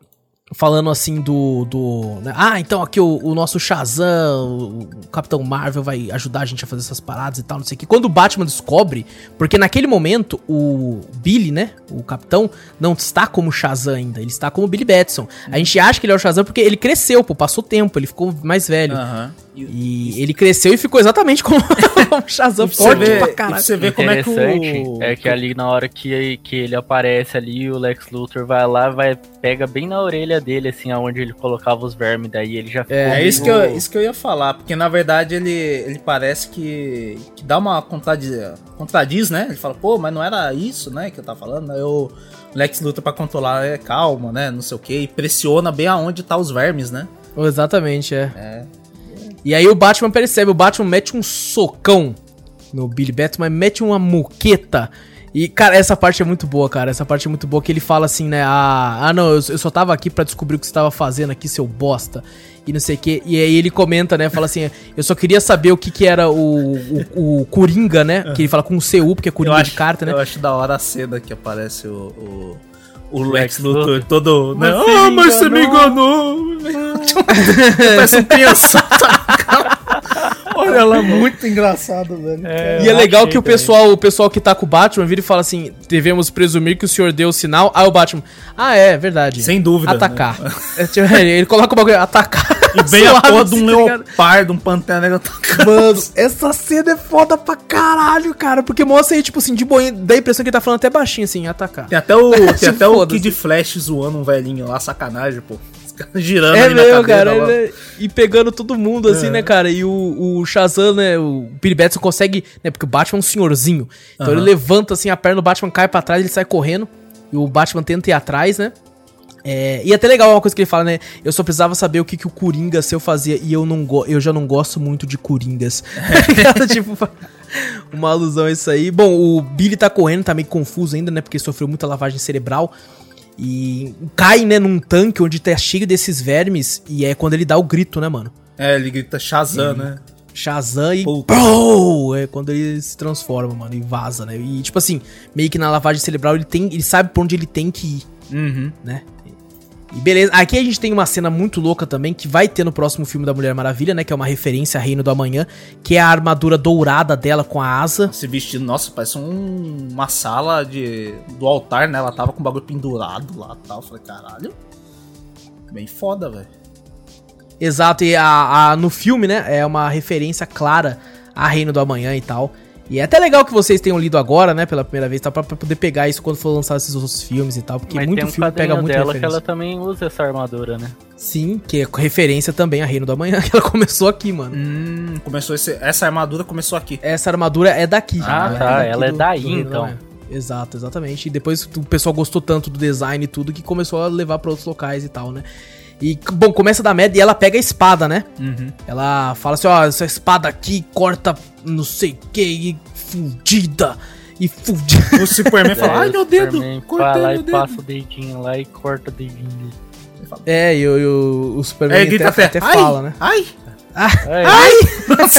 Falando assim do. do né? Ah, então aqui o, o nosso Shazam, o Capitão Marvel vai ajudar a gente a fazer essas paradas e tal, não sei o que. Quando o Batman descobre, porque naquele momento o Billy, né? O Capitão, não está como Shazam ainda, ele está como Billy Batson. A gente acha que ele é o Shazam porque ele cresceu, pô, passou tempo, ele ficou mais velho. Aham. E ele cresceu e ficou exatamente como o Shazam você caralho. você ver como é que o... é que ali na hora que, que ele aparece ali, o Lex Luthor vai lá, vai pega bem na orelha dele, assim, aonde ele colocava os vermes, daí ele já ficou É, isso que, meio- eu, isso que eu ia falar, porque na verdade ele, ele parece que, que dá uma contradiz, contradiz, né? Ele fala, pô, mas não era isso, né, que eu tava falando. Aí o Lex luta pra controlar, é calma, né, não sei o que, e pressiona bem aonde tá os vermes, né? Exatamente, é. É. E aí o Batman percebe, o Batman mete um socão no Billy Batman, mete uma muqueta. E, cara, essa parte é muito boa, cara. Essa parte é muito boa que ele fala assim, né? Ah, ah não, eu, eu só tava aqui pra descobrir o que você tava fazendo aqui, seu bosta. E não sei o quê. E aí ele comenta, né? Fala assim, eu só queria saber o que que era o, o, o Coringa, né? Que ele fala com o CU, porque é Eu Coringa acho, de carta, né? eu acho da hora a cena que aparece o, o, o Lex Luthor todo. Né? Você Ah, mas você me enganou! Parece um criança. Olha lá, muito engraçado, velho. É, E é legal que o pessoal, o pessoal que tá com o Batman vira e fala assim: devemos presumir que o senhor deu o sinal. Aí o Batman, ah, é, verdade. Sem dúvida. Atacar. né? É, tipo, ele coloca o bagulho, atacar. E bem a porra de um assim, tá leopardo, um pantera negra atacando. Mano, essa cena é foda pra caralho, cara. Porque mostra aí, tipo assim, de boa, dá a impressão que ele tá falando até baixinho, assim, atacar. Tem até o, tem até o. Kid Flash zoando um velhinho lá, sacanagem, pô. Girando É mesmo, cara. ele- E pegando todo mundo, assim, É. né, cara? E o, o Shazam, né? O Billy Batson consegue. Né, porque o Batman é um senhorzinho. Então ele levanta assim a perna, o Batman cai pra trás, ele sai correndo. E o Batman tenta ir atrás, né? É, e até legal uma coisa que ele fala, né? Eu só precisava saber o que, que o Coringa seu fazia e eu não go eu já não gosto muito de Coringas. Ligado? tipo, uma alusão a isso aí. Bom, o Billy tá correndo, tá meio confuso ainda, né? Porque sofreu muita lavagem cerebral. E cai, né, num tanque onde tá cheio desses vermes. E é quando ele dá o grito, né, mano? É, ele grita Shazam, né? Shazam e. Bro! É quando ele se transforma, mano, e vaza, né? E tipo assim, meio que na lavagem cerebral ele tem. Ele sabe pra onde ele tem que ir, Uhum. né? E beleza, aqui a gente tem uma cena muito louca também, que vai ter no próximo filme da Mulher Maravilha, né? Que é uma referência a Reino do Amanhã, que é a armadura dourada dela com a asa. Esse vestido, nossa, parece um- uma sala de, do altar, né? Ela tava com o bagulho pendurado lá e tal. Eu Falei, caralho. Bem foda, velho. Exato, e a, a- no filme, né, é uma referência clara a Reino do Amanhã e tal. E é até legal que vocês tenham lido agora, né, pela primeira vez, tá, pra, pra poder pegar isso quando for lançar esses outros filmes e tal, porque Mas muito tem um filme pega muito dela que referência. ela também usa essa armadura, né? Sim, que é referência também a Reino do Amanhã, que ela começou aqui, mano. Hum, começou esse, essa armadura começou aqui. Essa armadura é daqui. Ah, né, tá, daqui ela é daí, do então. Exato, exatamente. E depois o pessoal gostou tanto do design e tudo que começou a levar pra outros locais e tal, né? E, bom, começa da merda e ela pega a espada, né? Uhum. Ela fala assim, ó, essa espada aqui corta não sei o que, e fudida, e fudida. O Superman fala, ai É, meu dedo, lá meu e dedo. passa o dedinho lá e corta o dedinho. É, e, o- e o, o Superman É, até, até ai, fala, né? ai, Ai,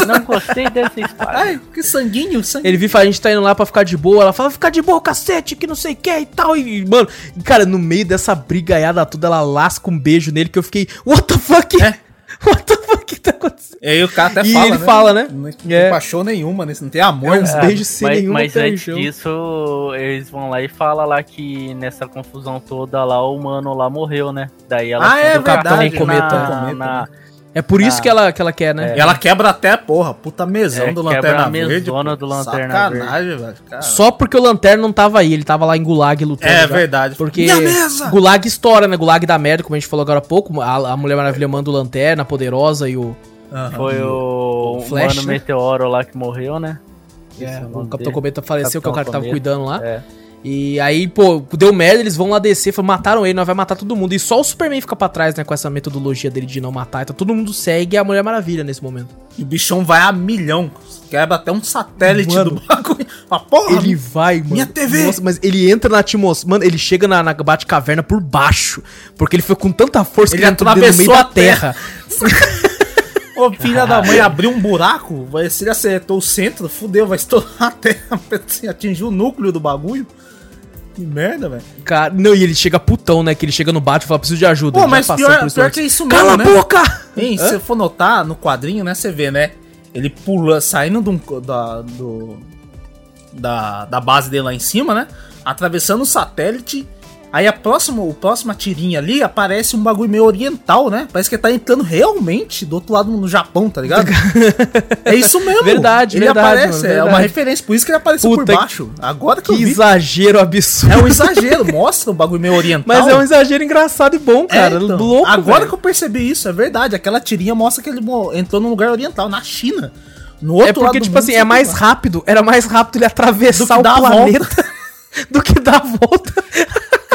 não gostei dessa espada. ai, que sanguinho, sanguinho. Ele vive, a gente tá indo lá pra ficar de boa, ela fala, ficar de boa, cacete, que não sei o que e tal, e, mano, cara, no meio dessa brigaiada toda, ela lasca um beijo nele que eu fiquei, what the fuck? É. What the fuck que tá acontecendo? E aí o cara até E fala, ele né? fala, né? Não tem É. paixão nenhuma, né? Não tem amor, É uns né? beijos sem mas, nenhuma mas antes paixão. disso, eles vão lá e falam lá que nessa confusão toda lá, o mano lá morreu, né? Daí ela Ah, é verdade, presa Cometa. na, Cometa, na- É por isso Ah. que, ela, que ela quer, né? E ela quebra até, porra, puta mesão É, do quebra Lanterna a Verde. pô. do Lanterna Sacanagem, velho. cara. Só porque o Lanterna não tava aí, ele tava lá em Gulag lutando. É já. verdade. Porque Minha mesa! Gulag estoura, né? Gulag da merda, como a gente falou agora há pouco. A, a Mulher Maravilha manda o Lanterna, a Poderosa e o, Aham. Foi o, o Flash, Mano né? Meteoro lá que morreu, né? é, é o Capitão. Cometa faleceu, que é o cara que tava Capitão cuidando lá. É. E aí, pô, deu merda, eles vão lá descer, falam, mataram ele, nós vai matar todo mundo. E só o Superman fica pra trás, né, com essa metodologia dele de não matar. Então todo mundo segue a Mulher Maravilha nesse momento. E o bichão vai a milhão. Quebra até um satélite Mano. do bagulho. Mas, porra, Ele vai, mano. minha TV. Nossa, mas ele entra na atmosfera. Mano, ele chega na, na Batcaverna por baixo. Porque ele foi com tanta força Ele que ele entrou do meio atravessou da a terra. Ô, filha da mãe abriu um buraco, vai, se ele acertou o centro, fudeu, vai estourar a terra, assim, atingiu o núcleo do bagulho. Que merda, velho. Cara, não, e ele chega putão, né? Que ele chega no Batman e fala, preciso de ajuda. Pô, mas pior, pior que é isso mesmo, Cala né? a boca! Hein, se você for notar no quadrinho, né, você vê, né? Ele pula, saindo de um- da, do, da, da base dele lá em cima, né? Atravessando o satélite Aí a próxima, o próxima tirinha ali aparece um bagulho meio oriental, né? Parece que ele tá entrando realmente do outro lado no Japão, tá ligado? é isso mesmo. Verdade, ele verdade, aparece, mano, é verdade. uma referência, por isso que ele apareceu Puta por baixo. Agora que, Que eu vi. exagero absurdo. É um exagero, mostra um bagulho meio oriental. Mas é um exagero engraçado e bom, É, cara. então. louco, Agora velho. que eu percebi isso, é verdade. Aquela tirinha mostra que ele entrou num lugar oriental, na China. No outro É porque, do tipo assim, é mais rápido. Era mais rápido ele atravessar o planeta do que dar a volta.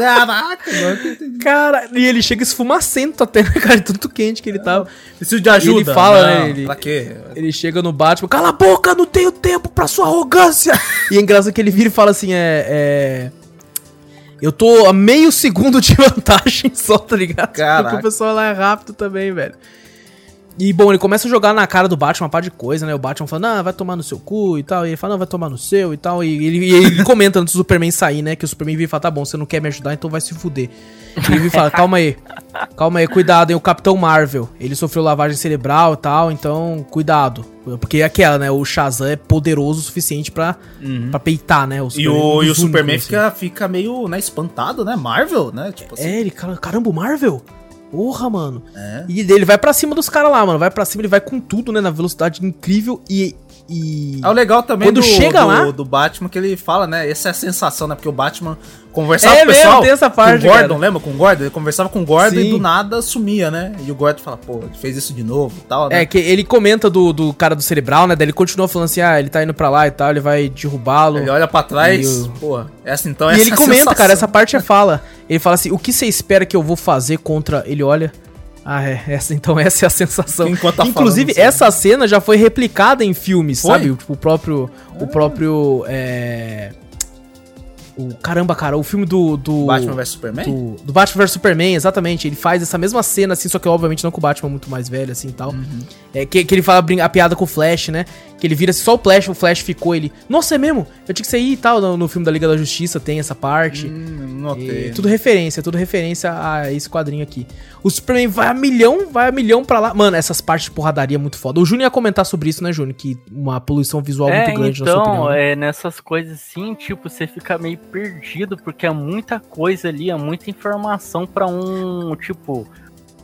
Caraca, agora que eu entendi. Cara, e ele chega esfumacento até, né, cara? de Tanto quente que ele tava. Preciso de ajuda. ele fala, Não, né, ele- Pra quê? Ele chega no Batman, cala a boca, não tenho tempo pra sua arrogância. e é engraçado que ele vira e fala assim, é... é... Eu tô a meio segundo de vantagem só, tá ligado? Caraca. Porque o pessoal lá é rápido também, velho. E, bom, ele começa a jogar na cara do Batman uma par de coisa, né? O Batman fala, ah, vai tomar no seu cu e tal. E ele fala, não, vai tomar no seu e tal. E ele, e ele comenta antes do Superman sair, né? Que o Superman vira e fala, tá bom, você não quer me ajudar, então vai se fuder. E ele vira e fala, calma aí, calma aí, cuidado, hein? O Capitão Marvel, ele sofreu lavagem cerebral e tal, então cuidado. Porque é aquela, né? O Shazam é poderoso o suficiente pra, pra peitar, né? E Superman, o, e o Superman únicos, fica, fica meio né, espantado, né? Marvel, né? Tipo assim. É, ele, cara- caramba, o Marvel? Porra, mano. É. E ele vai pra cima dos caras lá, mano. Vai pra cima, ele vai com tudo, né? Na velocidade incrível e. e... É o legal também Quando do, chega do, lá- do Batman que ele fala, né? Essa é a sensação, né? Porque o Batman conversava É com o pessoal. mesmo, essa parte, Com o Gordon, cara. lembra? Com o Gordon. Ele conversava com o Gordon Sim. e do nada sumia, né? E o Gordon fala, pô, fez isso de novo e tal, né? É, que ele comenta do, do cara do cerebral, né? Daí ele continua falando assim: ah, ele tá indo pra lá e tal, ele vai derrubá-lo. Ele olha pra trás, E o- pô, essa então E essa ele é comenta, sensação. cara, essa parte é fala. Ele fala assim: o que você espera que eu vou fazer contra. Ele olha. Ah, é, essa, então essa é a sensação. Enquanto tá Inclusive, falando, essa cena já foi replicada em filmes, Foi? sabe? Tipo, o próprio. O próprio. É. O, caramba, cara, o filme do. do Batman vs Superman? do, do Batman vs Superman, exatamente. Ele faz essa mesma cena, assim, só que obviamente não com o Batman muito mais velho, assim e tal. Uhum. É, que, que ele fala a piada com o Flash, né? Que ele vira assim, só o Flash, o Flash ficou ele. Nossa, é mesmo? Eu tinha que sair e tal. No, no filme da Liga da Justiça tem essa parte. Hum, notei. E tudo referência, tudo referência a esse quadrinho aqui. O Superman vai a milhão, vai a milhão pra lá. Mano, essas partes de porradaria é muito foda. O Júnior ia comentar sobre isso, né, Júnior? Que uma poluição visual É, muito grande na sua então, opinião. né? é, nessas coisas assim, tipo, você fica meio perdido, porque é muita coisa ali, é muita informação pra um, tipo,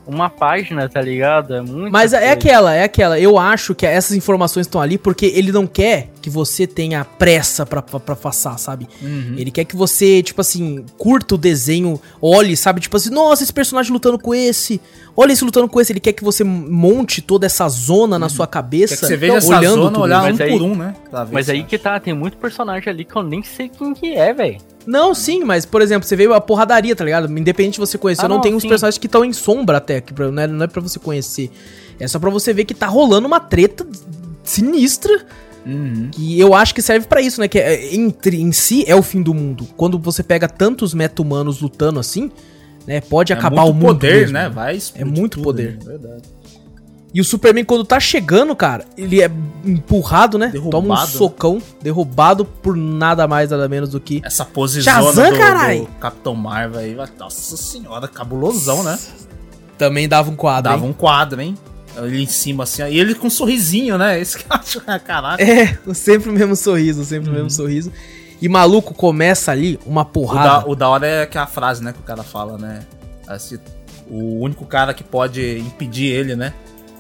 uma página, tá ligado? É muito. Mas é aquela, é aquela. Eu acho que essas informações estão ali porque ele não quer que você tenha pressa pra, pra, pra passar, sabe? Uhum. Ele quer que você, tipo assim, curta o desenho, olhe, sabe? Tipo assim, nossa, esse personagem lutando com esse. Olha esse lutando com esse. Ele quer que você monte toda essa zona na sua cabeça. Quer que você veja essa olhando zona, tudo olhar um aí- por um, né? Ver Mas aí que tá, tem muito personagem ali que eu nem sei quem que é, velho. Não, sim, mas, por exemplo, você veio a porradaria, tá ligado? Independente de você conhecer, Ah, não, não, tem uns personagens que estão em sombra até, que não é, não é pra você conhecer. É só pra você ver que tá rolando uma treta sinistra Uhum. que eu acho que serve pra isso, né? Que é, entre, em si é o fim do mundo. Quando você pega tantos meta-humanos lutando assim, né? Pode acabar é o muito mundo. poder, mesmo. né? Vai explodir muito tudo, poder. né? Verdade. E o Superman, quando tá chegando, cara, ele é empurrado, né? Derrubado. Toma um socão, derrubado por nada mais, nada menos do que. Essa posição Shazam, do, do Capitão Marvel aí, nossa senhora, cabulosão, né? Também dava um quadro. Dava hein? um quadro, hein? Ele em cima, assim, e ele com um sorrisinho, né? Esse que eu acho, caraca. É, sempre o mesmo sorriso, sempre o mesmo sorriso. E maluco, começa ali uma O porrada. da, o da hora é que a frase, né, que o cara fala, né? Assim, o único cara que pode impedir ele, né?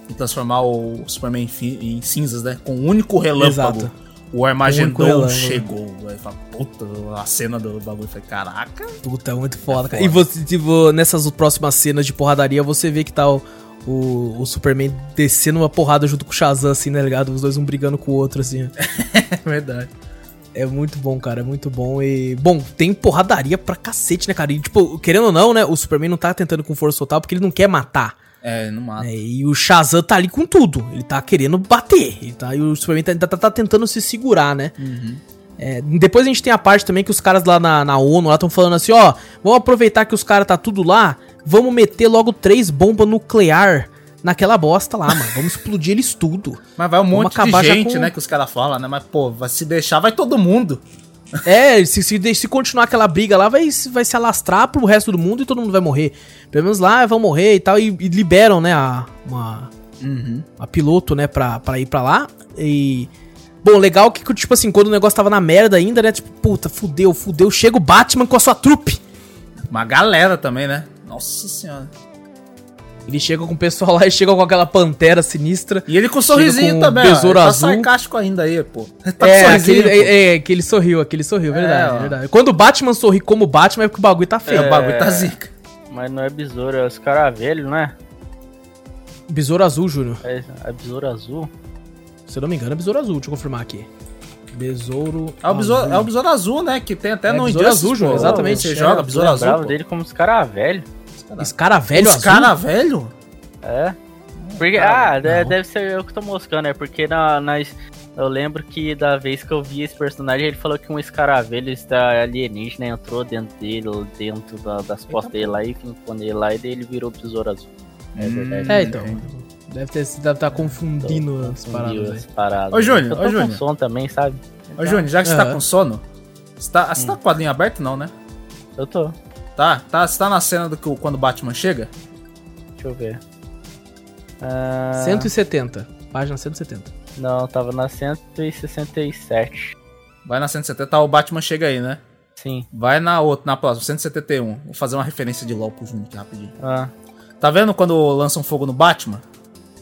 E transformar o Superman em, cinzas, né? Com um único relâmpago. Exato. O Armagedon chegou. Aí fala, puta, a cena do bagulho foi, caraca. Puta, muito foda, É cara. foda. E você, tipo, nessas próximas cenas de porradaria, você vê que tá o, o, o Superman descendo uma porrada junto com o Shazam, assim, né, ligado? Os dois um brigando com o outro, assim. É verdade. É muito bom, cara, é muito bom. E, bom, tem porradaria pra cacete, né, cara? E, tipo, querendo ou não, né, o Superman não tá tentando com força total porque ele não quer matar. É, não mata. né? E o Shazam tá ali com tudo. Ele tá querendo bater. Ele tá, e o Superman tá, tá- tá tentando se segurar, né? É, depois a gente tem a parte também que os caras lá na, na ONU lá estão falando assim, ó, vamos aproveitar que os caras tá tudo lá, vamos meter logo três bombas nuclear naquela bosta lá, mano. Vamos explodir eles tudo. Mas vai um Vamos monte de gente, com- né? Que os caras falam, né? Mas, pô, vai se deixar, vai todo mundo. É, se, se, se continuar aquela briga lá, vai, se- vai se alastrar pro resto do mundo e todo mundo vai morrer. Pelo menos lá vão morrer e tal, e, e liberam, né, a, uma, a piloto, né, pra, pra ir pra lá. E. Bom, legal que, tipo assim, quando o negócio tava na merda ainda, né? Tipo, puta, fudeu, fudeu. Chega o Batman com a sua trupe. Uma galera também, né? Nossa senhora. Ele chega com o pessoal lá e chega com aquela pantera sinistra. E ele com um sorrisinho com também, besouro ó. Ele azul. Tá sarcástico ainda aí, pô. Ele tá é, com aquele, pô. é, é, que ele sorriu, aquele sorriu, verdade, ó. verdade. Quando o Batman sorri como Batman é porque o bagulho tá feio. É, o bagulho tá É. zica. Mas não é besouro, é os caras velhos, né? Besouro azul, Júnior. É, é besouro azul. Se eu não me engano, é besouro azul, deixa eu confirmar aqui. Besouro. É o, besouro, azul. é o besouro azul, né? Que tem até É, no besouro Injustice, azul, João, pô. exatamente. Você É, joga Eu besouro azul. pô. dele como os caras velhos. Esse cara velho Os azul. cara velho? É. Porque, ah, não. deve ser eu que tô moscando, é porque na, nas, eu lembro que da vez que eu vi esse personagem, ele falou que um escaravelho está alienígena entrou dentro dele, dentro da- das costas dele lá e ficou nele lá, e daí ele virou besouro azul. É verdade. É, então. Deve ter deve estar confundindo as Confundiu paradas as paradas. Ô, Júnior, ô, com Júnior. som também, sabe? Ô, Júnior, já que você tá com sono, você tá, você tá com o quadrinho aberto, não, né? Eu tô. Tá? tá você tá na cena do que o- quando o Batman chega? Deixa eu ver. Ah, 170. Página 170. Não, tava na 167. Vai na 170, tá, o Batman chega aí, né? Sim. Vai na outra, na próxima, 171. Vou fazer uma referência de LOL pro Júnior aqui rapidinho. Ah, Tá vendo quando lançam fogo no Batman?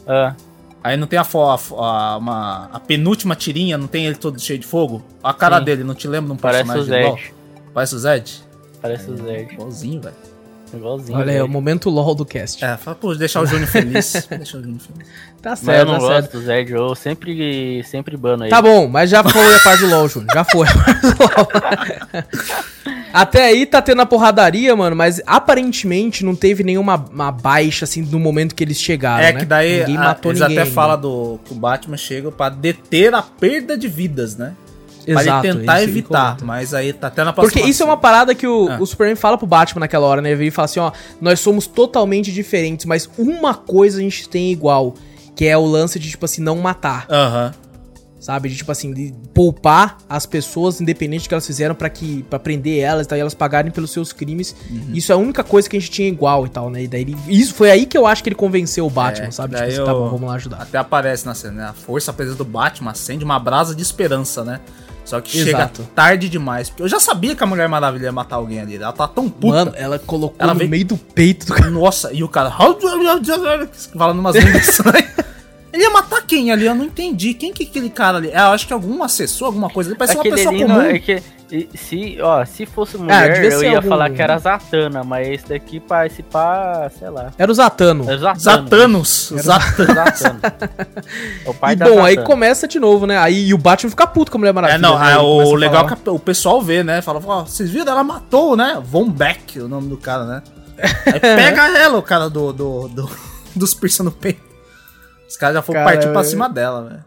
ah, Aí não tem a, a, a, uma, a penúltima tirinha, não tem ele todo cheio de fogo? A cara Sim. dele, não te lembra de um parece personagem o de LOL? Zed. Parece o Zed? Parece o Zed. Igualzinho, velho. Igualzinho. Olha aí, é o momento LOL do cast. É, fala, pô, deixar o Júnior feliz. deixar o Júnior feliz. Tá Mas eu certo, não tá certo. gosto do Zed, eu sempre, sempre bano ele. Tá bom, mas já foi a parte do LoL, Júnior. Já foi a parte do LoL. Até aí tá tendo a porradaria, mano, mas aparentemente não teve nenhuma uma baixa, assim, no momento que eles chegaram, é né? que daí Ninguém a- matou eles ninguém. até ainda. falam do que o Batman chega pra deter a perda de vidas, né? Pra Exato, ele tentar evitar, mas aí tá até na próxima Porque isso é uma parada que o, Ah. o Superman fala pro Batman naquela hora, né? Ele fala assim, ó, nós somos totalmente diferentes, mas uma coisa a gente tem igual, que é o lance de, tipo assim, não matar, Aham. sabe? De, tipo assim, de poupar as pessoas, independente do que elas fizeram, pra que para prender elas, tá? e elas pagarem pelos seus crimes. Uhum. Isso é a única coisa que a gente tinha igual e tal, né? E daí ele- isso foi aí que eu acho que ele convenceu o Batman, É, sabe? daí Tipo assim, tá eu- bom, vamos lá ajudar. Até aparece na cena, né? A força presa do Batman acende uma brasa de esperança, né? Só que Exato. chega tarde demais. Porque eu já sabia que a Mulher Maravilha ia matar alguém ali. Ela tá tão puta. Mano, ela colocou Ela no veio- meio do peito do cara. Nossa, e o cara. Falando umas línguas estranhas. Ele ia matar quem ali? Eu não entendi. Quem que é aquele cara ali? É, eu acho que algum assessor, alguma coisa ali. Parece uma Aquele pessoa comum. não, é que, se, ó, se fosse mulher, devia eu ia algum- falar que era Zatanna, mas esse daqui parece pá, sei lá. Era o Zatano. É Zatanna. Zatanos. Zatanos. Zatanna. É o pai E da bom, aí Zatanna. começa de novo, né? Aí e o Batman fica puto com a Mulher Maravilha. É, não, né? é, Ele o legal é falar. que o pessoal vê, né? Fala, ó, vocês viram? Ela matou, né? Von Beck, o nome do cara, né? Aí pega ela, o cara do, do, do- dos piercing no peito. Os caras já foram Cara, partir pra eu- cima dela, velho.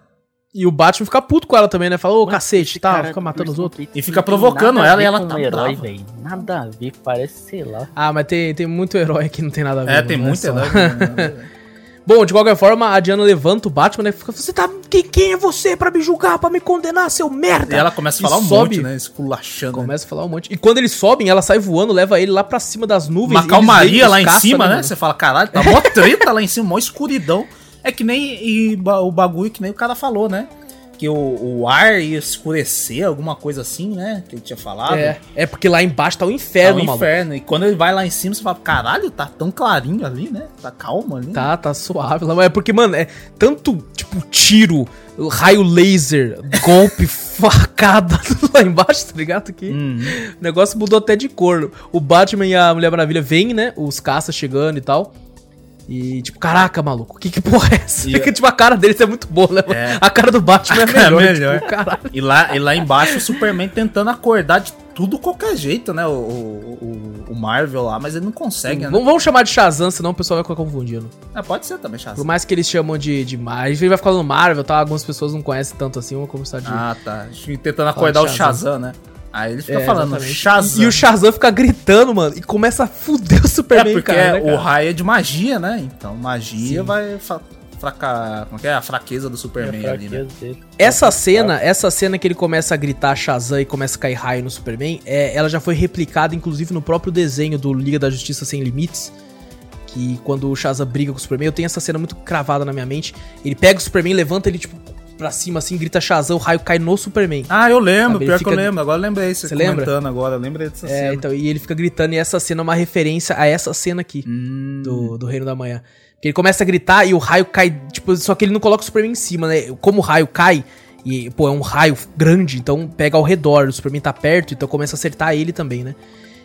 E o Batman fica puto com ela também, né? Fala, ô cacete, tá? cara Fica matando os outros. E fica provocando ela e ela tá um herói, brava. velho. Nada a ver, parece, sei lá. Ah, mas tem, tem muito herói que não tem nada a ver. É, mano, tem muito só- herói. né? Bom, de qualquer forma, a Diana levanta o Batman, né? Fica, você tá. Quem, quem é você pra me julgar, pra me condenar, seu merda? E ela começa a falar um sobe- monte, né? Esculachando. Começa a falar um monte. E quando eles sobem, ela sai voando, leva ele lá pra cima das nuvens. Uma calmaria lá em caça, cima, né? mano? Você fala, caralho, tá mó treta lá em cima, mó escuridão. É que nem o bagulho que nem o cara falou, né? Que o, o ar ia escurecer, alguma coisa assim, né? Que ele tinha falado. É, é porque lá embaixo tá o Tá inferno, um maluco. inferno. E quando ele vai lá em cima, você fala, caralho, tá tão clarinho ali, né? Tá calmo ali. Tá, tá suave lá. É porque, mano, é tanto, tipo, tiro, raio laser, golpe, facada lá embaixo, tá ligado? Que Uhum. o negócio mudou até de cor. O Batman e a Mulher Maravilha vêm, né? Os caças chegando e tal. E, tipo, caraca, maluco, que que porra é essa? E- Porque, tipo, a cara deles é muito boa, né? É. A cara do Batman é A é melhor. melhor. Tipo. E lá, e lá embaixo o Superman tentando acordar de tudo qualquer jeito, né? O, o, o- o Marvel lá, mas ele não consegue, né? Vamos, vamos chamar de Shazam, senão o pessoal vai ficar confundindo. É, pode ser também, Por Shazam. mais que eles chamam de, de Marvel, ele vai ficar no Marvel, tá? Algumas pessoas não conhecem tanto assim, vão começar de... Ah, tá. Tentando acordar o Shazam. Shazam, né? Aí ele fica É, falando exatamente. Shazam. E o Shazam fica gritando, mano, e começa a fuder o É Superman, porque cara, né, o raio é de magia, né? Então magia Sim. vai fa fracar. Como é que é? A fraqueza do Superman É a ali, né? fraqueza dele. Essa cena, essa cena que ele começa a gritar Shazam e começa a cair raio no Superman, é, ela já foi replicada, inclusive, no próprio desenho do Liga da Justiça Sem Limites. Que quando o Shazam briga com o Superman, eu tenho essa cena muito cravada na minha mente. Ele pega o Superman, levanta ele, tipo, pra cima, assim, grita Shazam, o raio cai no Superman. Ah, eu lembro, Sabe, pior ele que eu fica- lembro. Agora eu lembrei você Você lembra? comentando agora, eu lembrei dessa É, cena. então, e ele fica gritando, e essa cena é uma referência a essa cena aqui, Hum. do, do Reino da Manhã. Porque ele começa a gritar e o raio cai, tipo, só que ele não coloca o Superman em cima, né? Como o raio cai, e, pô, é um raio grande, então pega ao redor, o Superman tá perto, então começa a acertar ele também, né?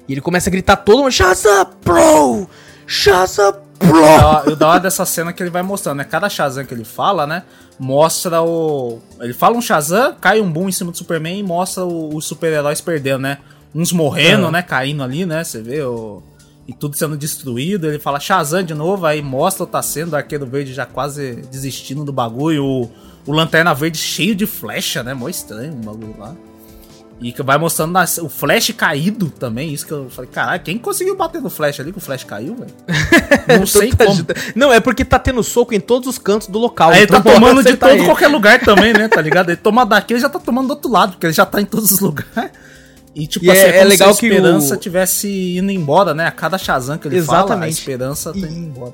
E ele começa a gritar todo mundo, Shazam, bro! Shazam, bro! Da- o da hora dessa cena que ele vai mostrando, né? Cada Shazam que ele fala, né? Mostra o. Ele fala um Shazam, cai um boom em cima do Superman e mostra os super-heróis perdendo, né? Uns morrendo, Ah. né? Caindo ali, né? Você vê o. E tudo sendo destruído. Ele fala Shazam de novo, aí mostra o tá sendo, o Arqueiro Verde já quase desistindo do bagulho. O, o Lanterna Verde cheio de flecha, né? Mó estranho o bagulho lá. E que vai mostrando nas- o Flash caído também. Isso que eu falei, caralho, quem conseguiu bater no Flash ali que o Flash caiu, velho? Não sei como. gente- Não, é porque tá tendo soco em todos os cantos do local. Aí ele tá então tomando de todo ele. qualquer lugar também, né? Tá ligado? Ele toma daqui, ele já tá tomando do outro lado, porque ele já tá em todos os lugares. E tipo E assim, é- é, é legal se que a esperança o- tivesse indo embora, né? A cada Shazam que ele fala, a Exatamente. esperança E- tá indo embora.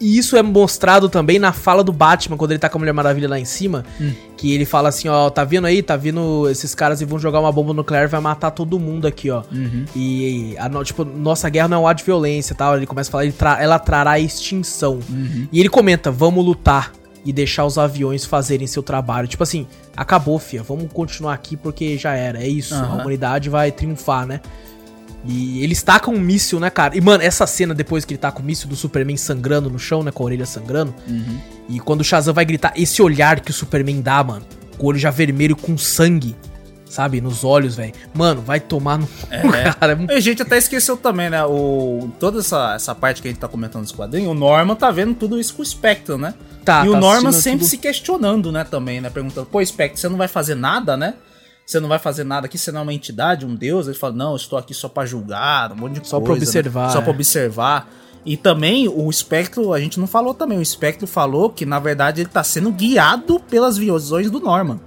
E isso é mostrado também na fala do Batman, quando ele tá com a Mulher Maravilha lá em cima. Hum. Que ele fala assim, ó, tá vendo aí? Tá vindo esses caras e vão jogar uma bomba nuclear e vai matar todo mundo aqui, ó. Uhum. E, a, tipo, nossa guerra não é um ato de violência e tal. Ele começa a falar, tra- ela trará extinção. Uhum. E ele comenta, vamos lutar e deixar os aviões fazerem seu trabalho. Tipo assim, acabou, fia. Vamos continuar aqui porque já era. É isso. A Aham. humanidade vai triunfar, né? E eles tacam um míssil, né, cara? E, mano, essa cena depois que ele taca o míssil do Superman sangrando no chão, né? Com a orelha sangrando. Uhum. E quando o Shazam vai gritar, esse olhar que o Superman dá, mano. Com o olho já vermelho com sangue, sabe? Nos olhos, velho. Mano, vai tomar no. cu, cara. E a gente até esqueceu também, né? O, toda essa, essa parte que a gente tá comentando dos quadrinhos, o Norman tá vendo tudo isso com o Spectre, né? Tá, e o tá Norman assistindo sempre tudo. se questionando, né, também, né? Perguntando, pô, Spectre, você não vai fazer nada, né? Você não vai fazer nada aqui, você não é uma entidade, um deus? Ele fala, não, eu estou aqui só pra julgar, um monte de Só pra coisa. né? observar, Só é. pra observar. E também o Espectro, a gente não falou também, o Espectro falou que, na verdade, ele tá sendo guiado pelas visões do Norman.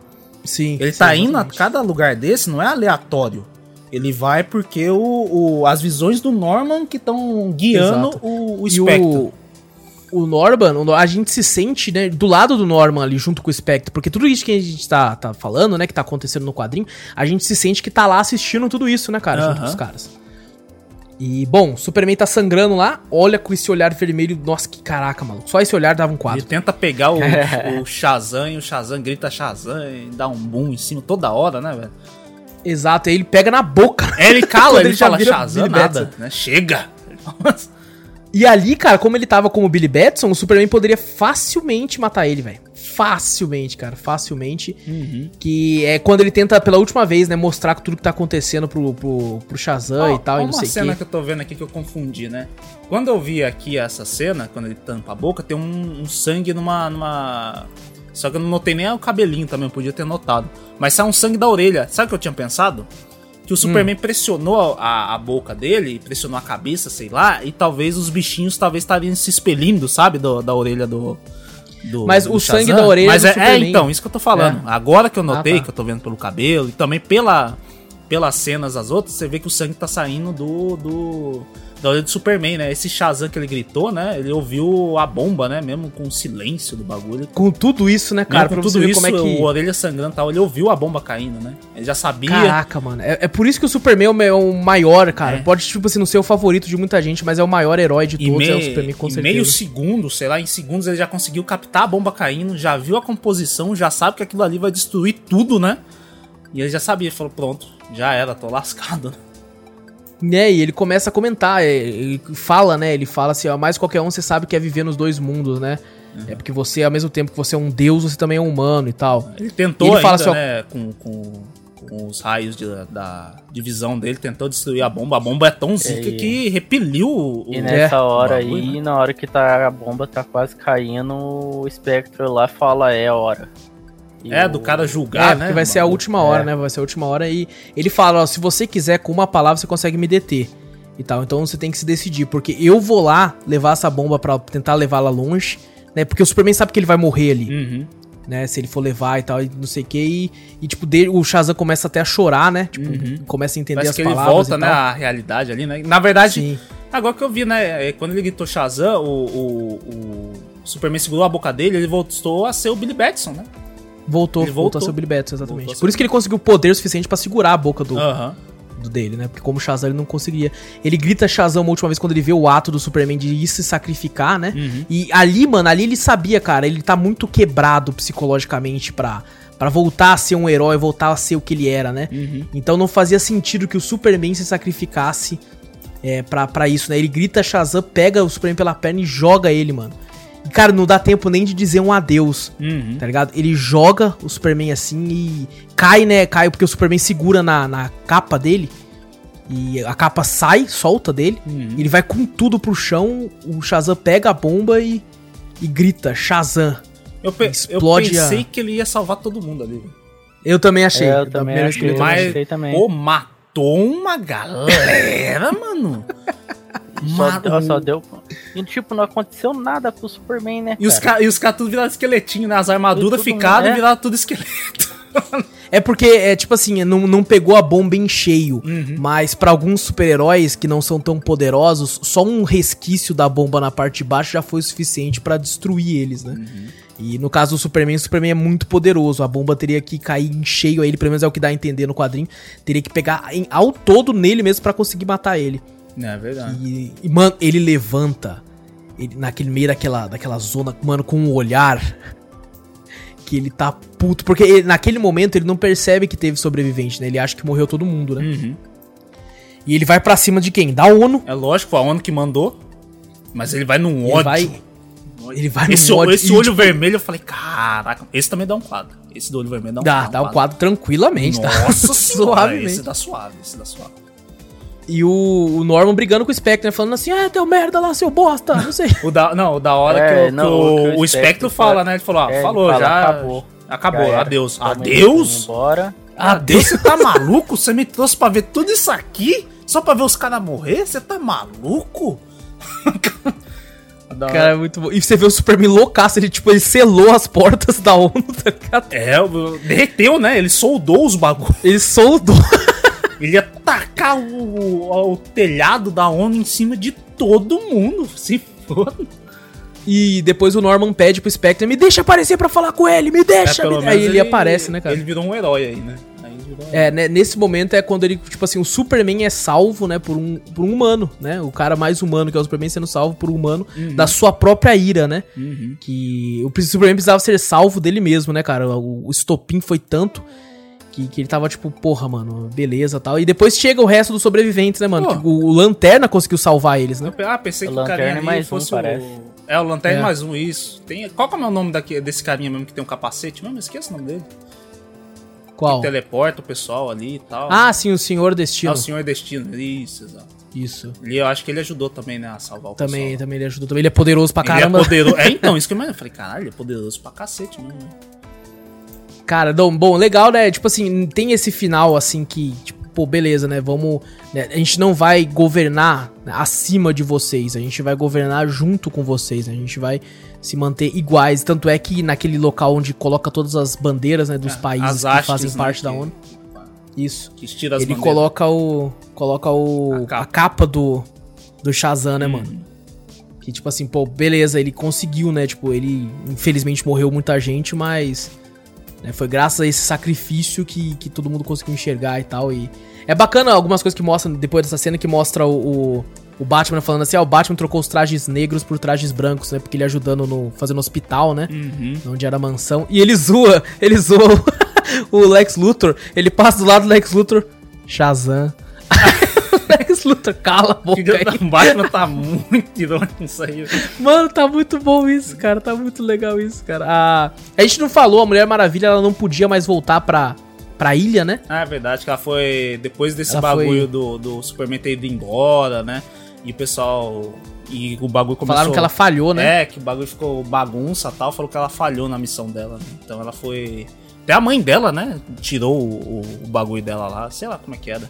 Sim. Ele sim, tá indo a cada lugar desse, não é aleatório. Ele vai porque o, o- as visões do Norman que estão guiando Exato. o, o E Spectre. O, Norman, a gente se sente, né, do lado do Norman ali, junto com o Spectre, porque tudo isso que a gente tá, tá falando, né, que tá acontecendo no quadrinho, a gente se sente que tá lá assistindo tudo isso, né, cara, junto com os caras. E, bom, o Superman tá sangrando lá, olha com esse olhar vermelho, nossa, que caraca, maluco, só esse olhar dava um Ele quadro. tenta pegar o, o Shazam e o Shazam grita Shazam e dá um boom em cima toda hora, né, velho? Exato, aí ele pega na boca. Aí ele cala, ele, ele fala Shazam nada, né? Chega! E ali, cara, como ele tava como Billy Batson, o Superman poderia facilmente matar ele, velho. Facilmente, cara, facilmente. Que é quando ele tenta pela última vez, né, mostrar tudo que tá acontecendo pro, pro, pro Shazam Ó, e tal, e não uma sei cena o que quê. eu tô vendo aqui que eu confundi, né? Quando eu vi aqui essa cena, quando ele tampa a boca, tem um, um sangue numa, numa. Só que eu não notei nem o cabelinho também, eu podia ter notado. Mas sai um sangue da orelha. Sabe o que eu tinha pensado? Que o Superman pressionou a, a boca dele, pressionou a cabeça, sei lá, e talvez os bichinhos talvez estariam se expelindo, sabe? Do- da orelha do. do- Mas do o sangue Shazam. da orelha Mas é, é, então, isso que eu tô falando. Agora que eu notei, Ah, tá. que eu tô vendo pelo cabelo, e também pela, pelas cenas as outras, você vê que o sangue tá saindo do. do do Superman, né? Esse Shazam que ele gritou, né? Ele ouviu a bomba, né? Mesmo com o silêncio do bagulho. Com tudo isso, né, cara, Mesmo pra com tudo isso, como é que... o orelha sangrando e tal, ele ouviu a bomba caindo, né? Ele já sabia. Caraca, mano. É, é por isso que o Superman é o é maior, cara. É. Pode, tipo assim, não ser o favorito de muita gente, mas é o maior herói de todos, me- é o Superman, com em certeza. meio segundo, sei lá, em segundos ele já conseguiu captar a bomba caindo, já viu a composição, já sabe que aquilo ali vai destruir tudo, né? E ele já sabia, ele falou, pronto, já era, tô lascado. né? Né, e ele começa a comentar, é, ele fala, né? Ele fala assim, ó, mais qualquer um você sabe que é viver nos dois mundos, né? É porque você, ao mesmo tempo que você é um deus, você também é um humano e tal. Ele tentou E ele ainda, fala assim, ó- né, com, com, com os raios de- da divisão dele, tentou destruir a bomba. A bomba é tão zica E- que repeliu o... E nessa É, hora bagulho, aí, né? na hora que tá, a bomba tá quase caindo, o Spectre lá fala, é hora. É, do cara julgar, é, né? porque vai ser a última hora, É. né? Vai ser a última hora e ele fala, ó, se você quiser com uma palavra você consegue me deter e tal. Então você tem que se decidir, porque eu vou lá levar essa bomba pra tentar levá-la longe, né? Porque o Superman sabe que ele vai morrer ali. Uhum. né? Se ele for levar e tal, e não sei o que. E, e, tipo, dele, o Shazam começa até a chorar, né? Tipo, começa a entender Parece as que ele palavras volta, e né, à realidade ali, né? Na verdade, Sim. Agora que eu vi, né? é, Quando ele gritou Shazam, o, o, o Superman segurou a boca dele, ele voltou a ser o Billy Batson, né? Voltou, Ele voltou, voltou. a ser o Billy Batson, exatamente. Ser Por isso que ele conseguiu poder suficiente pra segurar a boca do, do dele, né? Porque como o Shazam ele não conseguiria. Ele grita Shazam uma última vez quando ele vê o ato do Superman de ir se sacrificar, né? Uhum. E ali, mano, ali ele sabia, cara, ele tá muito quebrado psicologicamente pra, pra voltar a ser um herói, voltar a ser o que ele era, né? Uhum. Então não fazia sentido que o Superman se sacrificasse é, pra isso, né? Ele grita Shazam, pega o Superman pela perna e joga ele, mano. Cara, não dá tempo nem de dizer um adeus, Uhum. tá ligado? Ele joga o Superman assim e cai, né? Cai porque o Superman segura na, na capa dele. E a capa sai, solta dele. Uhum. Ele vai com tudo pro chão. O Shazam pega a bomba e, e grita Shazam. Eu, pe- eu Explode pensei a- que ele ia salvar todo mundo ali. velho. Eu também achei. É, eu também vez que achei. ele- Mas, achei também. pô, matou uma galera, mano. Só, deu- só deu. E tipo, não aconteceu nada com o Superman, né? E os cara? caras os cara tudo viraram esqueletinho, né? As armaduras ficaram é. e viraram tudo esqueleto. É porque, é tipo assim, não, não pegou a bomba em cheio. Uhum. Mas pra alguns super-heróis que não são tão poderosos, só um resquício da bomba na parte de baixo já foi o suficiente pra destruir eles, né? Uhum. E no caso do Superman, o Superman é muito poderoso. A bomba teria que cair em cheio a ele, pelo menos é o que dá a entender no quadrinho. Teria que pegar em- ao todo nele mesmo pra conseguir matar ele. É verdade. E, e, mano, ele levanta ele, naquele meio daquela, daquela zona, mano, com um olhar que ele tá puto. Porque ele- naquele momento ele não percebe que teve sobrevivente, né? Ele acha que morreu todo mundo, né? Uhum. E ele vai pra cima de quem? Da ONU. É lógico, a ONU que mandou. Mas ele vai num Ele ódio. vai, ele vai no esse, ódio. esse e, olho tipo, vermelho, eu falei, caraca, esse também dá um quadro. Esse do olho vermelho dá um Dá, dá o quadro tranquilamente. tá? Nossa senhora, Suavemente. esse dá suave, esse dá suave. E o, o Norman brigando com o Spectre, né? Falando assim, ah, deu merda lá, seu bosta, não sei. O da, não, o da hora É, que, o- que não, o, o que o o Spectre Espectro fala, fala- né? Ele falou, ó, É, falou, fala, já. acabou. Acabou, Já adeus. Adeus? Embora. Adeus, você tá maluco? Você me trouxe pra ver tudo isso aqui? Só pra ver os caras morrer? Você tá maluco? Da hora. Cara, é muito bom. E você vê o Superman loucaço, ele, tipo, ele selou as portas da ONU, tá ligado? É, derreteu, né? Ele soldou os bagulhos. Ele soldou. Ele ia tacar o, o- o telhado da ONU em cima de todo mundo. Se foda. E depois o Norman pede pro Spectre, me deixa aparecer pra falar com ele, me deixa. É, me... Aí ele, aparece, né, cara? Ele virou um herói aí, né? Aí ele virou um É, né, nesse momento é quando ele, tipo assim, o Superman é salvo, né, por um, por um humano, né? O cara mais humano que é o Superman sendo salvo por um humano da sua própria ira, né? Uhum. Que o Superman precisava ser salvo dele mesmo, né, cara? O, o estopim foi tanto que, que ele tava tipo, porra, mano, beleza tal. E depois chega o resto dos sobreviventes, né, mano? Que o, o Lanterna conseguiu salvar eles, né? Eu- Ah, pensei que O o carinha Lanterna ali mais um, fosse parece. o... É, o Lanterna É. mais um, isso. Tem... Qual que é o nome daqui, desse carinha mesmo que tem um capacete mesmo? Esqueço o nome dele. Qual? Que teleporta o pessoal ali e tal. Ah, sim, o Senhor é Destino. o Senhor Destino. Isso, exato. Isso. E eu acho que ele ajudou também, né, a salvar o Também, pessoal. também ele ajudou. Também ele é poderoso pra Ele caramba. é poderoso. É, então, isso que eu imaginei. Eu falei, caralho, ele é poderoso pra cacete mesmo. né? Cara, bom, legal, né? Tipo assim, tem esse final assim que, tipo, pô, beleza, né? Vamos. né, A gente não vai governar né, acima de vocês, a gente vai governar junto com vocês, né? A gente vai se manter iguais. Tanto é que naquele local onde coloca todas as bandeiras, né, dos É, países que fazem né, parte da que- ONU. Isso. Que tira as Ele bandeiras. coloca o. Coloca o. A A capa. capa, do. Do Shazam, né, Uhum. mano? Que tipo assim, pô, beleza, ele conseguiu, né? Tipo, ele infelizmente morreu muita gente, mas né, foi graças a esse sacrifício que, que todo mundo conseguiu enxergar e tal. E é bacana algumas coisas que mostram depois dessa cena que mostra o, o, o Batman falando assim, ah, o Batman trocou os trajes negros por trajes brancos, né? Porque ele ajudando no fazendo hospital, né? Uhum. Onde era a mansão. E ele zoa, ele zoa o, o Lex Luthor. Ele passa do lado do Lex Luthor, Shazam. Lex Luthor, cala a boca Filho aí. Batman tá muito irônico isso aí. Mano, tá muito bom isso, cara. Tá muito legal isso, cara. A, a gente não falou, a Mulher Maravilha ela não podia mais voltar pra, pra ilha, né? Ah, é verdade que ela foi. Depois desse Ela bagulho foi- do, do Superman ter ido embora, né? E o pessoal. E o bagulho começou. Falaram que ela falhou, né? É, que o bagulho ficou bagunça e tal. Falou que ela falhou na missão dela. né? Então ela foi. Até a mãe dela, né? Tirou o, o- o bagulho dela lá. Sei lá como é que era.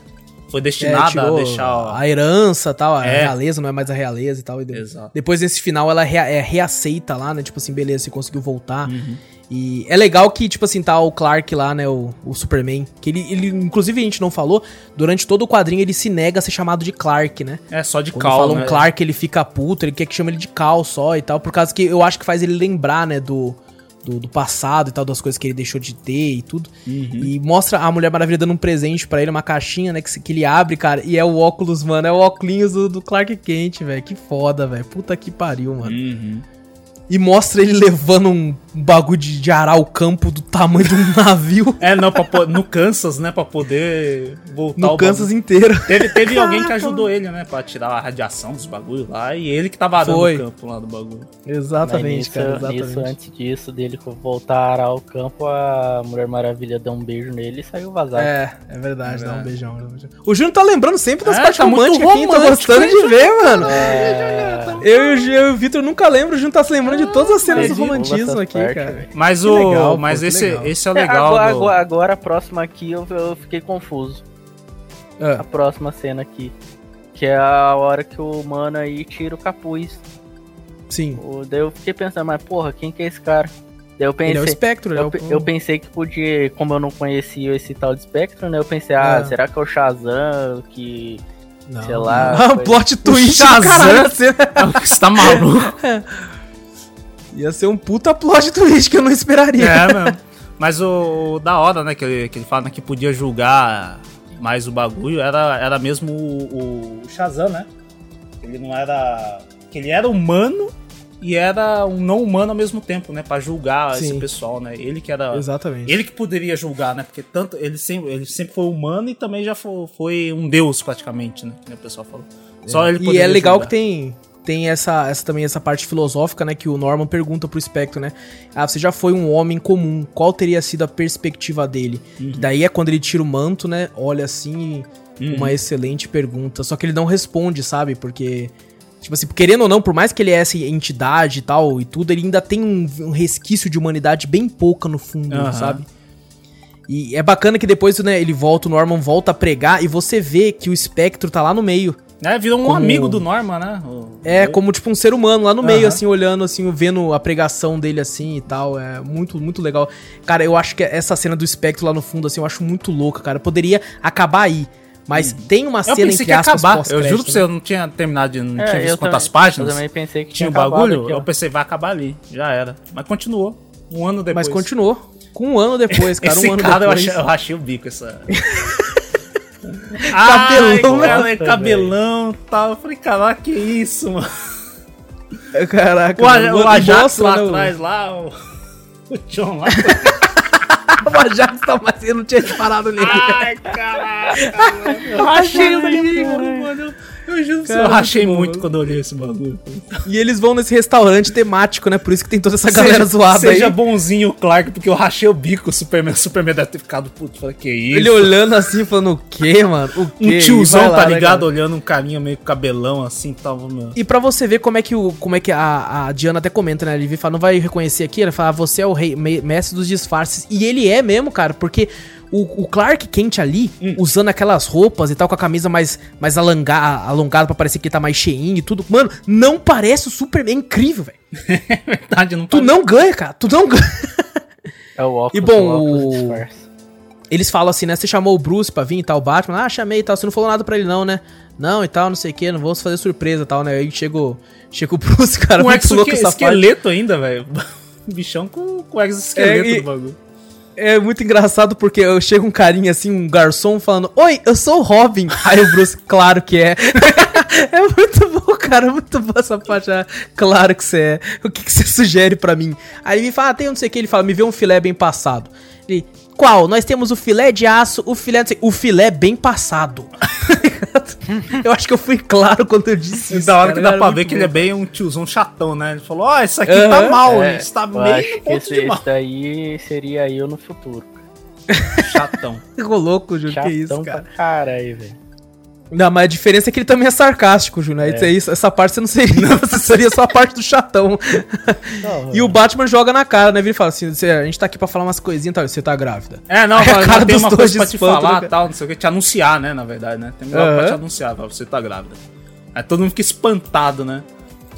Foi É, destinada a deixar. a herança e tal, a É. realeza não é mais a realeza e tal. E Exato. Depois desse final ela rea- é, reaceita lá, né? Tipo assim, beleza, você conseguiu voltar. Uhum. E é legal que, tipo assim, tá o Clark lá, né? O, o Superman. Que ele, ele, inclusive, a gente não falou, durante todo o quadrinho ele se nega a ser chamado de Clark, né? É, só de Quando cal, falam né? Clark, ele fica puto, ele quer que chame ele de Cal só e tal, por causa que eu acho que faz ele lembrar, né, do, do, do passado e tal, das coisas que ele deixou de ter e tudo. E mostra a Mulher Maravilha dando um presente pra ele, uma caixinha, né, que, que ele abre, cara, e é o óculos, mano, é o óculos do, do Clark Kent, velho. Que foda, velho. Puta que pariu, mano. Uhum. E mostra ele levando um bagulho de, de arar o campo do tamanho de um navio É, não, pra, no Kansas, né, pra poder voltar no o Kansas bagulho. inteiro. Teve, teve alguém que ajudou ele, né, pra tirar a radiação dos bagulhos lá, e ele que tava arando Foi. o campo lá do bagulho. Exatamente, nisso, cara, exatamente. nisso, antes disso, dele voltar ao campo, a Mulher Maravilha deu um beijo nele e saiu vazado. É, é verdade, É dá um beijão. O Júnior tá lembrando sempre das É, partes tá muito românticas aqui, romântico, gostando de ver, mano. É, Eu, e o eu e o Vitor nunca lembro, o Júnior tá se lembrando de todas as cenas do romantismo aqui, partes, cara. Mas o. legal, mas pô, esse, legal. esse é o É, legal. agora, do- agora, a próxima aqui eu, eu fiquei confuso. A Ah, próxima cena aqui. Que é a hora que o mano aí tira o capuz. sim. O- Daí eu fiquei pensando, mas porra, quem que é esse cara? Daí eu Ele é o pensei. espectro, ele é Eu, eu pensei que podia, como eu não conhecia esse tal de Spectrum, né? Eu pensei, ah, Ah. será que é o Shazam que. Não. sei lá, Ah, foi- plot twist, Shazam? caralho. Você tá maluco? Ia ser um puta plot twist que eu não esperaria. É, mesmo. Mas o, o da hora, né, que ele, que ele fala né, que podia julgar mais o bagulho, era, era mesmo o, o Shazam, né? Ele não era. Que ele era humano e era um não humano ao mesmo tempo, né? Pra julgar esse Sim. pessoal, né? Ele que era. Exatamente. Ele que poderia julgar, né? Porque tanto ele sempre, ele sempre foi humano e também já foi, foi um deus praticamente, né? Que o pessoal falou. Só ele E é legal julgar. que tem tem essa, essa também essa parte filosófica, né, que o Norman pergunta pro Spectre, né? Ah, você já foi um homem comum, qual teria sido a perspectiva dele? Uhum. Daí é quando ele tira o manto, né? Olha assim, Uhum. uma excelente pergunta. Só que ele não responde, sabe? Porque tipo assim, querendo ou não, por mais que ele é essa entidade e tal e tudo, ele ainda tem um, um resquício de humanidade bem pouca no fundo, Aham. sabe? E é bacana que depois, né, ele volta, o Norman volta a pregar e você vê que o espectro tá lá no meio. É, virou um Como- amigo do Norman, né? O- É, como tipo um ser humano lá no meio, Aham. assim, olhando, assim, vendo a pregação dele, assim, e tal. É muito, muito legal. Cara, eu acho que essa cena do espectro lá no fundo, assim, eu acho muito louca, cara. Poderia acabar aí. Mas tem uma Eu cena pensei entre que ia acabar. Eu juro pra você, né? eu não tinha terminado, de, não É, tinha eu visto quantas também- páginas. Eu também pensei que Tinha o tinha acabado bagulho, aqui, eu pensei, vai acabar ali. Já era. Mas continuou. Um ano depois. Mas continuou. Com um ano depois, cara. Esse um ano cara eu depois. achei, eu achei o bico, essa. Cabelão, Ai, cara, né? cabelão e tal. Eu falei, caraca, que isso, mano. Caraca, O, A- o Ajax mostra, lá né, atrás, lá, o, o John lá. O Ajax tá, mas eu não tinha reparado nele. Ai, caraca, mano. Eu rachei o livro, mano. Eu, juro Cara, eu rachei muito bom. muito quando eu olhei esse bagulho. E eles vão nesse restaurante temático, né? Por isso que tem toda essa galera seja, zoada seja aí. bonzinho o Clark, porque eu rachei o bico, o Superman, Superman deve ter ficado puto. Falei, que isso? Ele olhando assim, falando, o quê, mano? O quê? um E tiozão, lá, tá né, ligado? cara? Olhando um carinha meio com cabelão assim, tava, meu. E pra você ver como é que o como é que a, a Diana até comenta, né? Ele vem e fala, não vai reconhecer aqui? Ela fala, "Ah, você é o rei, me- mestre dos disfarces. E ele é mesmo, cara, porque o, o Clark Kent ali, Hum. usando aquelas roupas e tal, com a camisa mais, mais alonga, alongada pra parecer que ele tá mais cheinho e tudo. Mano, não parece o Superman. É incrível, velho. Verdade, não Tu pode- não ganha, cara. Tu não ganha. É o óculos, E bom, o óculos o- disfarce. Eles falam assim, né? Você chamou o Bruce pra vir e tal, o Batman. Ah, chamei e tal. Você não falou nada pra ele, não, né? Não e tal, não sei o que. Não vou fazer surpresa e tal, né? Aí chega o, chega o Bruce, cara. com muito louco essa parte. esqueleto ainda, velho. Bichão com, com exoesqueleto É, e- do bagulho. É muito engraçado porque eu chego um carinha assim, um garçom, falando: Oi, eu sou o Robin. Aí o Bruce, claro que é. é muito bom, cara. Muito bom essa parte. ah, Claro que você é. O que, que você sugere pra mim? Aí ele me fala: ah, tem um não sei o que. Ele fala: Me vê um filé bem passado. Ele. Qual? Nós temos o filé de aço, o filé. O filé bem passado. eu acho que eu fui claro quando eu disse isso. da hora cara, que dá pra ver que ele bom. é bem um tiozão chatão, né? Ele falou, ó, isso aqui tá Aham. mal, É, isso tá meio acho no que ponto esse, de mal. esse daí seria eu no futuro. Chatão. Ficou louco, Júlio. Que isso, pra cara. caralho, velho. Não, mas a diferença é que ele também é sarcástico, Júnior. Aí isso- Essa parte você não seria. Você seria só a parte do chatão. e o Batman joga na cara, né? Ele fala assim: "Cê- a gente tá aqui pra falar umas coisinhas, tá? Você tá grávida. É, não, Aí a mas cara tem uma coisa de pra te espanto, né, falar cara? tal, não sei o que, te anunciar, né, na verdade, né? Tem algo pra Aham. te anunciar, fala, você tá grávida. Aí todo mundo fica espantado, né?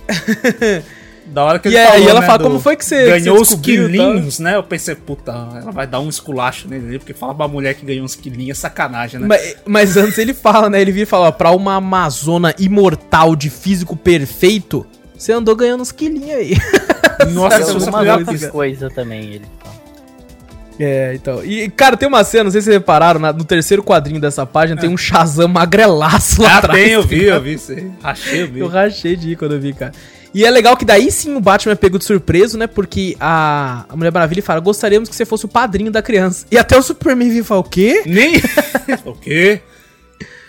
Da hora que E aí ela fala, do- como foi que você- Ganhou que você os quilinhos, né? Eu pensei, puta, ela vai dar um esculacho nele ali, porque fala pra mulher que ganhou uns quilinhos é sacanagem, né? Mas, mas antes ele fala, né? Ele vira e fala: ó, pra uma Amazona imortal de físico perfeito, você andou ganhando uns quilinhos aí. Nossa, Tem se fosse a algumas primeira outras pista. coisas também, ele. então. É, então. E, cara, tem uma cena, não sei se vocês repararam, na- no terceiro quadrinho dessa página tem um Shazam magrelaço lá Ah, atrás. tem, eu tá vi, ligado? eu vi aí. Achei, eu vi. Eu rachei de ir quando eu vi, cara. E é legal que daí sim o Batman é pego de surpreso, né? Porque a, a Mulher Maravilha fala: gostaríamos que você fosse o padrinho da criança. E até o Superman vira e fala: o quê? Nem. o quê?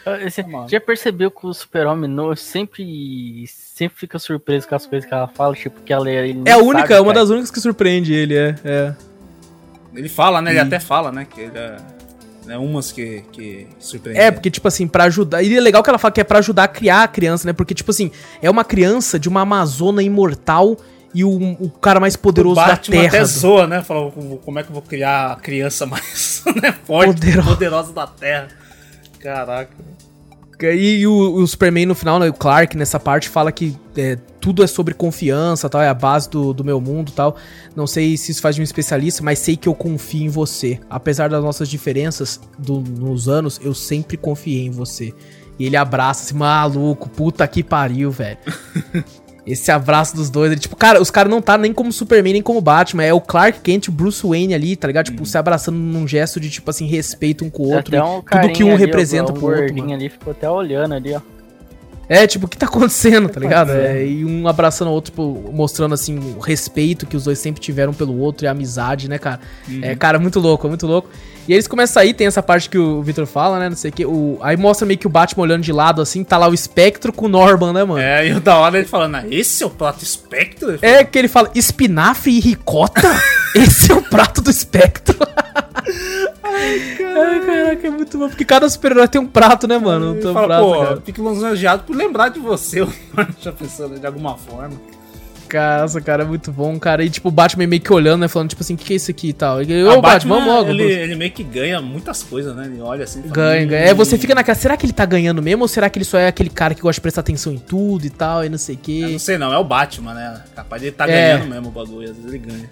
Ah, Você Mano. já percebeu que o super-homem sempre, sempre fica surpreso com as coisas que ela fala? Tipo, que ela ele nem É a única, sabe, é uma cara. das únicas que surpreende ele, é. é. Ele fala, né? Ele até fala, né? Que ele é. Né, umas que, que surpreendem. É, porque, tipo assim, pra ajudar. E é legal que ela fala que é pra ajudar a criar a criança, né? Porque, tipo assim, é uma criança de uma Amazona imortal e o, o cara mais poderoso da Terra. até zoa, né? Fala, como é que eu vou criar a criança mais né, forte, Poderosa. poderosa. da Terra. Caraca. E o, o Superman no final, né, o Clark nessa parte fala que é, tudo é sobre confiança, tal, é a base do, do meu mundo, tal. Não sei se isso faz de um especialista, mas sei que eu confio em você. Apesar das nossas diferenças do- nos anos, eu sempre confiei em você. E ele abraça esse maluco, puta que pariu, velho. Esse abraço dos dois, ele, tipo, cara, os caras não tá nem como Superman, nem como Batman, é o Clark Kent e o Bruce Wayne ali, tá ligado? Tipo, se abraçando num gesto de, tipo assim, respeito um com o outro. e um tudo que um ali, representa um pro outro, mano. ali ficou até olhando ali, ó. É, tipo, o que tá acontecendo, tá ligado? acontecendo? É, e um abraçando o outro, tipo, mostrando, assim, o respeito que os dois sempre tiveram pelo outro e a amizade, né, cara? É, cara, muito louco, é muito louco. E eles começam a sair, tem essa parte que o Victor fala, né, não sei o que. O, aí mostra meio que o Batman olhando de lado, assim, tá lá o Espectro com o Norman, né, mano? É, É, e o da hora ele falando, ah, esse é o prato espectro? Fala, que ele fala, espinafre e ricota? Esse é o prato do Espectro. Ai, caraca, é muito bom. Porque cada super-herói tem um prato, né, mano? Ele um fala, prato, pô, cara. fico lisonjeado por lembrar de você, o já pensando de alguma forma. Nossa, cara, é muito bom, cara. E tipo, o Batman meio que olhando, né? Falando, tipo assim, o que, que é isso aqui e tal. E, Ah, Ô, Batman, vamos logo. Ele, ele meio que ganha muitas coisas, né? Ele olha assim fala, Ganha, "Hum, ganha. É, você fica naquela. Será que ele tá ganhando mesmo? Ou será que ele só é aquele cara que gosta de prestar atenção em tudo e tal, e não sei o Eu quê? não sei não, é o Batman, né? Capaz de ele tá É. ganhando mesmo o bagulho, às vezes ele ganha.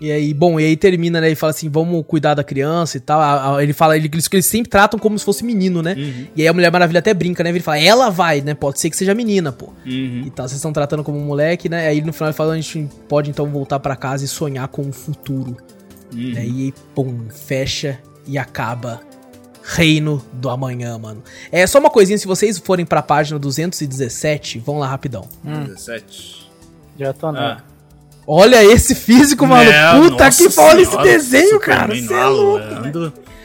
E aí, bom, e aí termina, né? Ele fala assim: vamos cuidar da criança e tal. Ele fala, ele, eles, eles sempre tratam como se fosse menino, né? Uhum. E aí a Mulher Maravilha até brinca, né? Ele fala, ela vai, né? Pode ser que seja menina, pô. Uhum. E tal, vocês estão tratando como um moleque, né? Aí no final ele fala, a gente pode então voltar pra casa e sonhar com o futuro. Uhum. Né? E aí, pum, fecha e acaba. Reino do amanhã, mano. É só uma coisinha, se vocês forem pra página 217, vão lá rapidão. 17. Já tô não. Ah. Olha esse físico, mano. É, Puta que pariu esse desenho, cara. Superman Cê é louco.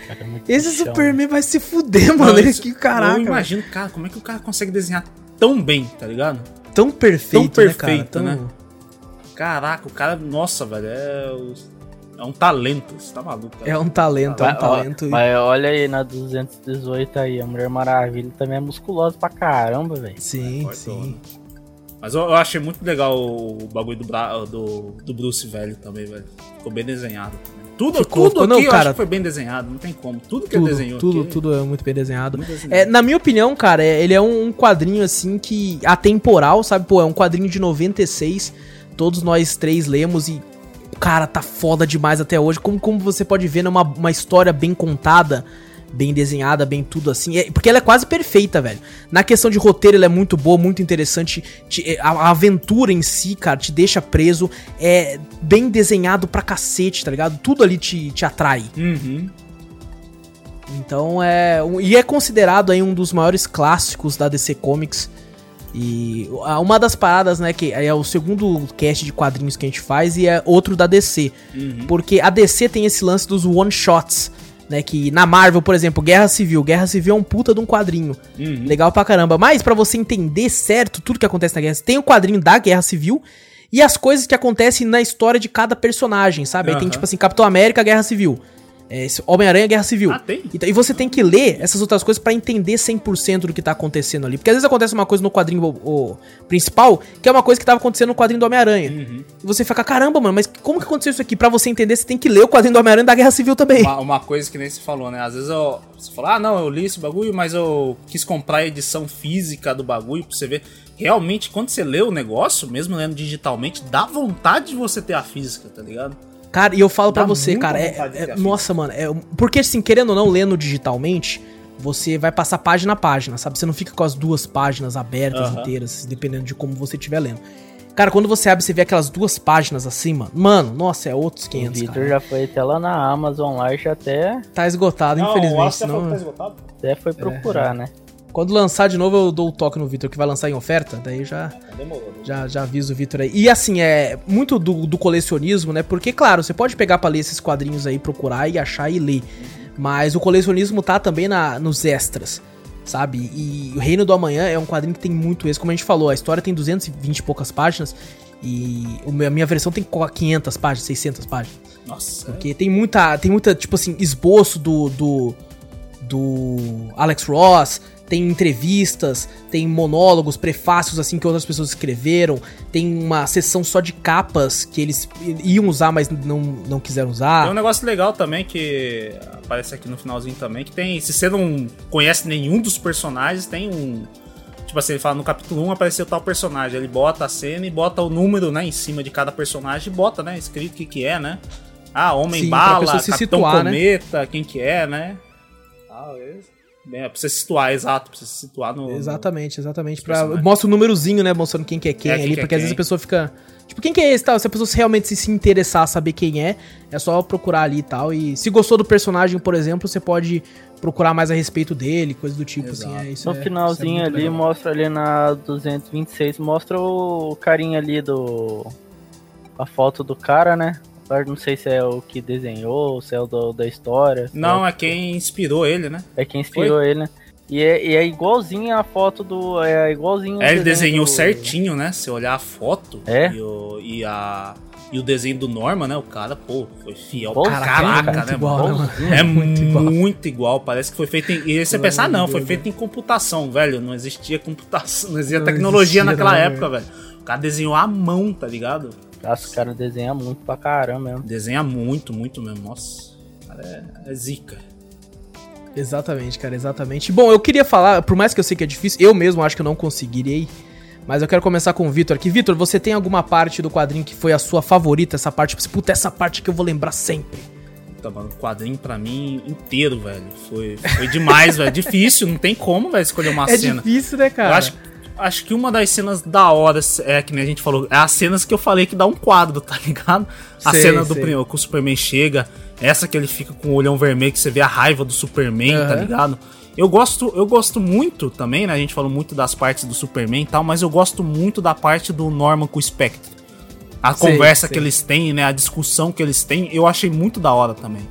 Cara, é Esse chão. Superman vai se fuder, mano. Não, isso- que caraca. Eu imagino, cara, como é que o cara consegue desenhar tão bem, tá ligado? Tão perfeito, Tão né, cara? perfeito, Tão- né? Caraca, o cara, nossa, velho, é, é um talento, você tá maluco, cara. É um talento, é um ó, talento. e- mas olha aí na 218 aí, a Mulher Maravilha também é musculosa pra caramba, velho. Sim, Fortona. sim. Mas eu, eu achei muito legal o bagulho do, Bra- do, do Bruce velho também, velho. Ficou bem desenhado também. Tudo, Ficou, tudo aqui não, eu cara. acho que foi bem desenhado, não tem como. Tudo que ele Tudo, desenhou tudo, aqui, tudo é muito bem desenhado. muito desenhado. É, na minha opinião, cara, é- ele é um, um quadrinho assim que atemporal, sabe? Pô, é um quadrinho de 96. Todos nós três lemos e cara, tá foda demais até hoje. Como, como você pode ver, é uma, uma história bem contada, bem desenhada, bem tudo assim. É- porque ela é quase perfeita, velho. Na questão de roteiro, ela é muito boa, muito interessante. Te- a, a aventura em si, cara, te deixa preso. É bem desenhado pra cacete, tá ligado? Tudo ali te, te atrai. Uhum. Então é. um- E é considerado aí um dos maiores clássicos da DC Comics. E uma das paradas, né, que é o segundo cast de quadrinhos que a gente faz e é outro da DC. Uhum. Porque a DC tem esse lance dos one shots, né, que na Marvel, por exemplo, Guerra Civil, Guerra Civil é um puta de um quadrinho. Uhum. Legal pra caramba. Mas pra você entender certo tudo que acontece na Guerra Civil, tem o quadrinho da Guerra Civil e as coisas que acontecem na história de cada personagem, sabe? Aí tem tipo assim, Capitão América, Guerra Civil. É, Homem-Aranha, Guerra Civil. Ah, tem? Então, e você tem que ler essas outras coisas pra entender 100% do que tá acontecendo ali. Porque às vezes acontece uma coisa no quadrinho o, o principal, que é uma coisa que tava acontecendo no quadrinho do Homem-Aranha. Uhum. E você fica, caramba, mano, mas como que aconteceu isso aqui? Pra você entender, você tem que ler o quadrinho do Homem-Aranha da Guerra Civil também. Uma, uma coisa que nem você falou, né? Às vezes eu, você fala, ah, não, eu li esse bagulho, mas eu quis comprar a edição física do bagulho pra você ver. Realmente, quando você lê o negócio, mesmo lendo digitalmente, dá vontade de você ter a física, tá ligado? Cara, e eu falo pra Dá você, cara, é, é- nossa, mano, é, porque assim, querendo ou não, lendo digitalmente, você vai passar página a página, sabe? Você não fica com as duas páginas abertas Aham. inteiras, dependendo de como você estiver lendo. Cara, quando você abre, você vê aquelas duas páginas acima. Mano, nossa, é outros O 500, Victor cara. já foi até lá na Amazon lá e já até, Tá esgotado, Não, o infelizmente. Falou senão- que tá esgotado. até foi procurar, né? Quando lançar de novo, eu dou o toque no Vitor, que vai lançar em oferta. Daí já, Demorou. já, já aviso o Vitor aí. E assim, é muito do, do colecionismo, né? Porque, claro, você pode pegar pra ler esses quadrinhos aí, procurar e achar e ler. Mas o colecionismo tá também na, nos extras, sabe? E o Reino do Amanhã é um quadrinho que tem muito extra. Como a gente falou, a história tem 220 e poucas páginas. E a minha versão tem 500 páginas, 600 páginas. Nossa. Porque tem muita, tem muita, tipo assim, esboço do, do, do Alex Ross, tem entrevistas, tem monólogos, prefácios assim que outras pessoas escreveram, tem uma sessão só de capas que eles iam usar, mas não, não quiseram Tem um usar. negócio legal também que aparece aqui no finalzinho também, que tem, se você não conhece nenhum dos personagens, tem um tipo assim, ele fala no capítulo 1 apareceu tal personagem, ele bota a cena e bota o número, né, em cima de cada personagem e bota, né, escrito o que que é, né? Ah, Homem Sim, pra Bala, pessoa se Capitão situar, né? Cometa, quem que é, né? Ah, é. Bem, é pra você se situar, exato, pra você se situar no... Exatamente, exatamente. Pra, mostra o númerozinho, né? Mostrando quem que é quem É, quem ali, que é porque às quem. vezes a pessoa fica. Tipo, quem que é esse tal? Se a pessoa realmente se, se interessar, saber quem é, é só procurar ali e tal. E se gostou do personagem, por exemplo, você pode procurar mais a respeito dele, coisa do tipo, Exato. assim. É, isso No é- isso é finalzinho muito ali, legal. mostra ali na 226, mostra o carinha ali do. A foto do cara, né? Agora não sei se é o que desenhou, se é o do- da história. Não, é, é quem inspirou ele, né? é quem inspirou ele, né? E é, e é igualzinho a foto do. É igualzinho. o É, ele desenho desenhou do- certinho, né? Se olhar a foto É? e, o, e, a, e o desenho do Norman, né? O cara, pô, foi fiel pra Caraca, é muito né, igual, mano? né, mano? É muito muito igual. igual. Parece que foi feito em. E você pensar, não, foi feito em computação, velho. Não existia computação, não existia Não tecnologia existia, naquela não, época, velho. O cara desenhou à mão, tá ligado? Nossa, o cara desenha muito pra caramba mesmo. Desenha muito, muito mesmo. Nossa, o cara é, é zica. Exatamente, cara, exatamente. Bom, eu queria falar, por mais que eu sei que é difícil, eu mesmo acho que eu não conseguirei. Mas eu quero começar com o Vitor aqui. Vitor, você tem alguma parte do quadrinho que foi a sua favorita? Essa parte, tipo, puta, essa parte que eu vou lembrar sempre. Puta, mano, o quadrinho pra mim inteiro, velho. Foi, foi demais, velho. Difícil, não tem como, velho, escolher uma é cena. difícil, né, cara? Eu acho, acho que uma das cenas da hora, é que nem a gente falou, é as cenas que eu falei que dá um quadro, tá ligado? A Sei, cena do sei. primeiro, que o Superman chega, essa que ele fica com o olhão vermelho, que você vê a raiva do Superman, tá Aham. ligado? Eu gosto, eu gosto muito também, né? A gente falou muito das partes do Superman e tal, mas eu gosto muito da parte do Norman com o Spectre. A Sei, conversa que eles têm, né? A discussão que eles têm, eu achei muito da hora também.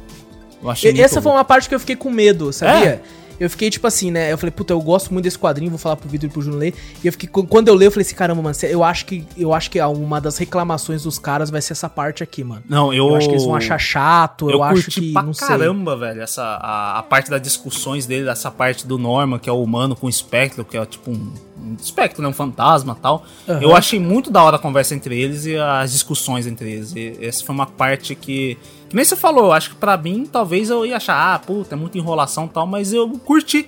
Eu achei E- Essa foi uma parte que eu fiquei com medo, sabia? É? Eu fiquei tipo assim, né? Eu falei, puta, eu gosto muito desse quadrinho, vou falar pro Vitor e pro Júnior ler. E eu fiquei, quando eu leio, eu falei assim, caramba, mano, eu acho que eu acho que uma das reclamações dos caras vai ser essa parte aqui, mano. Não, eu, Eu, acho que eles vão achar chato, eu, Eu, acho que pra não sei. caramba, velho, essa, a, a parte das discussões dele, essa parte do Norman, que é o humano com o espectro, que é tipo um, um espectro, né, um fantasma e tal. Aham. Eu achei muito da hora a conversa entre eles e as discussões entre eles. E essa foi uma parte que, que nem você falou, acho que pra mim, talvez eu ia achar, ah, puta, é muita enrolação e tal, mas eu curti.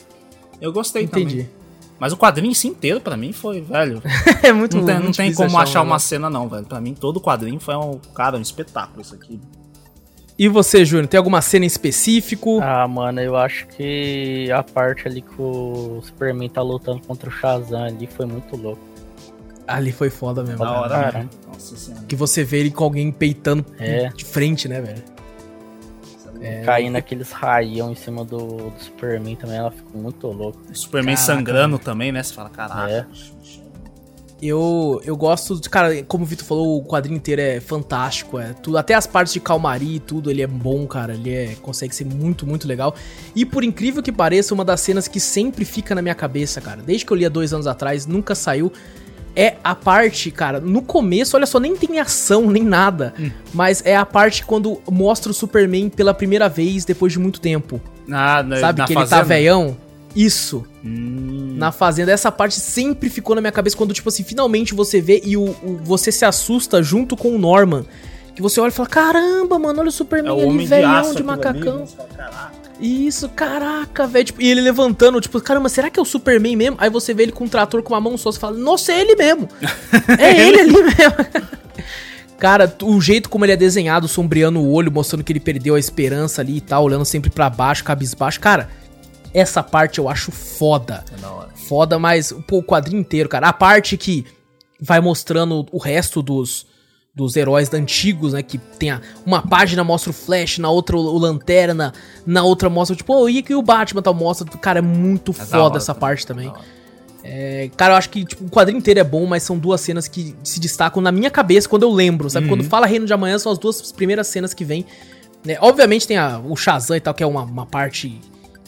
Eu gostei Entendi. também. Mas o quadrinho em si inteiro, pra mim, foi, velho. é muito Não tem, não muito tem difícil como achar um uma cena, não, velho. Pra mim, todo o quadrinho foi um, cara, um espetáculo isso aqui. E você, Júnior, tem alguma cena em específico? Ah, mano, eu acho que a parte ali que o Superman tá lutando contra o Shazam ali foi muito louco. Ali foi foda mesmo. Da hora, mesmo. Nossa senhora. Que você vê ele com alguém peitando É. de frente, né, velho? É, Caindo aqueles raião em cima do, do Superman também, ela ficou muito louca. O Superman Caraca, sangrando também, né? Você fala, caraca. É. Eu, eu gosto, de, cara, como o Vitor falou, o quadrinho inteiro é fantástico, é tudo, até as partes de calmaria e tudo, ele é bom, cara, ele é, consegue ser muito, muito legal. E por incrível que pareça, uma das cenas que sempre fica na minha cabeça, cara, desde que eu li há dois anos atrás, nunca saiu, é a parte, cara, no começo, olha só, nem tem ação, nem nada, mas é a parte quando mostra o Superman pela primeira vez depois de muito tempo. Ah, na, Sabe na que ele tá fazenda? veião? Isso Hum, na fazenda. Essa parte sempre ficou na minha cabeça quando, tipo assim, finalmente você vê e o, o- você se assusta junto com o Norman. Que você olha e fala: caramba, mano, olha o é Superman o ali, de velhão aço de aquilo ali, Isso, caraca, velho. Tipo, e ele levantando, tipo, caramba, será que é o Superman mesmo? Aí você vê ele com um trator com uma mão só, você fala, nossa, é ele mesmo. é ele ali mesmo. Cara, o jeito como ele é desenhado, sombreando o olho, mostrando que ele perdeu a esperança ali e tal, olhando sempre pra baixo, cabisbaixo. Cara, essa parte eu acho foda É da hora. foda, mas pô, o quadrinho inteiro, cara. A parte que vai mostrando o resto dos, dos heróis antigos, né? Que tem a, uma página mostra o Flash, na outra o, o Lanterna, na outra mostra, tipo, oh, e o Batman tal, mostra. Cara, é muito é foda essa também. parte também. É, cara, eu acho que tipo, o quadrinho inteiro é bom, mas são duas cenas que se destacam na minha cabeça quando eu lembro, sabe? Uhum. Quando fala Reino de Amanhã, são as duas primeiras cenas que vem. Né? Obviamente tem a, o Shazam e tal, que é uma, uma parte.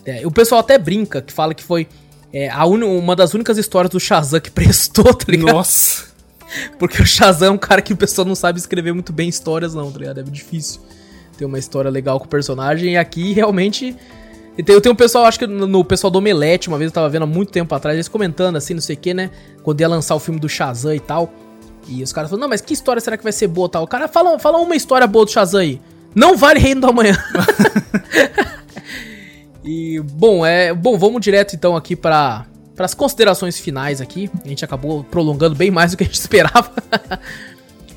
É, o pessoal até brinca, que fala que foi é, a un, uma das únicas histórias do Shazam que prestou, tá ligado? Nossa! Porque o Shazam é um cara que o pessoal não sabe escrever muito bem histórias, não, tá ligado? É difícil ter uma história legal com o personagem. E aqui realmente eu tenho um pessoal, acho que no, no, pessoal do Omelete, uma vez eu tava vendo há muito tempo atrás, eles comentando assim, não sei o que, né? Quando ia lançar o filme do Shazam e tal. E os caras falaram, não, mas que história será que vai ser boa tal? O cara fala, fala uma história boa do Shazam aí. Não vale Reino do Amanhã. e, bom, é. Bom, vamos direto então aqui para as considerações finais aqui. A gente acabou prolongando bem mais do que a gente esperava.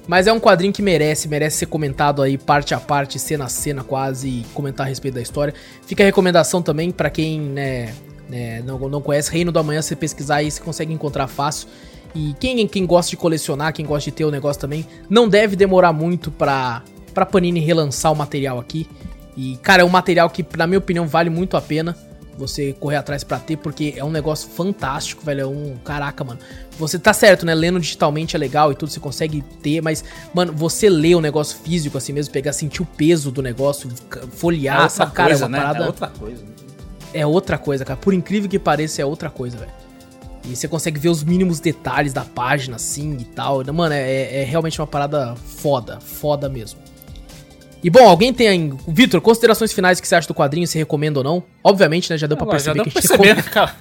Mas é um quadrinho que merece, merece ser comentado aí parte a parte, cena a cena quase, e comentar a respeito da história. Fica a recomendação também para quem né, né, não, não conhece Reino do Amanhã, você pesquisar aí, você consegue encontrar fácil. E quem, quem gosta de colecionar, quem gosta de ter o negócio também, não deve demorar muito pra, pra Panini relançar o material aqui. E, cara, é um material que, na minha opinião, vale muito a pena você correr atrás para ter, porque é um negócio fantástico, velho. É um. Caraca, mano. Você tá certo, né? Lendo digitalmente é legal e tudo, você consegue ter, mas, mano, você lê o um negócio físico assim mesmo, pegar, sentir o peso do negócio, folhear, é sabe, cara? Coisa, é uma né? parada. É outra coisa. É outra coisa, cara. Por incrível que pareça, é outra coisa, velho. E você consegue ver os mínimos detalhes da página, assim e tal. Mano, é, é realmente uma parada foda, foda mesmo. E bom, alguém tem aí. Vitor, considerações finais que você acha do quadrinho, se recomenda ou não? Obviamente, né? Já deu pra perceber já deu que perceber, cara.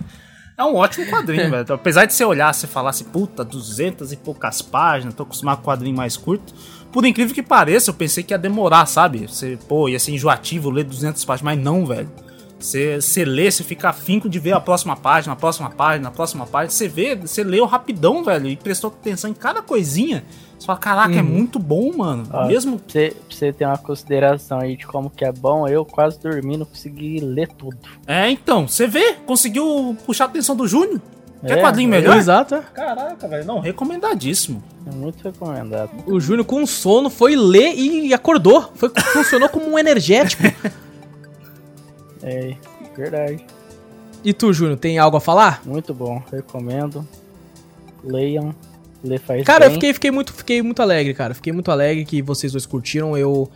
É um ótimo quadrinho, velho. Apesar de você olhar, você falasse, puta, duzentas e poucas páginas, tô acostumado com quadrinho mais curto. Por incrível que pareça, eu pensei que ia demorar, sabe? Você, pô, ia ser enjoativo ler 200 páginas, mas não, velho. Você, você lê, você fica afinco de ver a próxima página, a próxima página, a próxima página. Você vê, você leu rapidão, velho, e prestou atenção em cada coisinha. Você fala, caraca, é uhum. é muito bom, mano. Ó, Mesmo. Pra você, pra você ter uma consideração aí de como que é bom, eu quase dormi, não consegui ler tudo. É, então, você vê, conseguiu puxar a atenção do Júnior. Quer é, quadrinho melhor? Exato. É. Caraca, velho. Não, recomendadíssimo. É muito recomendado. O Júnior com sono foi ler e acordou. Foi, funcionou como um energético. é, verdade. E tu, Júnior, tem algo a falar? Muito bom, recomendo. Leiam. Lê faz cara, bem. eu fiquei, fiquei, muito, fiquei muito alegre, cara. Fiquei muito alegre que vocês dois curtiram. Eu.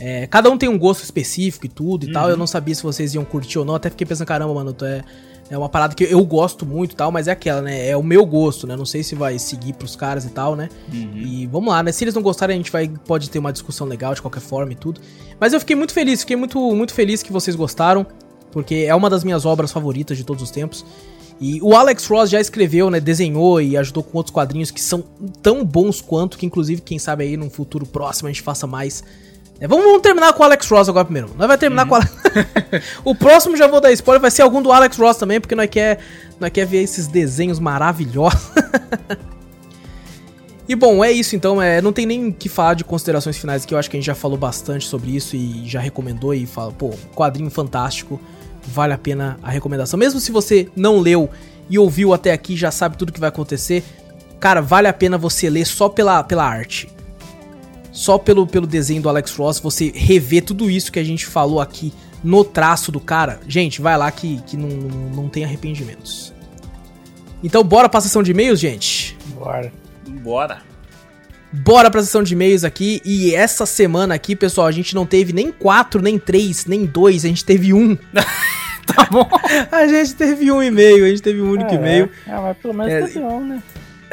É, cada um tem um gosto específico e tudo e uhum. tal. Eu não sabia se vocês iam curtir ou não. Até fiquei pensando, caramba, mano, tu é. É uma parada que eu gosto muito e tal, mas é aquela, né? É o meu gosto, né? Não sei se vai seguir pros caras e tal, né? Uhum. E vamos lá, né? Se eles não gostarem, a gente vai pode ter uma discussão legal de qualquer forma e tudo. Mas eu fiquei muito feliz, fiquei muito, muito feliz que vocês gostaram, porque é uma das minhas obras favoritas de todos os tempos. E o Alex Ross já escreveu, né, desenhou e ajudou com outros quadrinhos que são tão bons quanto, que inclusive, quem sabe aí num futuro próximo a gente faça mais. É, vamos, vamos, terminar com o Alex Ross agora primeiro. Nós vai terminar uhum. com o Alex... O próximo já vou dar spoiler, vai ser algum do Alex Ross também, porque nós quer, nós quer ver esses desenhos maravilhosos. e bom, é isso então, é, não tem nem que falar de considerações finais aqui, eu acho que a gente já falou bastante sobre isso e já recomendou e fala, pô, quadrinho fantástico vale a pena a recomendação. Mesmo se você não leu e ouviu até aqui, já sabe tudo que vai acontecer, cara, vale a pena você ler só pela, pela arte. Só pelo, pelo desenho do Alex Ross, você rever tudo isso que a gente falou aqui no traço do cara. Gente, vai lá que, que não, não tem arrependimentos. Então, bora pra sessão de e-mails, gente? Bora. Bora. Bora pra sessão de e-mails aqui. E essa semana aqui, pessoal, a gente não teve nem quatro, nem três, nem dois, a gente teve um. tá bom? A gente teve um e-mail, a gente teve um único é, e-mail. É, mas pelo menos é, teve um, né?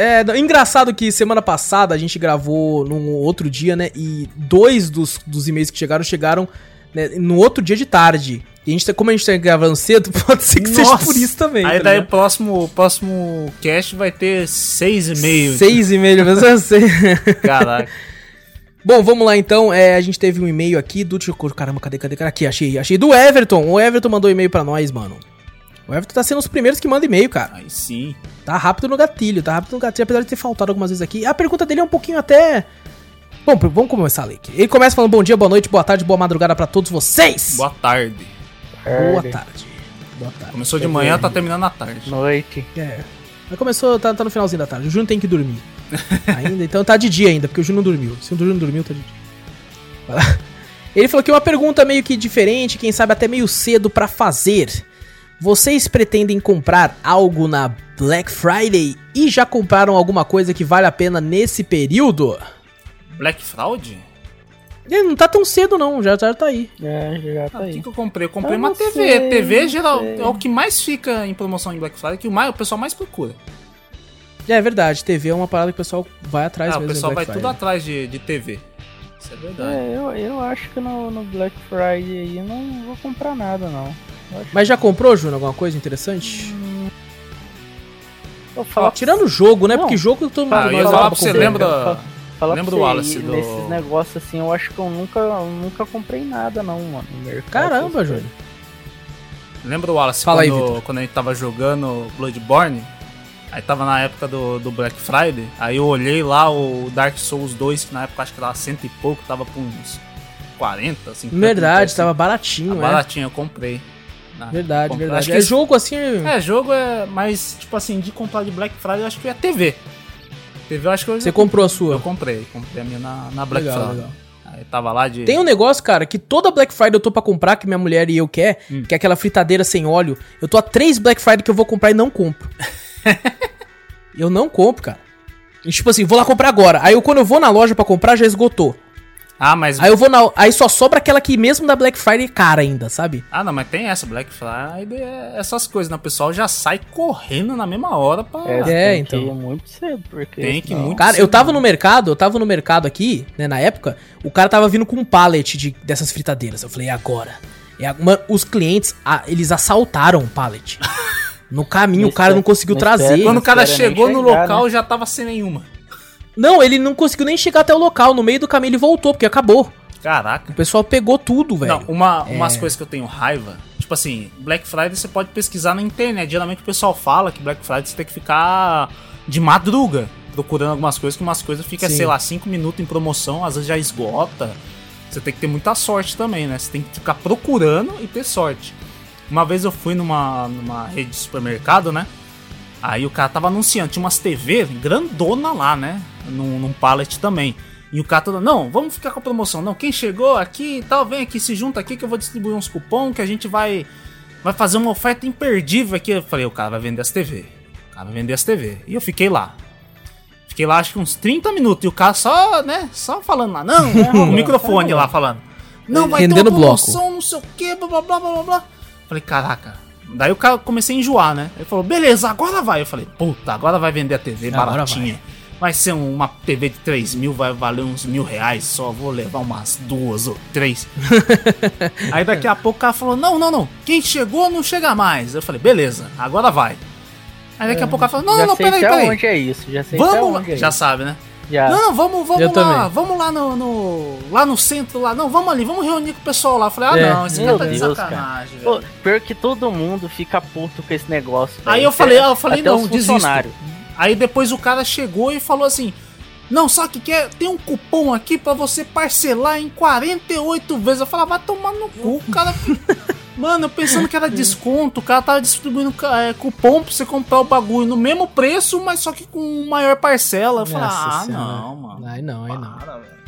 É, engraçado que semana passada a gente gravou num outro dia, né? E dois dos, dos e-mails que chegaram, chegaram né, no outro dia de tarde. E a gente tá, como a gente tá gravando cedo, pode ser que Nossa. seja por isso também. Aí tá daí o próximo, próximo cast vai ter seis e meio. Seis e meio, mas eu sei. Caraca. Bom, vamos lá então. É, a gente teve um e-mail aqui do. Caramba, cadê, cadê, cadê? Aqui, achei, achei. Do Everton. O Everton mandou um e-mail pra nós, mano. O Everton tá sendo os primeiros que manda e-mail, cara. Aí sim. Tá rápido no gatilho, tá rápido no gatilho, apesar de ter faltado algumas vezes aqui. A pergunta dele é um pouquinho até. Bom, vamos começar a ler aqui. Ele começa falando bom dia, boa noite, boa tarde, boa madrugada para todos vocês. Boa tarde. Boa tarde. Boa tarde. Começou de manhã, tá terminando à tarde. Noite. É. Mas começou, tá, tá no finalzinho da tarde. O Júnior tem que dormir. ainda. Então tá de dia ainda, porque o Júnior não dormiu. Se o Júnior não dormiu, tá de dia. Ele falou que uma pergunta meio que diferente, quem sabe até meio cedo pra fazer. Vocês pretendem comprar algo na Black Friday e já compraram alguma coisa que vale a pena nesse período? Black Fraud? Ele não tá tão cedo não, já, já tá aí. É, já tá Ah, o aí. que, que eu comprei? Eu comprei Eu uma TV. sei, TV geral sei. é o que mais fica em promoção em Black Friday, que o, mais, o pessoal mais procura. É verdade, TV é uma parada que o pessoal vai atrás Ah, o mesmo. pessoal vai Black tudo Friday. atrás de, de TV. Isso é verdade. É, eu, eu acho que no, no Black Friday aí eu não vou comprar nada, não. Eu Mas já comprou, Júnior, alguma coisa interessante? eu falar Tirando o jogo, né? Não. Porque jogo todo mundo Ah, eu ia falar pra você, lembra- Falar lembra pra do Wallace, do- Nesses negócios assim, eu acho que eu nunca, eu nunca comprei nada, não, mano. no mercado, Caramba, Júnior. Lembra o Wallace Fala aí, quando, Vitor. quando a gente tava jogando Bloodborne? Aí tava na época do, do Black Friday. Aí eu olhei lá o Dark Souls 2, que na época acho que tava cento e pouco, tava por uns 40, 50. Verdade, assim. tava baratinho, Tá né? baratinho, eu comprei. Na- Verdade, verdade. Acho que É jogo assim. É, jogo é. Mas, tipo assim, de comprar de Black Friday, eu acho que é TV. TV eu acho que eu, Você comprou a eu sua. comprei. Comprei a minha na, na Black Legal, Friday. legal. Aí tava lá de. Tem um negócio, cara, que toda Black Friday eu tô pra comprar, que minha mulher e eu quer, Hum. que é aquela fritadeira sem óleo. Eu tô a três Black Friday que eu vou comprar e não compro. eu não compro, cara. E, tipo assim, vou lá comprar agora. Aí eu, quando eu vou na loja pra comprar, já esgotou. Ah, mas. Aí eu vou na. Aí só sobra aquela que mesmo da Black Friday é cara ainda, sabe? Ah, não, mas tem essa Black Friday, é essas coisas, né? O pessoal já sai correndo na mesma hora pra. É, É, tem então. que ir muito cedo, porque... Tem que ir senão- muito Cara, eu cedo, tava né? no mercado, eu tava no mercado aqui, né, na época, o cara tava vindo com um pallet de, dessas fritadeiras. Eu falei, e agora? É, a- mano, os clientes, ah, eles assaltaram o pallet. No caminho, Não o cara não espera- conseguiu não trazer. Quando o cara chegou no chegar, local, né? já tava sem nenhuma. Não, ele não conseguiu nem chegar até o local. No meio do caminho ele voltou, porque acabou. Caraca. O pessoal pegou tudo, velho. Não, uma, É. umas coisas que eu tenho raiva, tipo assim, Black Friday você pode pesquisar na internet. Geralmente o pessoal fala que Black Friday você tem que ficar de madruga procurando algumas coisas, que umas coisas fica, Sim. sei lá, 5 minutos em promoção, às vezes já esgota. Você tem que ter muita sorte também, né? Você tem que ficar procurando e ter sorte. Uma vez eu fui numa, numa rede de supermercado, né? Aí o cara tava anunciando, tinha umas TV grandona lá, né? Num, num pallet também. E o cara todo, não, vamos ficar com a promoção. Não, quem chegou aqui e tal, vem aqui, se junta aqui que eu vou distribuir uns cupom que a gente vai vai fazer uma oferta imperdível aqui. Eu falei, o cara vai vender as TV. O cara vai vender as TV. E eu fiquei lá. Fiquei lá acho que uns 30 minutos. E o cara só, né, só falando lá. Não, o microfone lá falando. Não, vai Rendendo ter uma bloco. promoção, não sei o que, blá blá blá blá, blá. Falei, caraca. Daí o cara comecei a enjoar, né? Ele falou, beleza, agora vai. Eu falei, puta, agora vai vender a TV Agora baratinha. Vai. ser um- uma TV de 3 mil, vai valer uns mil reais só. Vou levar umas duas ou três. Aí daqui a pouco o cara falou: Não, não, não. Quem chegou não chega mais. Eu falei: Beleza, agora vai. Aí daqui a pouco o cara falou: Não, já não, sei peraí, peraí. onde é isso, já sei Vamos onde é Já isso. sabe, né? Já. Não, não, vamos, vamos Eu lá. também. Vamos lá no, no- Lá no centro lá. Não, vamos ali, vamos reunir com o pessoal lá. Eu falei: Ah, É. não, esse cara tá de sacanagem, Pô, pior que todo mundo fica puto com esse negócio. Aí velho. eu falei, ah, eu falei, Até não, desisto. funcionários. Aí depois o cara chegou e falou assim: Não, o que, que é? Tem um cupom aqui pra você parcelar em 48 vezes. Eu falava, vai tomar no cu, cara. Mano, eu pensando que era desconto, o cara tava distribuindo é, cupom pra você comprar o bagulho no mesmo preço, mas só que com maior parcela. Eu falei, Nossa ah, Senhora. não, mano. Aí não, aí não. Para, velho.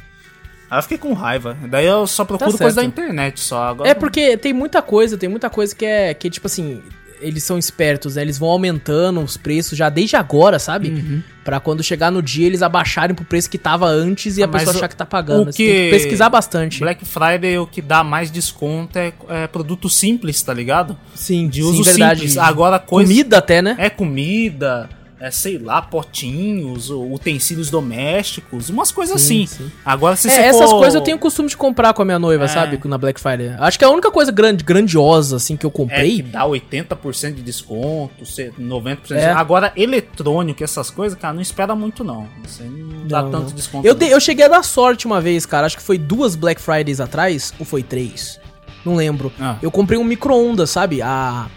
Aí eu fiquei com raiva. Daí eu só procuro Tá coisa da internet só. Agora É porque tem muita coisa, tem muita coisa que é que tipo assim, eles são espertos, né? Eles vão aumentando os preços já desde agora, sabe? Uhum. Pra quando chegar no dia eles abaixarem pro preço que tava antes e Ah, a pessoa achar que tá pagando. o Você tem que que- pesquisar bastante. Black Friday o que dá mais desconto é, é produto simples, tá ligado? Sim, De sim, uso verdade. simples. Agora coisa. Comida até, né? É comida, é sei lá, potinhos, utensílios domésticos, umas coisas Sim, assim. sim. Agora se É, você essas for- coisas eu tenho o costume de comprar com a minha noiva, É. sabe? Na Black Friday. Acho que a única coisa grande, grandiosa, assim, que eu É, que comprei. dá 80% de desconto, se- 90%. É. Agora, eletrônico, essas coisas, cara, não espera muito não. Você não, dá Não, tanto não. desconto. Eu, não. dei- eu cheguei a dar sorte uma vez, cara. Acho que foi duas Black Fridays atrás, ou foi três? Não lembro. Ah. Eu comprei um micro-ondas, sabe? A,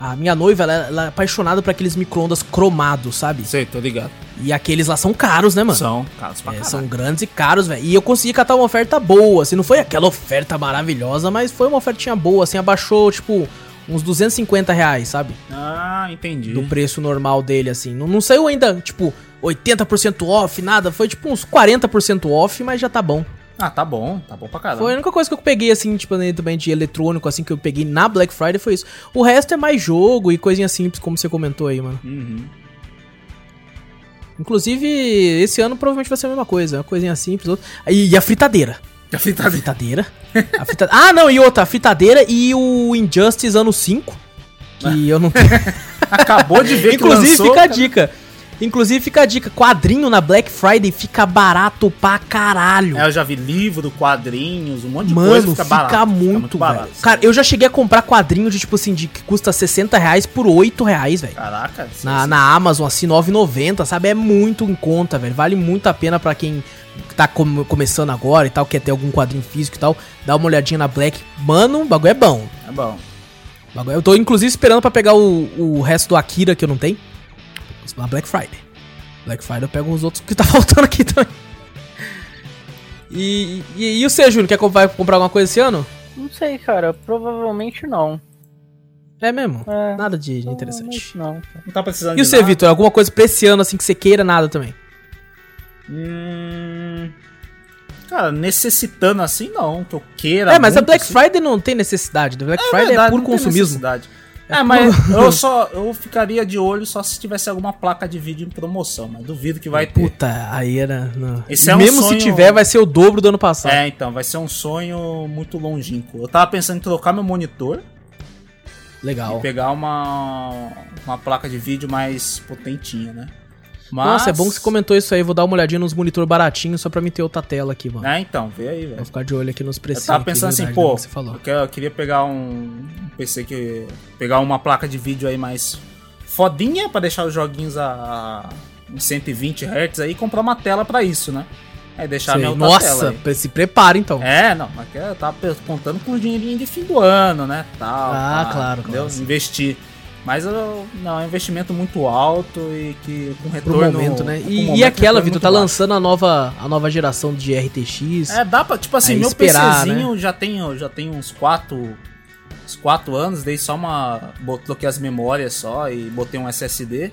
a minha noiva, ela, ela é apaixonada por aqueles micro-ondas cromados, sabe? Sei, tô ligado. E aqueles lá são caros, né, mano? São caros pra É, caralho. são grandes e caros, velho. E eu consegui catar uma oferta boa, assim, não foi aquela oferta maravilhosa, mas foi uma ofertinha boa, assim, abaixou, tipo, Uns 250 reais, sabe? Ah, entendi. Do preço normal dele, assim. Não, não saiu ainda, tipo, 80% off, nada. Foi tipo uns 40% off, mas já tá bom. Ah, tá bom, tá bom pra caramba. Foi a única coisa que eu peguei, assim, tipo, né, também de eletrônico, assim, que eu peguei na Black Friday foi isso. O resto é mais jogo e coisinha simples, como você comentou aí, mano. Uhum. Inclusive, esse ano provavelmente vai ser a mesma coisa. Uma coisinha simples. Outra... E, e a fritadeira. A A fritadeira. fritadeira. A frita- Ah, não, e outra, a fritadeira e o Injustice ano 5. Que eu não tenho. Acabou de ver que Inclusive, fica a dica. Inclusive, fica a dica. Quadrinho na Black Friday fica barato pra caralho. É, eu já vi livro, quadrinhos, um monte de Mano, coisa fica, fica, barato. muito, barato. velho. Cara, eu já cheguei a comprar quadrinho de, tipo assim, de que custa 60 reais por 8 reais, velho. Caraca. sim, Na, sim. na Amazon, assim, 9,90, sabe? É muito em conta, velho. Vale muito a pena pra quem tá com- começando agora e tal, quer ter algum quadrinho físico e tal. Dá uma olhadinha na Black. Mano, o bagulho é bom. É bom. Bagulho- Eu tô, inclusive, esperando pra pegar o, o resto do Akira que eu não tenho. Isso Na Black Friday. Black Friday eu pego os outros que tá faltando aqui também. E, e, e o você, Júnior, quer comp- vai comprar alguma coisa esse ano? Não sei, cara. Provavelmente não. É mesmo? É, Nada de de interessante. Não. Não tá precisando E o nada? Vitor? Alguma coisa pra esse ano, assim, que você queira? Nada também? Hum... Cara, necessitando assim não, que eu queira. É, mas a Black assim. Friday não tem necessidade. A Black É Friday verdade, é puro não tem consumismo. necessidade. É É, mas eu só eu ficaria de olho só se tivesse alguma placa de vídeo em promoção, mas duvido que vai ter. Puta, aí era. Não. Esse é um Mesmo se sonho- tiver, vai ser o dobro do ano passado. É, então, vai ser um sonho muito longínquo. Eu tava pensando em trocar meu monitor Legal. e pegar uma, uma placa de vídeo mais potentinha, né? Mas... Nossa, é bom que você comentou isso aí. Vou dar uma olhadinha nos monitor baratinhos só pra me ter outra tela aqui, mano. É, então, vê aí, velho. Vou ficar de olho aqui nos Eu precinhos. tava aqui, pensando assim, verdade, né, pô, que você falou. eu, que- eu queria pegar um, PC que. pegar uma placa de vídeo aí mais fodinha pra deixar os joguinhos a, a em 120 Hz aí e comprar uma tela pra isso, né? Aí deixar Sei. minha outra Nossa, tela. se prepara então. É, não, mas eu tava contando com o dinheirinho de fim do ano, né? Tal, Ah, pá, claro, entendeu? claro. Investir. Mas eu, não, é um investimento muito alto e que com Pro retorno. momento, né? E, momento, e aquela, Vitor, tá baixo. lançando a nova, a nova geração de RTX. É, dá pra, tipo assim, meu esperar, né? PCzinho já tem, já tem uns 4 uns quatro anos, dei só uma. Troquei as memórias só e botei um SSD.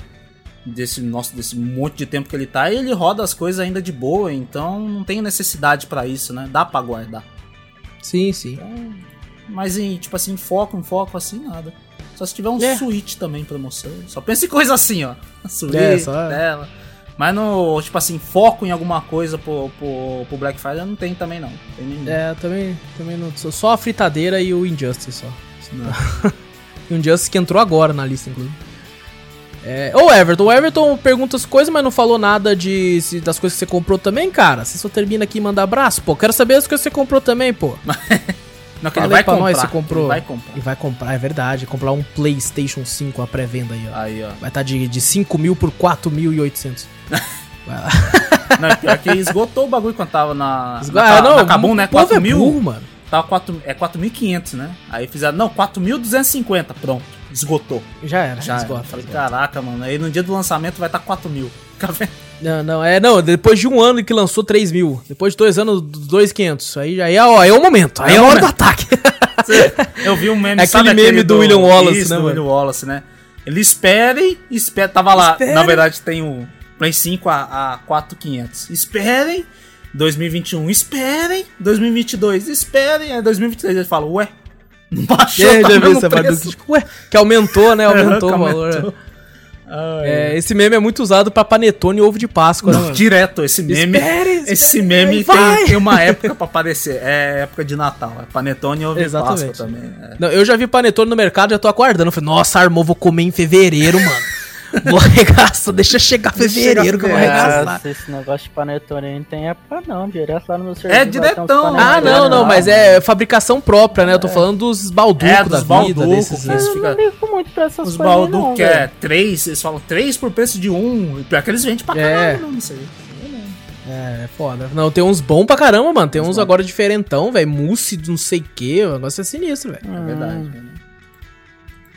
Desse, nossa, desse monte de tempo que ele tá, e ele roda as coisas ainda de boa, então não tem necessidade pra isso, né? Dá pra guardar. Sim, sim. Mas em, tipo assim, foco, em foco assim, nada. Só se tiver um É. Switch também em promoção. Só pensa em coisa assim, ó. Switch, É, só- tela. Mas no, tipo assim, foco em alguma coisa pro, pro, pro Black Friday não tem também não. Tem nenhum. É, também, também não. só- a fritadeira e o Injustice só. Não. E o Injustice que entrou agora na lista, inclusive. É, ô Everton, o Everton pergunta as coisas, mas não falou nada de se- das coisas que você comprou também, cara. Você só termina aqui e manda abraço, pô. Quero saber as coisas que você comprou também, pô. Não, que ele vai pra comprar. nós, você comprou. Ele vai comprar. E vai comprar, é verdade. Comprar um PlayStation 5 a pré-venda aí, ó. Aí, ó. Vai estar de, de 5 mil por 4.800. Vai lá. Não, pior que esgotou o bagulho quando tava na. Ah, na, na Kabum, né? o povo 4 é mil. burro, mano. Tava 4, é 4.500, né? Aí fizeram, não, 4.250. Pronto. Esgotou. Já era, Já. esgota. Falei, esgota. caraca, mano. Aí no dia do lançamento vai estar 4 mil. Fica vendo? Não, não, é, não, depois de um ano que lançou 3 mil, depois de dois anos, 2,500, aí, aí, é, ó, é o momento, aí É é, a hora do ataque. Eu vi um meme, É sabe aquele meme do William Wallace, Isso, né, do? William Wallace, né? Ele esperem, espera, tava lá, Esperem. na verdade tem o Play 5 a, a 4,500. Esperem, 2021, esperem, 2022, esperem, aí 2023 ele fala, ué, não baixou, É, tá já mesmo essa preço. do tipo, ué, que aumentou, né? Aumentou o valor. aumentou. Ai, É, esse meme é muito usado pra panetone e ovo de Páscoa, né, Não, mano? direto, esse meme. Espere, esse espere, meme vai. tem, tem uma época pra aparecer. É época de Natal. É panetone e ovo de Exatamente. Páscoa também. é. Não, eu já vi panetone no mercado, já tô aguardando. Eu falei, nossa, armou, vou comer em fevereiro, mano. Vou arregaçar, deixa chegar fevereiro que eu vou arregaçar. Nossa, esse negócio de panetone não tem época não, direto lá no meu serviço. É ter uns diretão. Ah, não, não, lá. mas é fabricação própria, né? Eu tô falando dos balducos É, da dos vida, balduco, desses... né? eles Eu fica- não ligo muito pra essas Os coisas aí, baldu não, que é 3, eles falam 3 por preço de 1. E pior que eles vendem pra É. caralho, não, isso aí. É, é foda. Não, tem uns bons pra caramba, mano. Tem uns agora diferentão, velho. Mousse de não sei o que. O negócio é sinistro, velho. É verdade.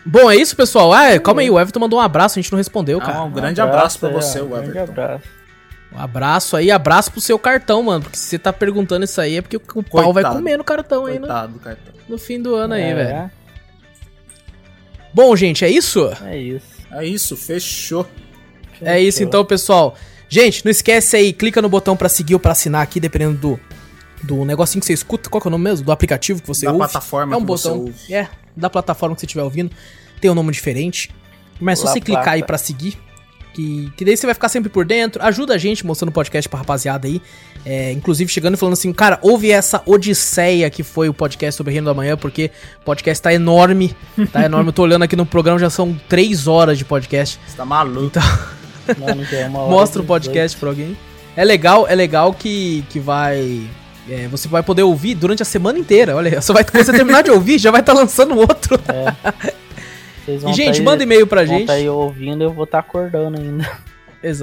Bom, é isso, pessoal. Ah, é, calma aí. O Everton mandou um abraço, a gente não respondeu, cara. Ah, um grande abraço pra aí, você, ó, o grande Everton. abraço. Um abraço aí, abraço pro seu cartão, mano. Porque se você tá perguntando isso aí é porque o pau vai Coitado. comer no cartão aí no, Coitado do cartão. no fim do ano aí, É. velho. Bom, gente, é isso? É isso. É isso, fechou. É isso então, pessoal. Gente, não esquece aí, clica no botão pra seguir ou pra assinar aqui, dependendo do, do negocinho que você escuta. Qual que é o nome mesmo? Do aplicativo que você Da ouve. plataforma é um que você botão. ouve. É, da plataforma que você estiver ouvindo. Tem um nome diferente. Mas é só você clicar aí Plata. pra seguir. Que, que daí você vai ficar sempre por dentro. Ajuda a gente mostrando o podcast pra rapaziada aí. É, inclusive chegando e falando assim, cara, ouve essa odisseia que foi o podcast sobre Reino da Manhã, porque o podcast tá enorme. Tá enorme. Eu tô olhando aqui no programa, já são três horas de podcast. Você tá maluco. Então, uma hora mostra o podcast pra alguém. É legal, é legal que, que vai. É, você vai poder ouvir durante a semana inteira. Olha, só vai, quando você terminar de ouvir, já vai estar lançando outro. 18. É. E, gente, tá aí- manda e-mail pra vão gente. tá aí ouvindo, eu vou estar acordando ainda.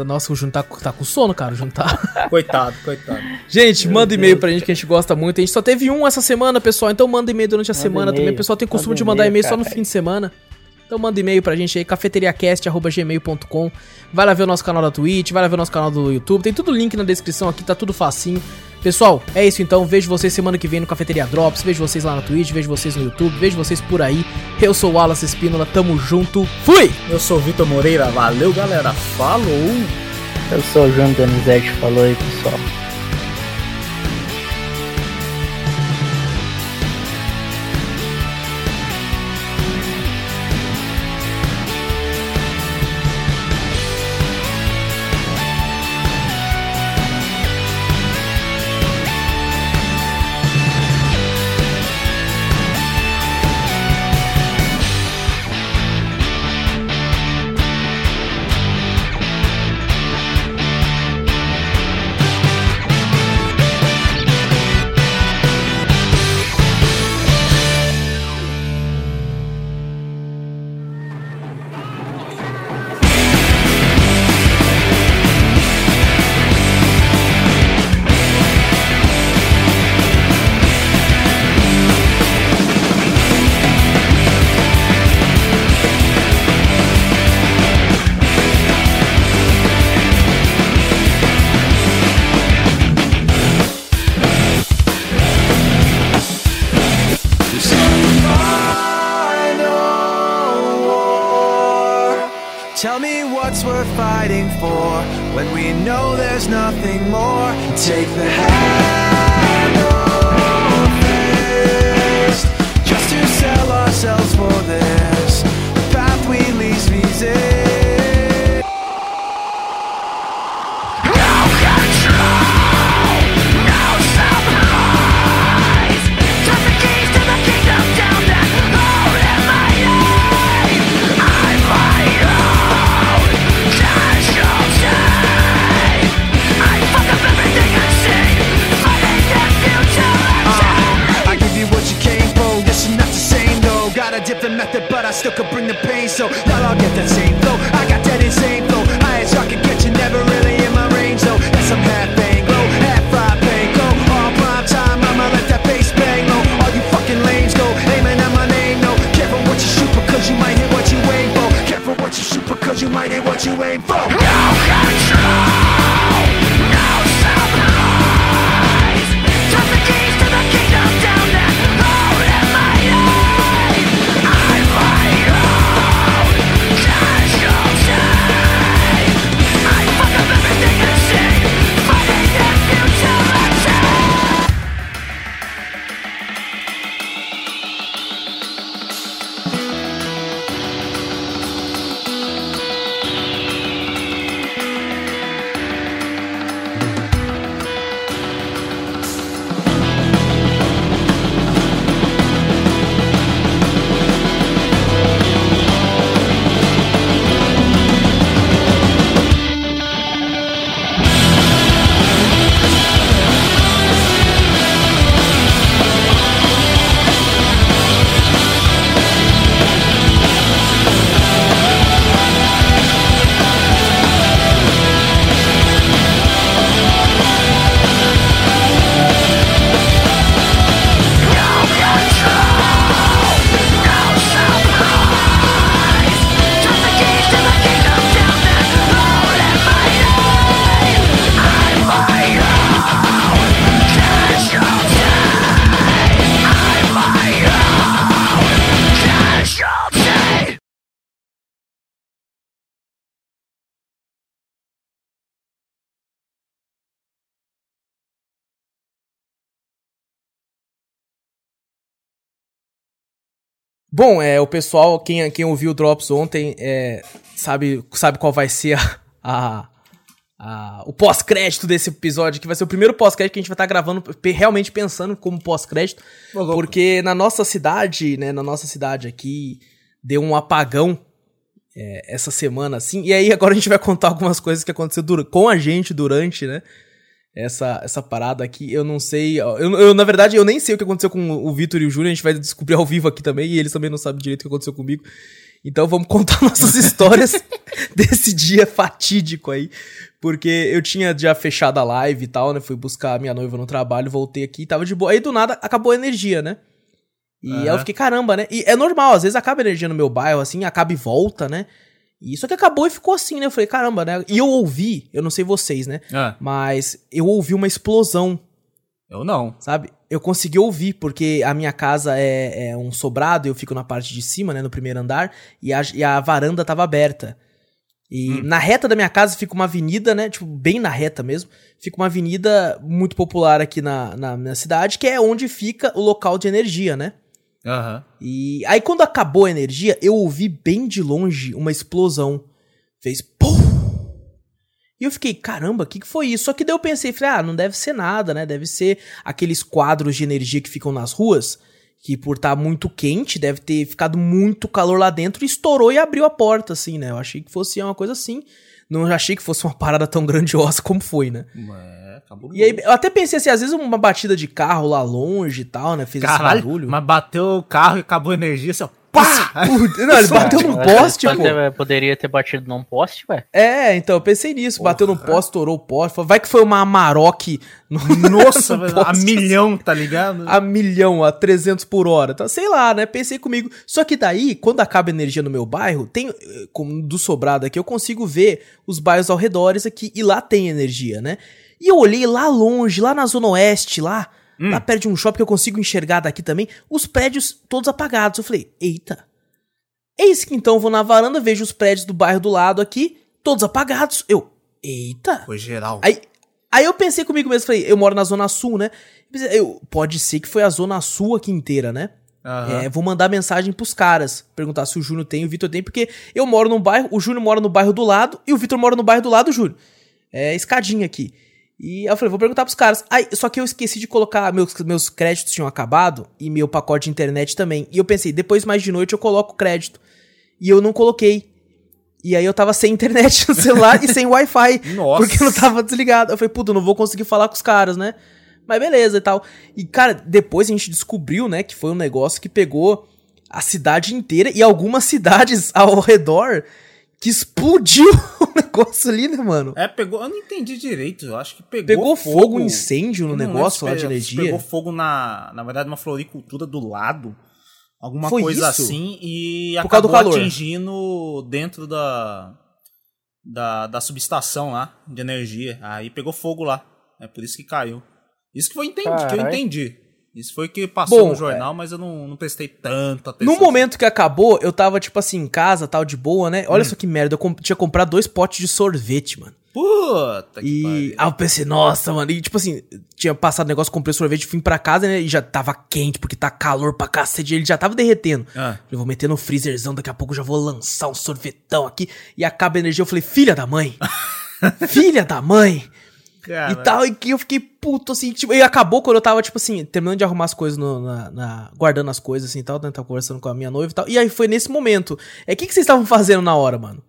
Nossa, o Jun tá, tá com sono, cara. O Jun tá. Coitado, coitado. Gente, Meu manda e-mail pra gente que a gente gosta muito. A gente só teve um essa semana, pessoal. Então manda e-mail durante a Manda semana também. O pessoal tem costume Manda de mandar e-mail, só no fim de semana. Então manda e-mail pra gente aí, cafeteriacast.gmail.com. Vai lá ver o nosso canal da Twitch, vai lá ver o nosso canal do YouTube. Tem tudo link na descrição aqui, tá tudo facinho. Pessoal, é isso então. Vejo vocês semana que vem no Cafeteria Drops. Vejo vocês lá na Twitch, vejo vocês no YouTube, vejo vocês por aí. Eu sou o Wallace Espínola, tamo junto. Fui! Eu sou o Vitor Moreira, valeu galera, falou! Eu sou o João Donizete, falou aí, pessoal. Bom, é, o pessoal, quem, quem ouviu o Drops ontem, é, sabe, sabe qual vai ser a, a- a- o pós-crédito desse episódio, que vai ser o primeiro pós-crédito que a gente vai estar gravando, pe- realmente pensando como pós-crédito, porque na nossa cidade, né, na nossa cidade aqui, deu um apagão é, essa semana, assim, e aí agora a gente vai contar algumas coisas que aconteceu com a gente durante, né, essa, essa parada aqui, eu não sei. Eu, eu, na verdade, eu nem sei o que aconteceu com o Vitor e o Júnior. A gente vai descobrir ao vivo aqui também. E eles também não sabem direito o que aconteceu comigo. Então vamos contar nossas histórias desse dia fatídico aí. Porque eu tinha já fechado a live e tal, né? Fui buscar a minha noiva no trabalho, voltei aqui, tava de boa. Aí do nada acabou a energia, né? E aí eu fiquei, caramba, né? E é normal, às vezes acaba a energia no meu bairro, assim, acaba e volta, né? E só que acabou e ficou assim, né? Eu falei, caramba, né? E eu ouvi, eu não sei vocês, né? Ah, Mas eu ouvi uma explosão, eu não. sabe? Eu consegui ouvir, porque a minha casa é, é um sobrado, eu fico na parte de cima, né, no primeiro andar, e a, e a varanda tava aberta. E na reta da minha casa fica uma avenida, né, tipo, bem na reta mesmo, fica uma avenida muito popular aqui na, na minha cidade, que é onde fica o local de energia, né? Aham. E aí quando acabou a energia, eu ouvi bem de longe uma explosão. Fez pum! E eu fiquei, caramba, o que, que foi isso? Só que daí eu pensei, falei, ah, não deve ser nada, né? Deve ser aqueles quadros de energia que ficam nas ruas, que por estar muito quente, deve ter ficado muito calor lá dentro, estourou e abriu a porta, assim, né? Eu achei que fosse uma coisa assim. Não achei que fosse uma parada tão grandiosa como foi, né? É, acabou. E aí, eu até pensei assim, às vezes uma batida de carro lá longe e tal, né? Fez esse Caralho, barulho. mas bateu o carro e acabou a energia, assim, ó. Pá! Não, ele bateu num poste, pô. Poder- Poderia ter batido num poste, ué. É, então, eu pensei nisso. Bateu no poste, estourou o poste. Vai que foi uma Amarok no, Nossa, no a milhão, tá ligado? a milhão, a 300 por hora. Então, sei lá, né? Pensei comigo. Só que daí, quando acaba a energia no meu bairro, tem, eh, como do sobrado aqui, eu consigo ver os bairros ao redor aqui e lá tem energia, né? E eu olhei lá longe, lá na zona oeste, lá, lá perto de um shopping que eu consigo enxergar daqui também, os prédios todos apagados. Eu falei, eita. Eis que então eu vou na varanda, vejo os prédios do bairro do lado aqui, todos apagados. Eu, eita. Foi geral. Aí, aí eu pensei comigo mesmo, falei, eu moro na Zona Sul, né? Eu, pode ser que foi a Zona Sul aqui inteira, né? Aham. É, vou mandar mensagem pros caras, perguntar se o Júnior tem o Vitor tem, porque eu moro num bairro, o Júnior mora no bairro do lado e o Vitor mora no bairro do lado do Júnior. É escadinha aqui. E eu falei, vou perguntar pros caras. Aí, só que eu esqueci de colocar, meus, meus créditos tinham acabado e meu pacote de internet também. E eu pensei, depois mais de noite eu coloco o crédito. E eu não coloquei. E aí eu tava sem internet no celular e sem Wi-Fi. Nossa. Porque não tava desligado. Eu falei, puta, eu não vou conseguir falar com os caras, né? Mas beleza e tal. E, cara, depois a gente descobriu, né, que foi um negócio que pegou a cidade inteira e algumas cidades ao redor que explodiu o negócio ali, né, mano? É, pegou. Eu não entendi direito. Eu acho que pegou. Pegou fogo, incêndio no lembro negócio lá de energia. Pegou fogo na. Na verdade, uma floricultura do lado. Alguma Foi coisa isso? assim. E Por acabou calor. atingindo dentro da. Da, da subestação lá de energia. Aí pegou fogo lá. É por isso que caiu. Isso que foi entendi, que eu entendi. Isso foi que passou Bom, no jornal, mas eu não, não prestei tanta atenção. No momento que acabou, eu tava, tipo assim, em casa, tal, de boa, né? Hum. Olha só que merda, eu com- tinha comprado dois potes de sorvete, mano. Puta que E pariu. aí eu pensei, nossa, mano. E tipo assim, tinha passado o negócio, comprei sorvete, fui pra casa, né? E já tava quente, porque tá calor pra cacete. Ele já tava derretendo. Ah. Eu vou meter no freezerzão, daqui a pouco eu já vou lançar um sorvetão aqui. E acaba a energia. Eu falei, filha da mãe. filha da mãe. Cara, E tal, e que eu fiquei puto, assim, tipo, e acabou quando eu tava, tipo assim, terminando de arrumar as coisas, no- na, na- guardando as coisas, assim, e tal, né, tava conversando com a minha noiva e tal, e aí foi nesse momento. É, o que, que vocês estavam fazendo na hora, mano?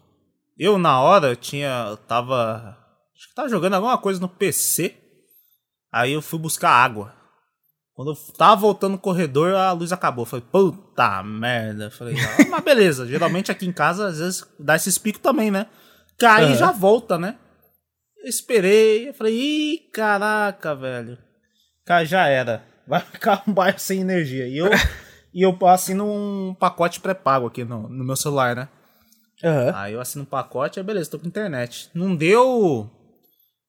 Eu, na hora, eu tinha. Eu tava. Acho que tava jogando alguma coisa no PC. Aí eu fui buscar água. Quando eu tava voltando no corredor, a luz acabou. Eu Falei, puta merda. Eu Falei, ah, mas beleza. Geralmente aqui em casa, às vezes, dá esses picos também, né? Cai e Aham. já volta, né? Esperei. Eu falei, ih, caraca, velho. Cara, já era. Vai ficar um bairro sem energia. E eu, e eu assino um pacote pré-pago aqui no, no meu celular, né? Aham. Aí eu assino um pacote, aí beleza, tô com internet. Não deu,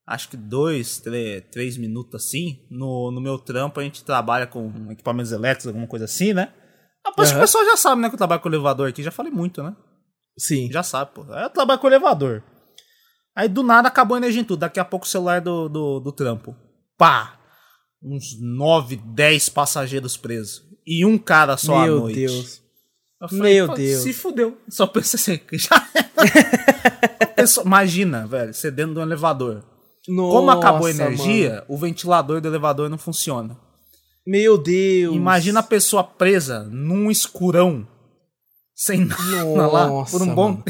acho que dois, três, três minutos assim. No, no meu trampo a gente trabalha com equipamentos elétricos, alguma coisa assim, né? Aposto que Aham. o pessoal já sabe, né, que eu trabalho com elevador aqui. Já falei muito, né? Sim. Já sabe, pô. Eu trabalho com elevador. Aí do nada acabou a energia em tudo. Daqui a pouco o celular do, do, do trampo. Pá! Uns 9, 10 passageiros presos. E um cara só à Meu noite. Deus. Eu Meu Deus. Se fudeu. Só pensei assim, já pessoa- Imagina, velho, você dentro de um elevador. Como acabou a Nossa, energia, mano. o ventilador do elevador não funciona. Meu Deus. Imagina a pessoa presa num escurão. Sem nada lá por um Nossa, bom mano.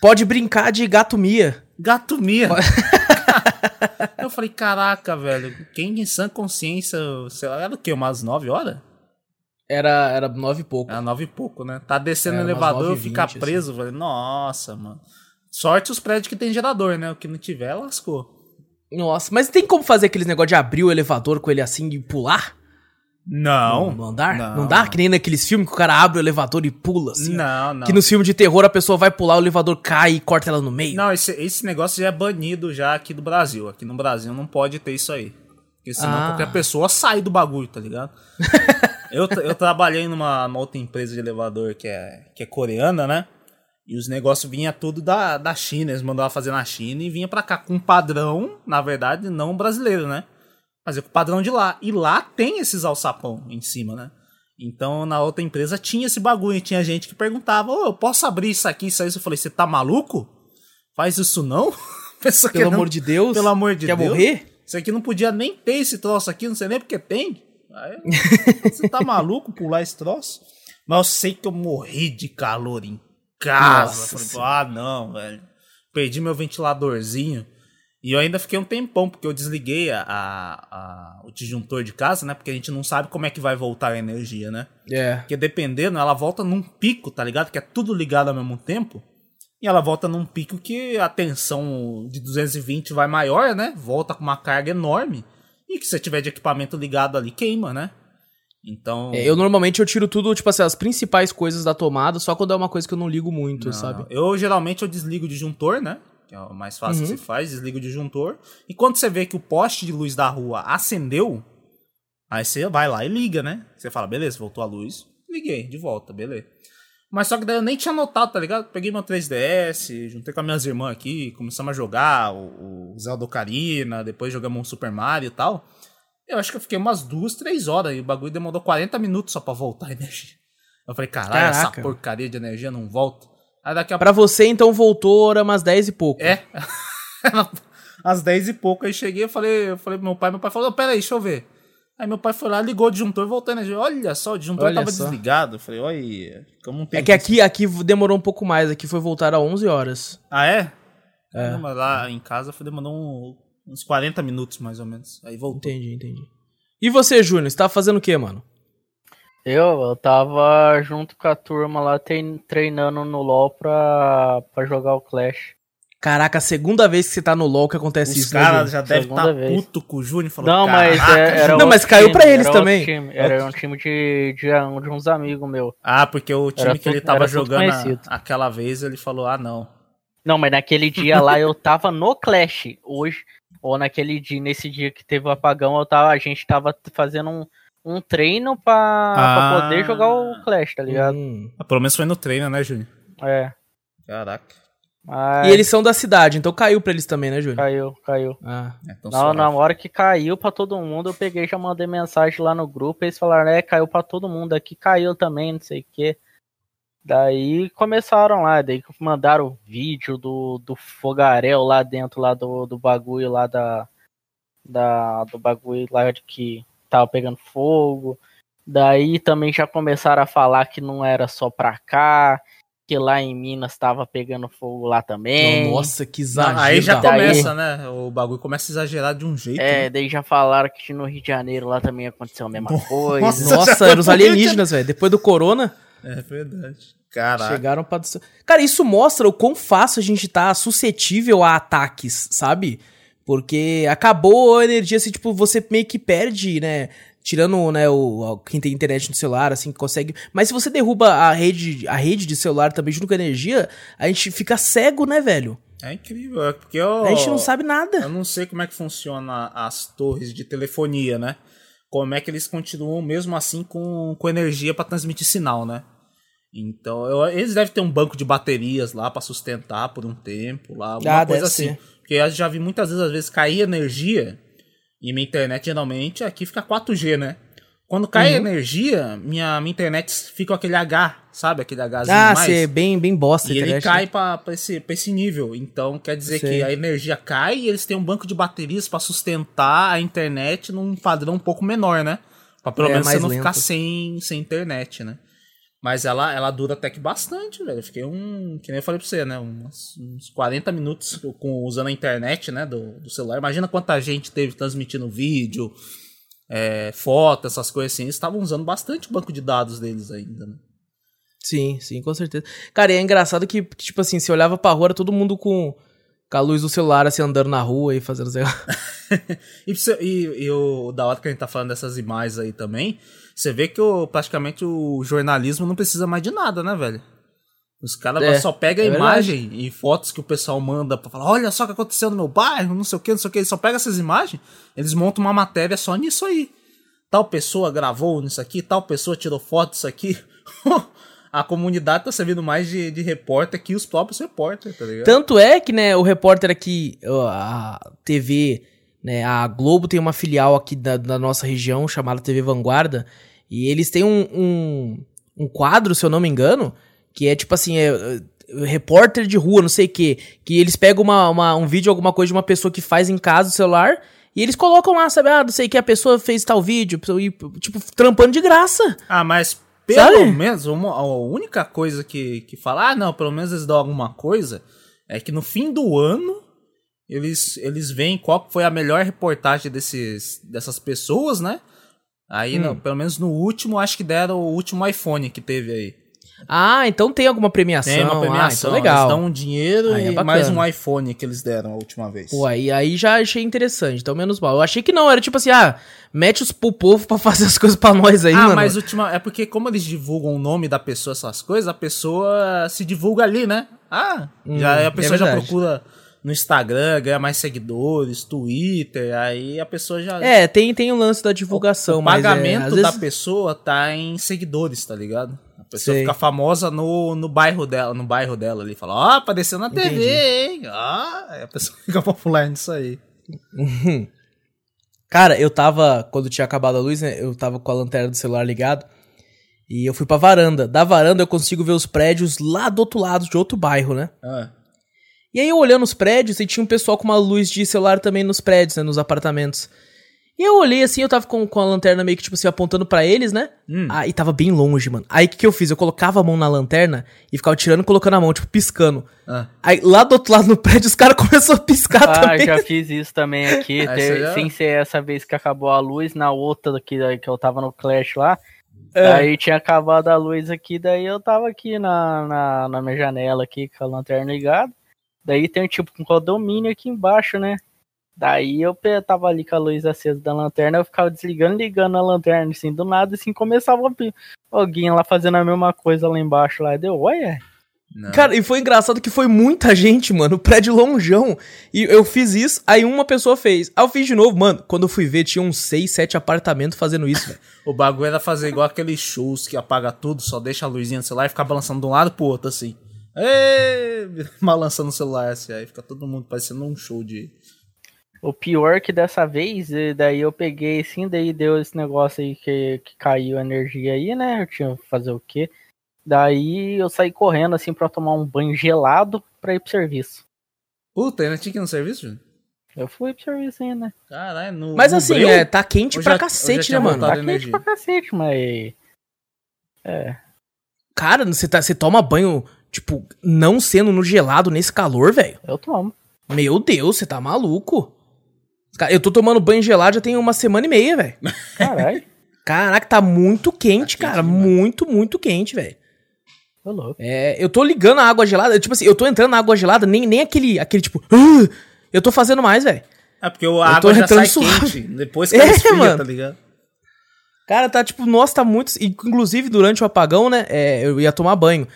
Pode brincar de gato Mia. Gato Mia. eu falei, caraca, velho, quem em sã consciência, sei lá, era o quê? Umas 9 horas? Era, era nove e pouco. Era 9 e pouco, né? Tá descendo umas elevador, 9h20, ficar assim. preso, velho. Nossa, mano. Sorte os prédios que tem gerador, né? O que não tiver, lascou. Nossa, mas tem como fazer aqueles negócio de abrir o elevador com ele assim e pular? Não. No andar? Não, Não, dá? Que nem naqueles filmes que o cara abre o elevador e pula, assim. Não, não. Que nos filmes de terror a pessoa vai pular, o elevador cai e corta ela no meio. Não, esse, esse negócio já é banido já aqui do Brasil. Aqui no Brasil não pode ter isso aí. Porque senão Ah. qualquer pessoa sai do bagulho, tá ligado? eu, eu trabalhei numa, numa outra empresa de elevador que é, que é coreana, né? E os negócios vinha tudo da, da China, eles mandavam fazer na China e vinha pra cá com um padrão, na verdade, não brasileiro, né? Fazer com o padrão de lá. E lá tem esses alçapão em cima, né? Então na outra empresa tinha esse bagulho tinha gente que perguntava: Ô, eu posso abrir isso aqui, isso aí? Eu falei: você tá maluco? Faz isso não? Pelo amor de Deus. Pelo amor de Quer Deus. morrer? Isso aqui não podia nem ter esse troço aqui, não sei nem porque tem. Aí, você tá maluco pular esse troço? Mas eu sei que eu morri de calor em casa. Nossa Falei, ah, não, velho. Perdi meu ventiladorzinho. E eu ainda fiquei um tempão, porque eu desliguei a, a- a- o disjuntor de casa, né? Porque a gente não sabe como é que vai voltar a energia, né? É. Porque dependendo, ela volta num pico, tá ligado? Que é tudo ligado ao mesmo tempo. E ela volta num pico que a tensão de 220 vai maior, né? Volta com uma carga enorme. E que se você tiver de equipamento ligado ali, queima, né? Então. É, eu normalmente eu tiro tudo, tipo assim, as principais coisas da tomada, só quando é uma coisa que eu não ligo muito, Não, sabe? não. Eu geralmente eu desligo o disjuntor, né? Que é o mais fácil que Uhum. você faz, desliga o disjuntor. E quando você vê que o poste de luz da rua acendeu, aí você vai lá e liga, né? Você fala, beleza, voltou a luz. Liguei, de volta, beleza. Mas só que daí eu nem tinha notado, tá ligado? Peguei meu 3DS, juntei com as minhas irmãs aqui, começamos a jogar o, o Zelda Ocarina, depois jogamos um Super Mario e tal. Eu acho que eu fiquei umas duas, três horas e o bagulho demorou 40 minutos só pra voltar a energia. Eu falei, caralho, essa porcaria de energia não volta. Daqui a Pra você, então, voltou era umas 10 e pouco. é. Às 10 e pouco aí cheguei, eu falei, eu falei pro meu pai, meu pai falou, pera aí, deixa eu ver. Aí meu pai foi lá, ligou o disjuntor, voltou a energia. Olha só, o disjuntor Olha tava só. desligado. Eu falei, olha, como um É que aqui, aqui demorou um pouco mais, aqui foi voltar a 11 horas. Ah, é? É. Não, mas lá em casa foi demorou um- uns 40 minutos, mais ou menos. Aí voltou. Entendi, entendi. E você, Júnior, você tava fazendo o quê, mano? Eu, eu tava junto com a turma lá trein- treinando no LoL pra, pra jogar o Clash. Caraca, a segunda vez que você tá no LoL que acontece Os isso, né, caras Júnior? já devem Segunda estar vez. puto com o Júnior e falou, Não, mas "Caraca, é- era Não, mas caiu time, pra eles era também. time, Era um time de, de, um- de uns amigos meus. Ah, porque o time Era que ele tudo- tava era tudo jogando a- aquela vez, ele falou, ah, não. Não, mas naquele dia lá eu tava no Clash. Hoje, ou naquele dia, nesse dia que teve o apagão, eu tava, a gente tava fazendo um, um treino pra, pra Ah. poder jogar o Clash, tá ligado? Hum. Ah, Pelo menos foi no treino, né, Júnior? É. Caraca. Mas E eles são da cidade, então caiu pra eles também, né, Júnior? caiu, caiu. Ah. É, Não, suave. na hora que caiu pra todo mundo, eu peguei e já mandei mensagem lá no grupo. Eles falaram, é, caiu pra todo mundo aqui, caiu também, não sei o quê. Daí começaram lá, daí mandaram o vídeo do, do fogaréu lá dentro lá do, do bagulho lá da, da. Do bagulho lá de que tava pegando fogo. Daí também já começaram a falar que não era só pra cá, que lá em Minas tava pegando fogo lá também. Nossa, que exagero. aí já daí- começa, né? O bagulho começa a exagerar de um jeito. É, né? daí já falaram que no Rio de Janeiro lá também aconteceu a mesma coisa. Nossa, Nossa, já eram os alienígenas, velho. Depois do corona, É verdade. Caraca. chegaram pra... Cara, isso mostra o quão fácil a gente tá suscetível a ataques, sabe? Porque acabou a energia, assim, tipo, você meio que perde, né? Tirando, né, o, quem tem internet no celular, assim, que consegue... Mas se você derruba a rede, a rede de celular também junto com a energia, a gente fica cego, né, velho? É incrível, é porque eu, A gente não sabe nada. eu não sei como é que funciona as torres de telefonia, né? Como é que eles continuam mesmo assim com, com energia pra transmitir sinal, né? Então, eu- eles devem ter um banco de baterias lá pra sustentar por um tempo, lá, alguma Ah, coisa assim. ser. Porque eu já vi muitas vezes, às vezes, cair energia e minha internet, geralmente, aqui fica 4G, né? Quando cai Uhum. energia, minha, minha internet fica com aquele H, sabe? Aquele Hzinho Ah, mais. é bem, bem bosta. E ele internet, cai né? pra, pra, esse, pra esse nível. Então quer dizer Sei. que a energia cai e eles têm um banco de baterias pra sustentar a internet num padrão um pouco menor, né? Pra pelo É, menos você não lento. ficar sem, sem internet, né? Mas ela, ela dura até que bastante, velho. Eu fiquei um. Que nem eu falei pra você, né? Uns, uns 40 minutos com, usando a internet, né? Do, do celular. Imagina quanta gente teve transmitindo vídeo, é, foto, essas coisas assim. Eles estavam usando bastante o banco de dados deles ainda, né? Sim, sim, com certeza. Cara, e é engraçado que, tipo assim, você olhava pra rua, era todo mundo com, com a luz do celular, assim, andando na rua e fazendo... E, e- e o da hora que a gente tá falando dessas imagens aí também, você vê que o, praticamente o jornalismo não precisa mais de nada, né, velho? Os caras É, só pegam a é imagem e fotos que o pessoal manda pra falar, olha só o que aconteceu no meu bairro, não sei o que, não sei o que. Eles só pegam essas imagens, eles montam uma matéria só nisso aí. Tal pessoa gravou nisso aqui, tal pessoa tirou foto disso aqui. a comunidade tá servindo mais de, de repórter que os próprios repórteres, tá ligado? Tanto é que, né, o repórter aqui, a TV, né, a Globo tem uma filial aqui da, da nossa região chamada TV Vanguarda, e eles têm um, um, um quadro, se eu não me engano, que é tipo assim, é, é, repórter de rua, não sei o quê, que eles pegam uma, uma- um vídeo, alguma coisa de uma pessoa que faz em casa o celular, e eles colocam lá, sabe, ah, não sei o que, a pessoa fez tal vídeo, e, tipo, trampando de graça. Ah, mas pelo Sabe? menos, uma- a única coisa que, que fala, ah, não, pelo menos eles dão alguma coisa, é que no fim do ano eles, eles veem qual foi a melhor reportagem desses, dessas pessoas, né? Aí, Hum. não, pelo menos no último, acho que deram o último iPhone que teve aí. Ah, então tem alguma premiação. Tem uma Ah, premiação, então legal. eles dão um dinheiro Aí é e bacana. mais um iPhone que eles deram a última vez. Pô, aí, aí já achei interessante, então menos mal. Eu achei que não, era tipo assim, ah, mete os pro povo pra fazer as coisas pra nós aí, ah, mano. mas última, é porque como eles divulgam o nome da pessoa, essas coisas, a pessoa se divulga ali, né? Ah, já, a Hum, pessoa é já procura no Instagram, ganha mais seguidores, Twitter, aí a pessoa já... É, tem, tem o lance da divulgação, o mas é, pagamento às da vezes- pessoa tá em seguidores, tá ligado? A pessoa Sei. fica famosa no, no bairro dela, no bairro dela ali, fala, ó, apareceu na TV, Entendi. hein? Ó, a pessoa fica popular nisso aí. Cara, eu tava, quando tinha acabado a luz, né, eu tava com a lanterna do celular ligado, e eu fui pra varanda. Da varanda eu consigo ver os prédios lá do outro lado, de outro bairro, né? Ah. E aí eu olhando os prédios, e tinha um pessoal com uma luz de celular também nos prédios, né, nos apartamentos. E eu olhei assim, eu tava com, com a lanterna meio que, tipo assim, apontando pra eles, né? Hum. Ah, e tava bem longe, mano. Aí o que, que eu fiz? Eu colocava a mão na lanterna e ficava tirando e colocando a mão, tipo, piscando. Ah. Aí lá do outro lado no prédio os caras começaram a piscar Ah, também. já fiz isso também aqui. Ah, te- você já- Sem ser essa vez que acabou a luz, na outra que, que eu tava no Clash lá. É. Aí tinha acabado a luz aqui, daí eu tava aqui na, na, na minha janela aqui com a lanterna ligada. Daí tem tipo um condomínio aqui embaixo, né? Daí eu tava ali com a luz acesa da lanterna, eu ficava desligando e ligando a lanterna, assim, do nada, assim, começava alguém lá fazendo a mesma coisa lá embaixo lá. Deu, olha, Não. Cara, e foi engraçado que foi muita gente, mano, o prédio longeão. E eu fiz isso, aí uma pessoa fez. Aí eu fiz de novo, mano. Quando eu fui ver, tinha uns 6, 7 apartamentos fazendo isso, velho. O bagulho era fazer igual aqueles shows que apaga tudo, só deixa a luzinha no celular e ficar balançando de um lado pro outro, assim. Ê, balançando o celular, assim. Aí fica todo mundo parecendo um show de. O pior que dessa vez, daí eu peguei assim, daí deu esse negócio aí que, que caiu a energia aí, né? Eu tinha que fazer o quê? Daí eu saí correndo assim pra tomar um banho gelado pra ir pro serviço. Puta, ainda tinha que ir no serviço, Júnior? Eu fui pro serviço ainda. Caralho, no. Mas no assim, é, tá quente pra já- cacete, né, mano? Tá quente energia. pra cacete, mas. Cara, você, tá, você toma banho, tipo, não sendo no gelado nesse calor, velho. Eu tomo. Meu Deus, você tá maluco. Eu tô tomando banho gelado já tem uma semana e meia, velho. Caralho, Caraca, tá muito quente, Tá quente cara. demais. Muito, muito quente, velho. tô louco. É, eu tô ligando a água gelada, tipo assim, eu tô entrando na água gelada, nem, nem aquele, aquele tipo, "Ah!" eu tô fazendo mais, velho. É porque o tô água já entrando sai suave. quente. Depois que É, ela esfria, mano. tá ligado? Cara, tá tipo, nossa, tá muito. Inclusive, durante o apagão, né? é, eu ia tomar banho.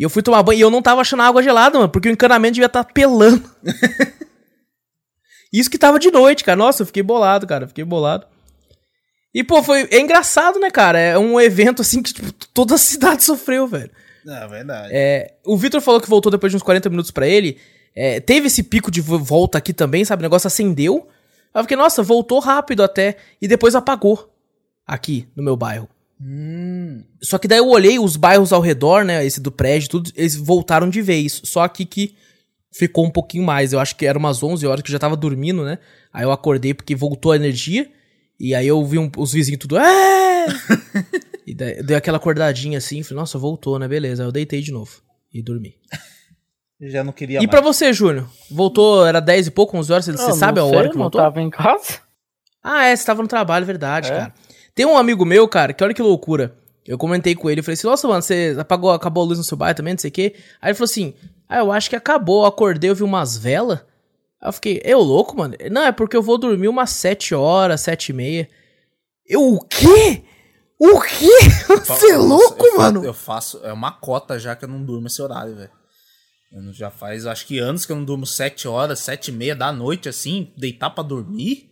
E eu fui tomar banho e eu não tava achando a água gelada, mano, porque o encanamento devia estar pelando. Isso que tava de noite, cara. Nossa, eu fiquei bolado, cara. Fiquei bolado. E, pô, foi. É engraçado, né, cara? É um evento assim que tipo, toda a cidade sofreu, velho. É verdade. É, o Vitor falou que voltou depois de uns 40 minutos pra ele. É, teve esse pico de vo- volta aqui também, sabe? O negócio acendeu. Aí eu fiquei, nossa, voltou rápido até. E depois apagou. aqui no meu bairro. Hum. Só que daí eu olhei os bairros ao redor, né? Esse do prédio, tudo, eles voltaram de vez. Só aqui que ficou um pouquinho mais. Eu acho que era umas 11 horas que eu já tava dormindo, né? Aí eu acordei porque voltou a energia. E aí eu vi um- os vizinhos tudo. "É!" e daí, dei aquela acordadinha assim. Falei, nossa, voltou, né? Beleza. Aí eu deitei de novo. E dormi. Já não queria E pra você, Júnior? Voltou, era 10 e pouco, 11 horas? Você, você Eu sabe a não hora sei, que não voltou? tava em casa. Ah, é, você tava no trabalho, verdade, É? cara. Tem um amigo meu, cara, que olha que loucura. Eu comentei com ele, eu falei assim, nossa, mano, você apagou, acabou a luz no seu bairro também, não sei o quê. Aí ele falou assim, ah, eu acho que acabou, eu acordei, eu vi umas velas. Aí eu fiquei, eu louco, mano? Não, é porque eu vou dormir umas 7 horas, 7 e meia. Eu, o quê? O quê? Você é louco, eu mano? Eu faço. É uma cota já que eu não durmo esse horário, velho. Já faz, acho que anos que eu não durmo 7 horas, 7 e meia da noite, assim, deitar pra dormir.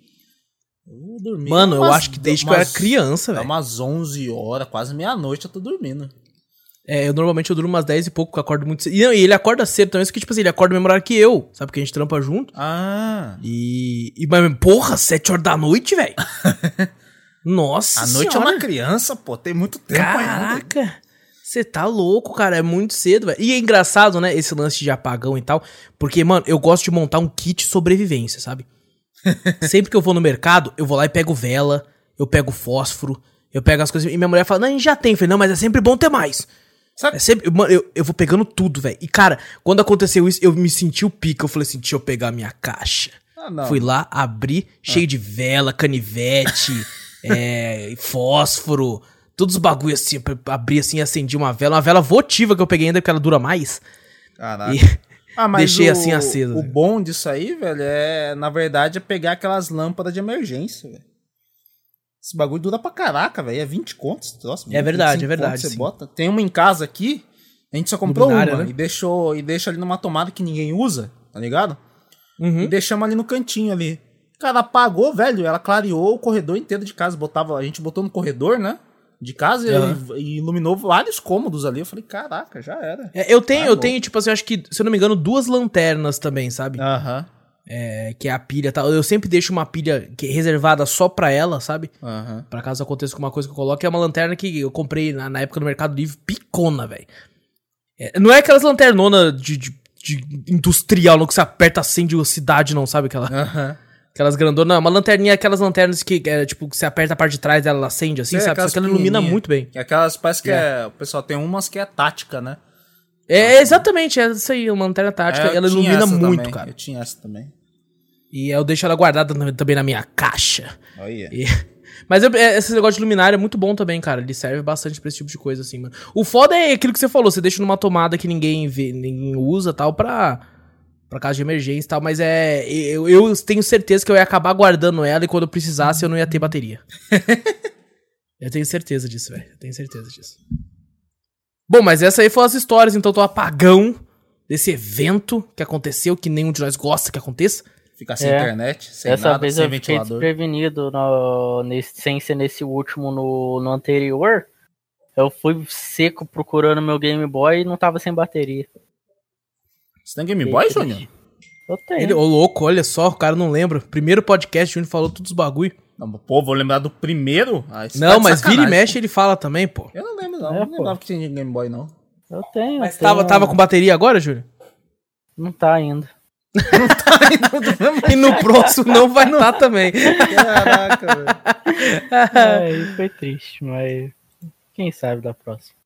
Eu dormir. Mano, eu umas- acho que desde que eu era umas- criança, É velho. umas 11 horas, quase meia-noite eu tô dormindo. É, eu normalmente eu durmo umas 10 e pouco, eu acordo muito cedo. E, não, e ele acorda cedo também, só que, tipo assim, ele acorda no mesmo horário que eu, sabe? Porque a gente trampa junto. Ah. E. e mas, porra, 7 horas da noite, velho? Nossa A noite é senhora. uma criança, pô, tem muito tempo ainda. Caraca! Você tá louco, cara. É muito cedo, velho. E é engraçado, né? Esse lance de apagão e tal. Porque, mano, eu gosto de montar um kit sobrevivência, sabe? Sempre que eu vou no mercado, eu vou lá e pego vela, eu pego fósforo, eu pego as coisas. E minha mulher fala, não, a gente já tem. Eu falei, não, mas é sempre bom ter mais. Sabe- É sempre. Mano, eu, eu vou pegando tudo, velho. E, cara, quando aconteceu isso, eu me senti o pico. Eu falei assim, deixa eu pegar a minha caixa. Ah. Fui lá, abri, cheio de vela, canivete, é, fósforo, todos os bagulhos assim. eu Abri assim, acendi uma vela, uma vela votiva que eu peguei ainda porque ela dura mais. Caraca. E Ah, deixei assim aceso, O velho. bom disso aí, velho, é, na verdade, é pegar aquelas lâmpadas de emergência, velho. Esse bagulho dura pra caraca, velho. É 20 contos. Nossa, É verdade, 25 é verdade, Você sim. bota. Tem uma em casa aqui, a gente só comprou Luminária, uma né? e deixou e deixa ali numa tomada que ninguém usa, tá ligado? Uhum. E deixamos ali no cantinho ali. Cara, apagou, velho. Ela clareou o corredor inteiro de casa. Botava, a gente botou no corredor, né? De casa e- Aham. e, iluminou vários cômodos ali. Eu falei, caraca, já era. É, eu tenho, Ah, eu tenho, tipo assim, acho que, se eu não me engano, duas lanternas também, sabe? Aham, É, que é a pilha tal. Eu sempre deixo uma pilha que é reservada só pra ela, sabe? aham. Pra caso aconteça alguma coisa que eu coloque, é uma lanterna que eu comprei na, na época no Mercado Livre, picona, velho. É, não é aquelas lanternonas de, de, de industrial, não, que você aperta, acende a cidade, não, sabe? Aquela, Aham. Aquelas grandonas. Não, é uma lanterninha, aquelas lanternas que, é, tipo, que você aperta a parte de trás dela, ela acende, assim, É, sabe? Só que ela ilumina muito bem. E aquelas, parece que é. O pessoal tem umas que é tática, né? É, exatamente, é isso aí, uma lanterna tática. É, ela ilumina muito, também, cara. Eu tinha essa também. E eu deixo ela guardada também na minha caixa. Olha. E- Mas eu- é, esse negócio de luminária é muito bom também, cara. Ele serve bastante pra esse tipo de coisa, assim, mano. O foda é aquilo que você falou, você deixa numa tomada que ninguém vê, ninguém usa tal, pra, pra caso de emergência e tal. Mas é. Eu, eu tenho certeza que eu ia acabar guardando ela e quando eu precisasse eu não ia ter bateria. eu tenho certeza disso, velho. Eu tenho certeza disso. Bom, mas essa aí foram as histórias, então, do apagão desse evento que aconteceu, que nenhum de nós gosta que aconteça. Ficar sem É. internet, sem Dessa nada, vez sem eu fiquei ventilador. desprevenido no, nesse, sem ser nesse último no, no anterior. Eu fui seco procurando meu Game Boy e não tava sem bateria. Você tem Game Boy, Júnior? Eu tenho. Ele, ô louco, olha só, o cara não lembra. Primeiro podcast, o Júnior falou todos os bagulho. Não, pô, vou lembrar do primeiro. Ah, tá Não, de mas vira e mexe ele fala também, pô. Eu não lembro, não. É, não pô. lembrava que tinha Game Boy, não. Eu tenho. Mas eu tenho. tava, tava com bateria agora, Júnior? Não tá ainda. E no próximo não vai estar também. Caraca, velho. Aí foi triste, mas quem sabe da próxima.